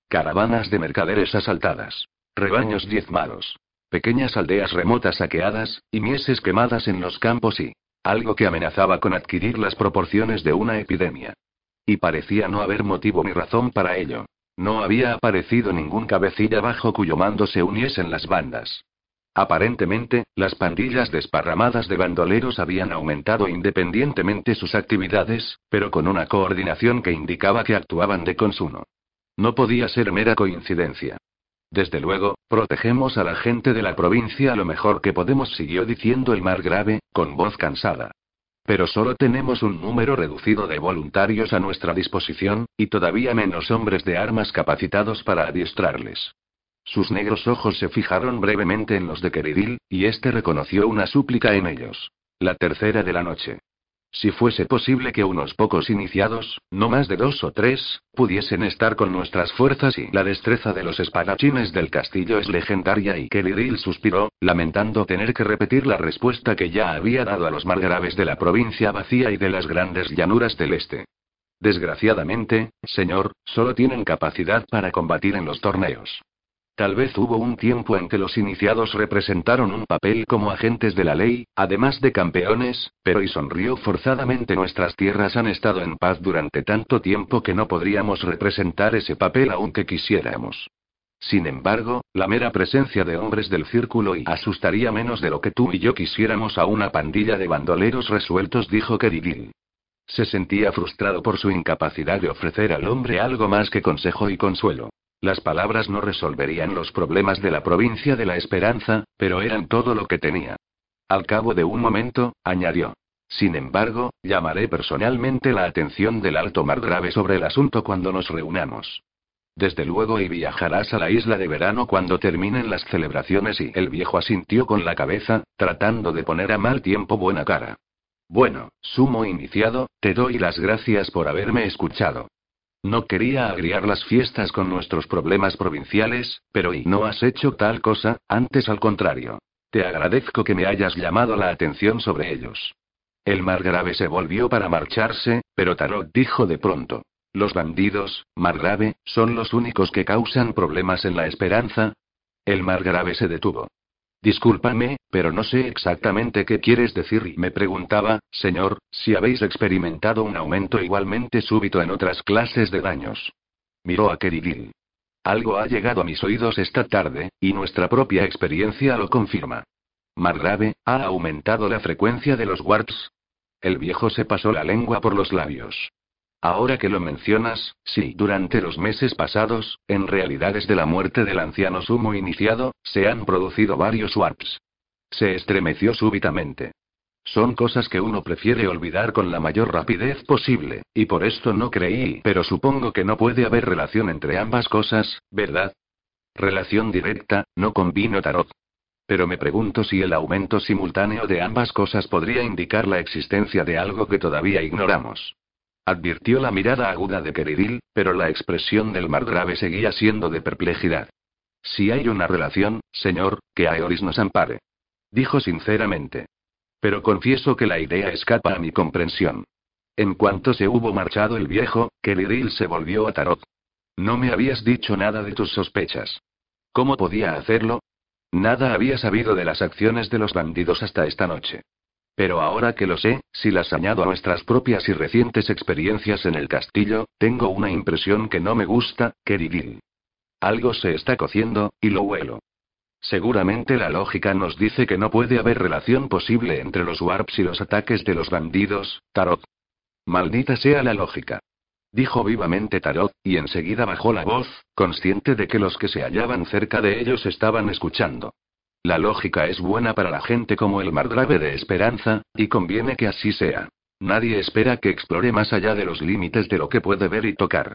Caravanas de mercaderes asaltadas. Rebaños diezmados. Pequeñas aldeas remotas saqueadas, y mieses quemadas en los campos y... algo que amenazaba con adquirir las proporciones de una epidemia. Y parecía no haber motivo ni razón para ello. No había aparecido ningún cabecilla bajo cuyo mando se uniesen las bandas. Aparentemente, las pandillas desparramadas de bandoleros habían aumentado independientemente sus actividades, pero con una coordinación que indicaba que actuaban de consumo. No podía ser mera coincidencia. Desde luego, protegemos a la gente de la provincia lo mejor que podemos, siguió diciendo el mar grave, con voz cansada. Pero solo tenemos un número reducido de voluntarios a nuestra disposición, y todavía menos hombres de armas capacitados para adiestrarles. Sus negros ojos se fijaron brevemente en los de Keridil, y éste reconoció una súplica en ellos. La tercera de la noche. Si fuese posible que unos pocos iniciados, no más de dos o tres, pudiesen estar con nuestras fuerzas y la destreza de los espadachines del castillo es legendaria y Kelly suspiró, lamentando tener que repetir la respuesta que ya había dado a los margraves de la provincia vacía y de las grandes llanuras del este. Desgraciadamente, señor, solo tienen capacidad para combatir en los torneos. Tal vez hubo un tiempo en que los iniciados representaron un papel como agentes de la ley, además de campeones, pero y sonrió forzadamente nuestras tierras han estado en paz durante tanto tiempo que no podríamos representar ese papel aunque quisiéramos. Sin embargo, la mera presencia de hombres del círculo y asustaría menos de lo que tú y yo quisiéramos a una pandilla de bandoleros resueltos, dijo Kerigil. Se sentía frustrado por su incapacidad de ofrecer al hombre algo más que consejo y consuelo. Las palabras no resolverían los problemas de la provincia de la Esperanza, pero eran todo lo que tenía. Al cabo de un momento, añadió. Sin embargo, llamaré personalmente la atención del alto margrave sobre el asunto cuando nos reunamos. Desde luego y viajarás a la isla de verano cuando terminen las celebraciones y el viejo asintió con la cabeza, tratando de poner a mal tiempo buena cara. Bueno, sumo iniciado, te doy las gracias por haberme escuchado. No quería agriar las fiestas con nuestros problemas provinciales, pero y no has hecho tal cosa, antes al contrario. Te agradezco que me hayas llamado la atención sobre ellos. El margrave se volvió para marcharse, pero Tarot dijo de pronto. Los bandidos, margrave, son los únicos que causan problemas en la esperanza. El margrave se detuvo. Discúlpame, pero no sé exactamente qué quieres decir y me preguntaba, señor, si habéis experimentado un aumento igualmente súbito en otras clases de daños. Miró a Kerigil. Algo ha llegado a mis oídos esta tarde, y nuestra propia experiencia lo confirma. Margrave, ha aumentado la frecuencia de los warps. El viejo se pasó la lengua por los labios. Ahora que lo mencionas, sí, durante los meses pasados, en realidad desde la muerte del anciano sumo iniciado, se han producido varios warps. Se estremeció súbitamente. Son cosas que uno prefiere olvidar con la mayor rapidez posible, y por esto no creí, pero supongo que no puede haber relación entre ambas cosas, ¿verdad? Relación directa, no convino tarot. Pero me pregunto si el aumento simultáneo de ambas cosas podría indicar la existencia de algo que todavía ignoramos. Advirtió la mirada aguda de Keridil, pero la expresión del margrave seguía siendo de perplejidad. Si hay una relación, señor, que Aeoris nos ampare. Dijo sinceramente. Pero confieso que la idea escapa a mi comprensión. En cuanto se hubo marchado el viejo, Keridil se volvió a Tarot. No me habías dicho nada de tus sospechas. ¿Cómo podía hacerlo? Nada había sabido de las acciones de los bandidos hasta esta noche. Pero ahora que lo sé, si las añado a nuestras propias y recientes experiencias en el castillo, tengo una impresión que no me gusta, Keridil. Algo se está cociendo, y lo huelo. Seguramente la lógica nos dice que no puede haber relación posible entre los warps y los ataques de los bandidos, Tarot. Maldita sea la lógica. Dijo vivamente Tarot, y enseguida bajó la voz, consciente de que los que se hallaban cerca de ellos estaban escuchando. La lógica es buena para la gente como el margrave de Esperanza, y conviene que así sea. Nadie espera que explore más allá de los límites de lo que puede ver y tocar.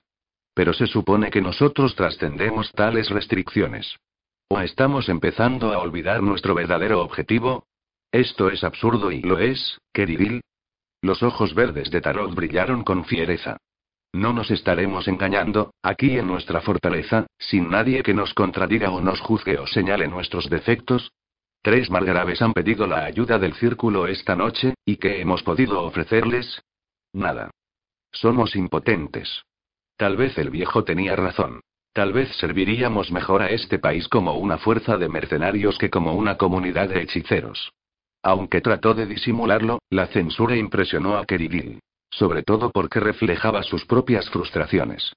Pero se supone que nosotros trascendemos tales restricciones. ¿O estamos empezando a olvidar nuestro verdadero objetivo? Esto es absurdo y lo es, Keridil. Los ojos verdes de Tarot brillaron con fiereza. No nos estaremos engañando, aquí en nuestra fortaleza, sin nadie que nos contradiga o nos juzgue o señale nuestros defectos. Tres margraves han pedido la ayuda del círculo esta noche, ¿y qué hemos podido ofrecerles? Nada. Somos impotentes. Tal vez el viejo tenía razón. Tal vez serviríamos mejor a este país como una fuerza de mercenarios que como una comunidad de hechiceros. Aunque trató de disimularlo, la censura impresionó a Keridil. Sobre todo porque reflejaba sus propias frustraciones.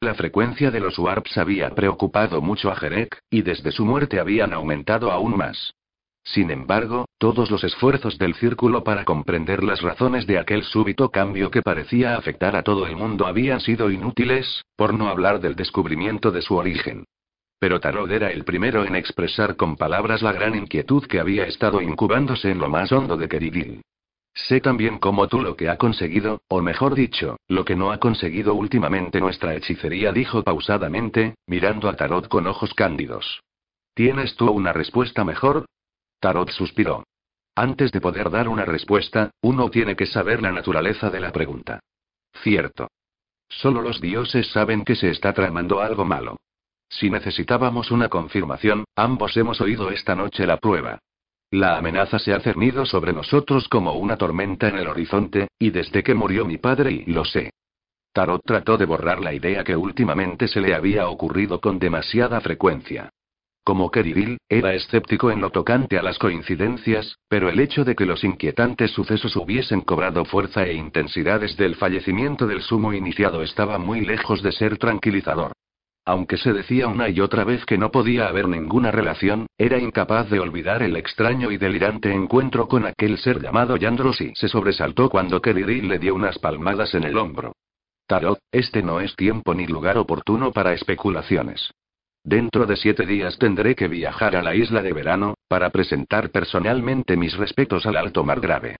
La frecuencia de los warps había preocupado mucho a Jerek, y desde su muerte habían aumentado aún más. Sin embargo, todos los esfuerzos del círculo para comprender las razones de aquel súbito cambio que parecía afectar a todo el mundo habían sido inútiles, por no hablar del descubrimiento de su origen. Pero Tarot era el primero en expresar con palabras la gran inquietud que había estado incubándose en lo más hondo de Keridil. Sé también como tú lo que ha conseguido, o mejor dicho, lo que no ha conseguido últimamente nuestra hechicería, dijo pausadamente, mirando a Tarot con ojos cándidos. ¿Tienes tú una respuesta mejor? Tarot suspiró. Antes de poder dar una respuesta, uno tiene que saber la naturaleza de la pregunta. Cierto. Solo los dioses saben que se está tramando algo malo. Si necesitábamos una confirmación, ambos hemos oído esta noche la prueba. La amenaza se ha cernido sobre nosotros como una tormenta en el horizonte, y desde que murió mi padre y lo sé. Tarot trató de borrar la idea que últimamente se le había ocurrido con demasiada frecuencia. Como Keridil, era escéptico en lo tocante a las coincidencias, pero el hecho de que los inquietantes sucesos hubiesen cobrado fuerza e intensidad desde el fallecimiento del sumo iniciado estaba muy lejos de ser tranquilizador. Aunque se decía una y otra vez que no podía haber ninguna relación, era incapaz de olvidar el extraño y delirante encuentro con aquel ser llamado Yandros y se sobresaltó cuando Kerry le dio unas palmadas en el hombro. Tarot, este no es tiempo ni lugar oportuno para especulaciones. Dentro de siete días tendré que viajar a la isla de verano, para presentar personalmente mis respetos al alto margrave.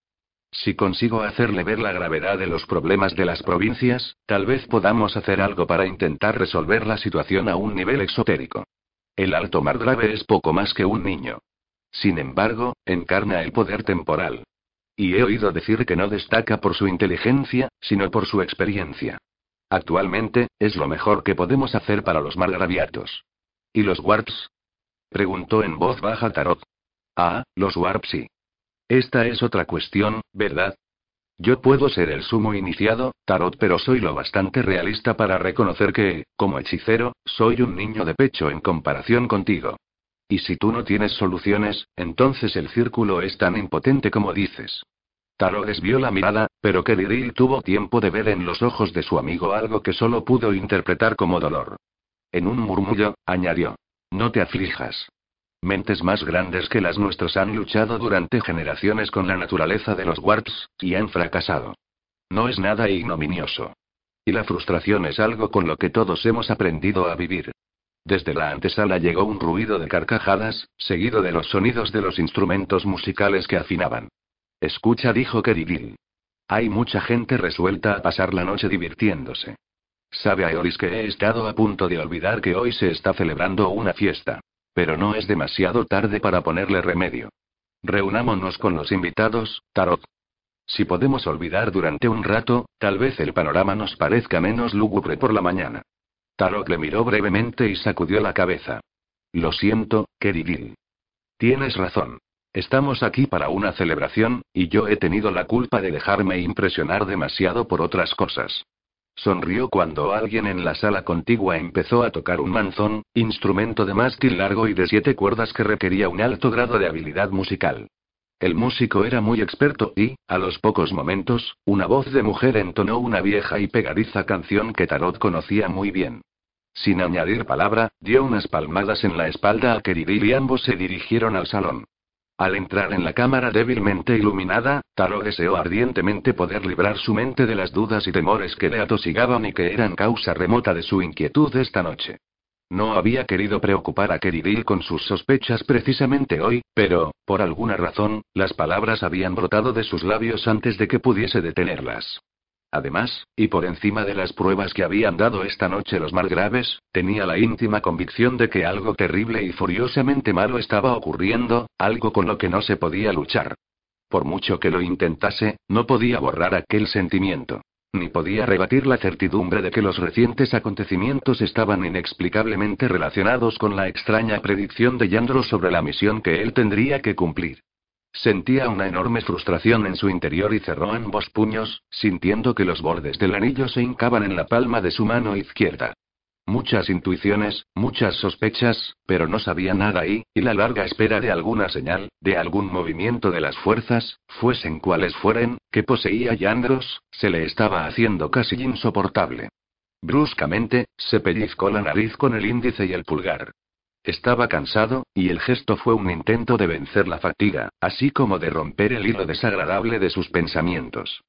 Si consigo hacerle ver la gravedad de los problemas de las provincias, tal vez podamos hacer algo para intentar resolver la situación a un nivel exotérico. El alto margrave es poco más que un niño. Sin embargo, encarna el poder temporal. Y he oído decir que no destaca por su inteligencia, sino por su experiencia. Actualmente, es lo mejor que podemos hacer para los margraviatos. ¿Y los warps? Preguntó en voz baja Tarot. Ah, los warps sí. Esta es otra cuestión, ¿verdad? Yo puedo ser el sumo iniciado, Tarot, pero soy lo bastante realista para reconocer que, como hechicero, soy un niño de pecho en comparación contigo. Y si tú no tienes soluciones, entonces el círculo es tan impotente como dices. Tarot desvió la mirada, pero Kediril tuvo tiempo de ver en los ojos de su amigo algo que solo pudo interpretar como dolor. En un murmullo, añadió. No te aflijas. Mentes más grandes que las nuestras han luchado durante generaciones con la naturaleza de los warps, y han fracasado. No es nada ignominioso. Y la frustración es algo con lo que todos hemos aprendido a vivir. Desde la antesala llegó un ruido de carcajadas, seguido de los sonidos de los instrumentos musicales que afinaban. Escucha, dijo Keridil. Hay mucha gente resuelta a pasar la noche divirtiéndose. Sabe Aeolis que he estado a punto de olvidar que hoy se está celebrando una fiesta. Pero no es demasiado tarde para ponerle remedio. Reunámonos con los invitados, Tarot. Si podemos olvidar durante un rato, tal vez el panorama nos parezca menos lúgubre por la mañana. Tarot le miró brevemente y sacudió la cabeza. Lo siento, Keridil. Tienes razón. Estamos aquí para una celebración, y yo he tenido la culpa de dejarme impresionar demasiado por otras cosas. Sonrió cuando alguien en la sala contigua empezó a tocar un manzón, instrumento de mástil largo y de siete cuerdas que requería un alto grado de habilidad musical. El músico era muy experto y, a los pocos momentos, una voz de mujer entonó una vieja y pegadiza canción que Tarot conocía muy bien. Sin añadir palabra, dio unas palmadas en la espalda a Keridil y ambos se dirigieron al salón. Al entrar en la cámara débilmente iluminada, Taro deseó ardientemente poder librar su mente de las dudas y temores que le atosigaban y que eran causa remota de su inquietud esta noche. No había querido preocupar a Keridil con sus sospechas precisamente hoy, pero, por alguna razón, las palabras habían brotado de sus labios antes de que pudiese detenerlas. Además, y por encima de las pruebas que habían dado esta noche los más graves, tenía la íntima convicción de que algo terrible y furiosamente malo estaba ocurriendo, algo con lo que no se podía luchar. Por mucho que lo intentase, no podía borrar aquel sentimiento. Ni podía rebatir la certidumbre de que los recientes acontecimientos estaban inexplicablemente relacionados con la extraña predicción de Yandro sobre la misión que él tendría que cumplir. Sentía una enorme frustración en su interior y cerró ambos puños, sintiendo que los bordes del anillo se hincaban en la palma de su mano izquierda. Muchas intuiciones, muchas sospechas, pero no sabía nada y, y la larga espera de alguna señal, de algún movimiento de las fuerzas, fuesen cuales fueren, que poseía Yandros, se le estaba haciendo casi insoportable. Bruscamente, se pellizcó la nariz con el índice y el pulgar. Estaba cansado, y el gesto fue un intento de vencer la fatiga, así como de romper el hilo desagradable de sus pensamientos.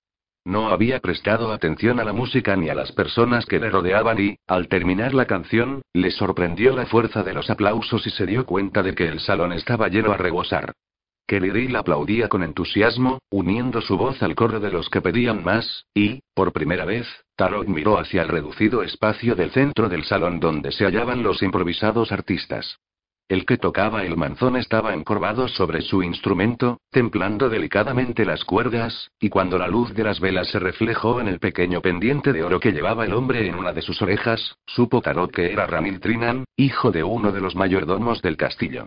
No había prestado atención a la música ni a las personas que le rodeaban y, al terminar la canción, le sorprendió la fuerza de los aplausos y se dio cuenta de que el salón estaba lleno a rebosar. Keridil aplaudía con entusiasmo, uniendo su voz al coro de los que pedían más, y, por primera vez, Tarot miró hacia el reducido espacio del centro del salón donde se hallaban los improvisados artistas. El que tocaba el manzón estaba encorvado sobre su instrumento, templando delicadamente las cuerdas, y cuando la luz de las velas se reflejó en el pequeño pendiente de oro que llevaba el hombre en una de sus orejas, supo Tarot que era Ramil Trinan, hijo de uno de los mayordomos del castillo.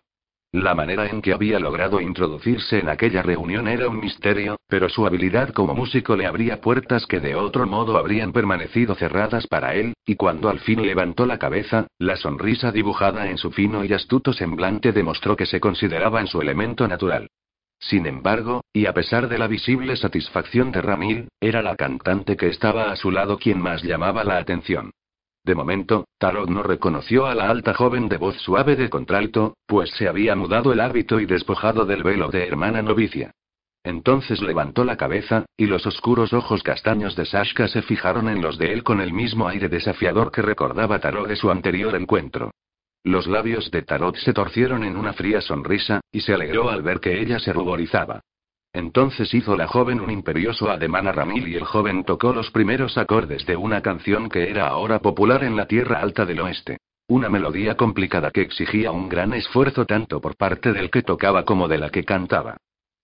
La manera en que había logrado introducirse en aquella reunión era un misterio, pero su habilidad como músico le abría puertas que de otro modo habrían permanecido cerradas para él, y cuando al fin levantó la cabeza, la sonrisa dibujada en su fino y astuto semblante demostró que se consideraba en su elemento natural. Sin embargo, y a pesar de la visible satisfacción de Ramil, era la cantante que estaba a su lado quien más llamaba la atención. De momento, Tarot no reconoció a la alta joven de voz suave de contralto, pues se había mudado el hábito y despojado del velo de hermana novicia. Entonces levantó la cabeza, y los oscuros ojos castaños de Sashka se fijaron en los de él con el mismo aire desafiador que recordaba Tarot de su anterior encuentro. Los labios de Tarot se torcieron en una fría sonrisa, y se alegró al ver que ella se ruborizaba. Entonces hizo la joven un imperioso ademán a Ramil y el joven tocó los primeros acordes de una canción que era ahora popular en la tierra alta del oeste. Una melodía complicada que exigía un gran esfuerzo tanto por parte del que tocaba como de la que cantaba.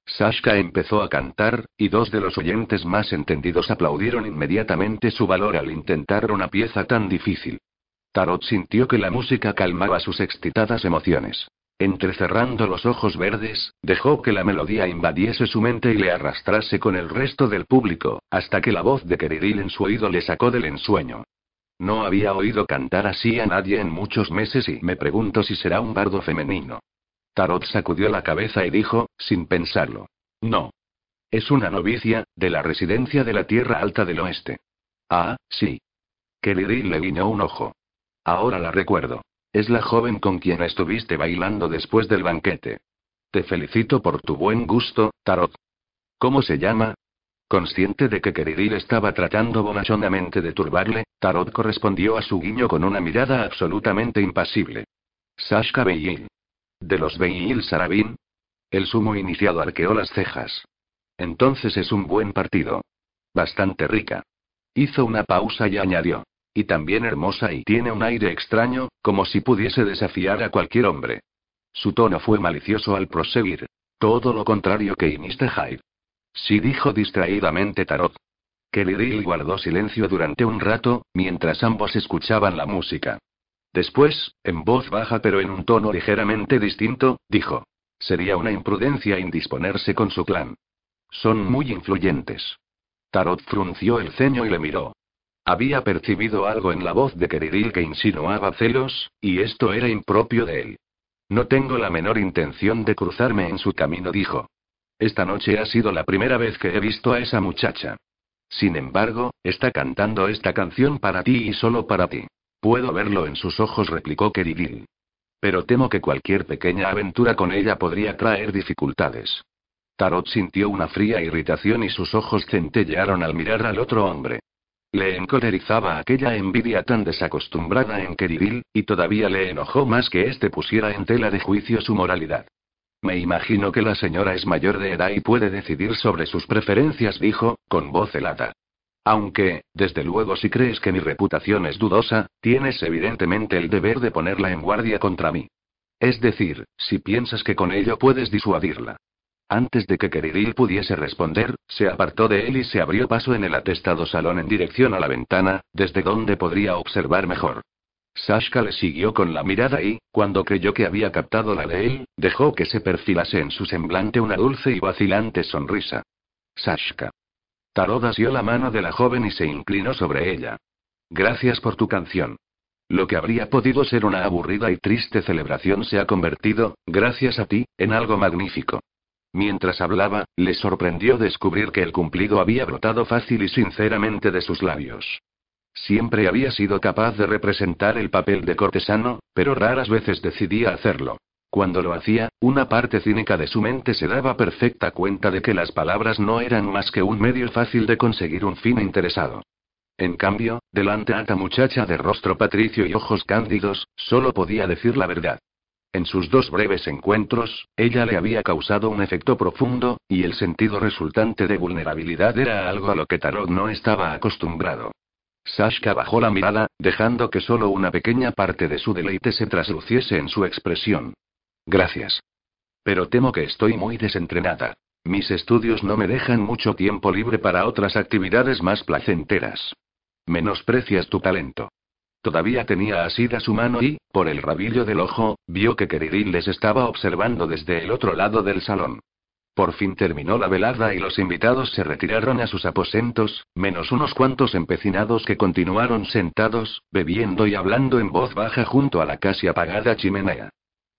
Sashka empezó a cantar, y dos de los oyentes más entendidos aplaudieron inmediatamente su valor al intentar una pieza tan difícil. Tarot sintió que la música calmaba sus excitadas emociones. Entrecerrando los ojos verdes, dejó que la melodía invadiese su mente y le arrastrase con el resto del público, hasta que la voz de Keridil en su oído le sacó del ensueño. No había oído cantar así a nadie en muchos meses y me pregunto si será un bardo femenino. Tarot sacudió la cabeza y dijo, sin pensarlo. No. Es una novicia, de la residencia de la Tierra Alta del Oeste. Ah, sí. Keridil le guiñó un ojo. Ahora la recuerdo. Es la joven con quien estuviste bailando después del banquete. Te felicito por tu buen gusto, Tarot. ¿Cómo se llama? Consciente de que Keridil estaba tratando bonachonamente de turbarle, Tarot correspondió a su guiño con una mirada absolutamente impasible. Sashka Beil. ¿De los Beil Sarabin? El sumo iniciado arqueó las cejas. Entonces es un buen partido. Bastante rica. Hizo una pausa y añadió. Y también hermosa y tiene un aire extraño, como si pudiese desafiar a cualquier hombre. Su tono fue malicioso al proseguir. Todo lo contrario que Mr. Hyde. Sí dijo distraídamente Tarot. Kelly guardó silencio durante un rato, mientras ambos escuchaban la música. Después, en voz baja pero en un tono ligeramente distinto, dijo. Sería una imprudencia indisponerse con su clan. Son muy influyentes. Tarot frunció el ceño y le miró. Había percibido algo en la voz de Keridil que insinuaba celos, y esto era impropio de él. No tengo la menor intención de cruzarme en su camino, dijo. Esta noche ha sido la primera vez que he visto a esa muchacha. Sin embargo, está cantando esta canción para ti y solo para ti. Puedo verlo en sus ojos, replicó Keridil. Pero temo que cualquier pequeña aventura con ella podría traer dificultades. Tarot sintió una fría irritación y sus ojos centellearon al mirar al otro hombre. Le encolerizaba aquella envidia tan desacostumbrada en Keridil, y todavía le enojó más que éste pusiera en tela de juicio su moralidad. Me imagino que la señora es mayor de edad y puede decidir sobre sus preferencias, dijo, con voz helada. Aunque, desde luego si crees que mi reputación es dudosa, tienes evidentemente el deber de ponerla en guardia contra mí. Es decir, si piensas que con ello puedes disuadirla. Antes de que Keridil pudiese responder, se apartó de él y se abrió paso en el atestado salón en dirección a la ventana, desde donde podría observar mejor. Sashka le siguió con la mirada y, cuando creyó que había captado la de él, dejó que se perfilase en su semblante una dulce y vacilante sonrisa. Sashka. Tarot asió la mano de la joven y se inclinó sobre ella. Gracias por tu canción. Lo que habría podido ser una aburrida y triste celebración se ha convertido, gracias a ti, en algo magnífico. Mientras hablaba, le sorprendió descubrir que el cumplido había brotado fácil y sinceramente de sus labios. Siempre había sido capaz de representar el papel de cortesano, pero raras veces decidía hacerlo. Cuando lo hacía, una parte cínica de su mente se daba perfecta cuenta de que las palabras no eran más que un medio fácil de conseguir un fin interesado. En cambio, delante a esta muchacha de rostro patricio y ojos cándidos, solo podía decir la verdad. En sus dos breves encuentros, ella le había causado un efecto profundo, y el sentido resultante de vulnerabilidad era algo a lo que Tarot no estaba acostumbrado. Sashka bajó la mirada, dejando que solo una pequeña parte de su deleite se trasluciese en su expresión. Gracias. Pero temo que estoy muy desentrenada. Mis estudios no me dejan mucho tiempo libre para otras actividades más placenteras. Menosprecias tu talento. Todavía tenía asida su mano y, por el rabillo del ojo, vio que Keridil les estaba observando desde el otro lado del salón. Por fin terminó la velada y los invitados se retiraron a sus aposentos, menos unos cuantos empecinados que continuaron sentados, bebiendo y hablando en voz baja junto a la casi apagada chimenea.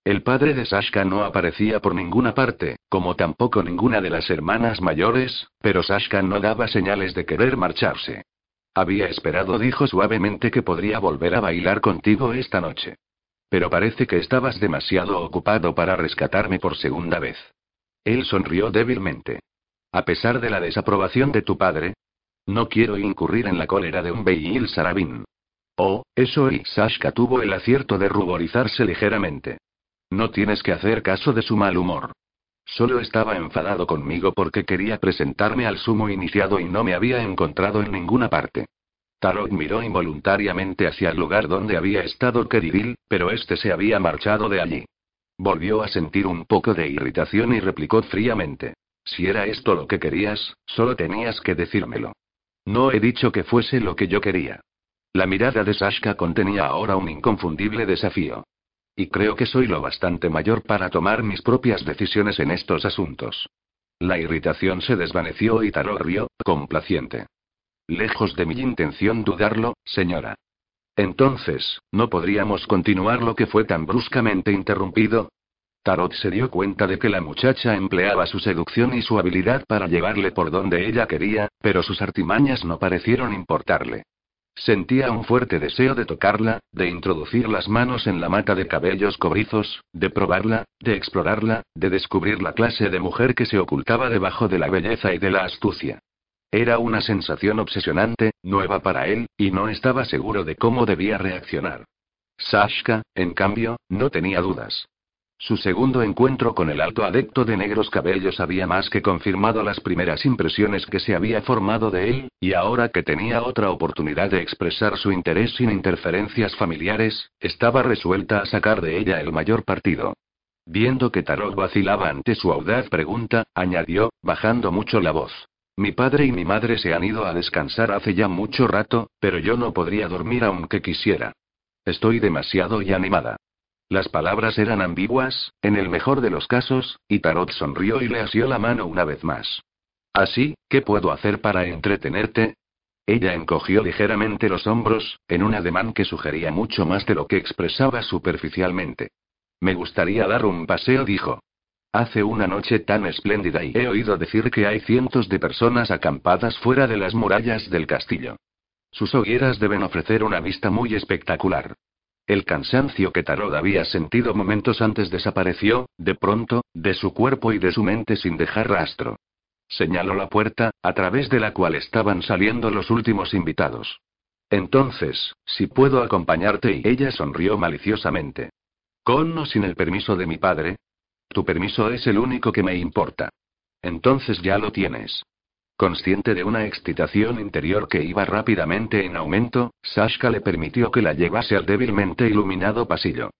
El padre de Sashka no aparecía por ninguna parte, como tampoco ninguna de las hermanas mayores, pero Sashka no daba señales de querer marcharse. Había esperado, dijo suavemente, que podría volver a bailar contigo esta noche. Pero parece que estabas demasiado ocupado para rescatarme por segunda vez. Él sonrió débilmente. A pesar de la desaprobación de tu padre, no quiero incurrir en la cólera de un Beil Sarabin. Oh, eso y Sashka tuvo el acierto de ruborizarse ligeramente. No tienes que hacer caso de su mal humor. Solo estaba enfadado conmigo porque quería presentarme al sumo iniciado y no me había encontrado en ninguna parte. Tarot miró involuntariamente hacia el lugar donde había estado Keridil, pero este se había marchado de allí. Volvió a sentir un poco de irritación y replicó fríamente. Si era esto lo que querías, solo tenías que decírmelo. No he dicho que fuese lo que yo quería. La mirada de Sashka contenía ahora un inconfundible desafío. Y creo que soy lo bastante mayor para tomar mis propias decisiones en estos asuntos. La irritación se desvaneció y Tarot rió, complaciente. Lejos de mi intención dudarlo, señora. Entonces, ¿no podríamos continuar lo que fue tan bruscamente interrumpido? Tarot se dio cuenta de que la muchacha empleaba su seducción y su habilidad para llevarle por donde ella quería, pero sus artimañas no parecieron importarle. Sentía un fuerte deseo de tocarla, de introducir las manos en la mata de cabellos cobrizos, de probarla, de explorarla, de descubrir la clase de mujer que se ocultaba debajo de la belleza y de la astucia. Era una sensación obsesionante, nueva para él, y no estaba seguro de cómo debía reaccionar. Sashka, en cambio, no tenía dudas. Su segundo encuentro con el alto adepto de negros cabellos había más que confirmado las primeras impresiones que se había formado de él, y ahora que tenía otra oportunidad de expresar su interés sin interferencias familiares, estaba resuelta a sacar de ella el mayor partido. Viendo que Tarot vacilaba ante su audaz pregunta, añadió, bajando mucho la voz. Mi padre y mi madre se han ido a descansar hace ya mucho rato, pero yo no podría dormir aunque quisiera. Estoy demasiado y animada. Las palabras eran ambiguas, en el mejor de los casos, y Tarot sonrió y le asió la mano una vez más. Así, ¿qué puedo hacer para entretenerte? Ella encogió ligeramente los hombros, en un ademán que sugería mucho más de lo que expresaba superficialmente. Me gustaría dar un paseo, dijo. Hace una noche tan espléndida y he oído decir que hay cientos de personas acampadas fuera de las murallas del castillo. Sus hogueras deben ofrecer una vista muy espectacular. El cansancio que Tarot había sentido momentos antes desapareció, de pronto, de su cuerpo y de su mente sin dejar rastro. Señaló la puerta, a través de la cual estaban saliendo los últimos invitados. Entonces, si puedo acompañarte y ella sonrió maliciosamente. ¿Con o sin el permiso de mi padre? Tu permiso es el único que me importa. Entonces ya lo tienes. Consciente de una excitación interior que iba rápidamente en aumento, Sashka le permitió que la llevase al débilmente iluminado pasillo.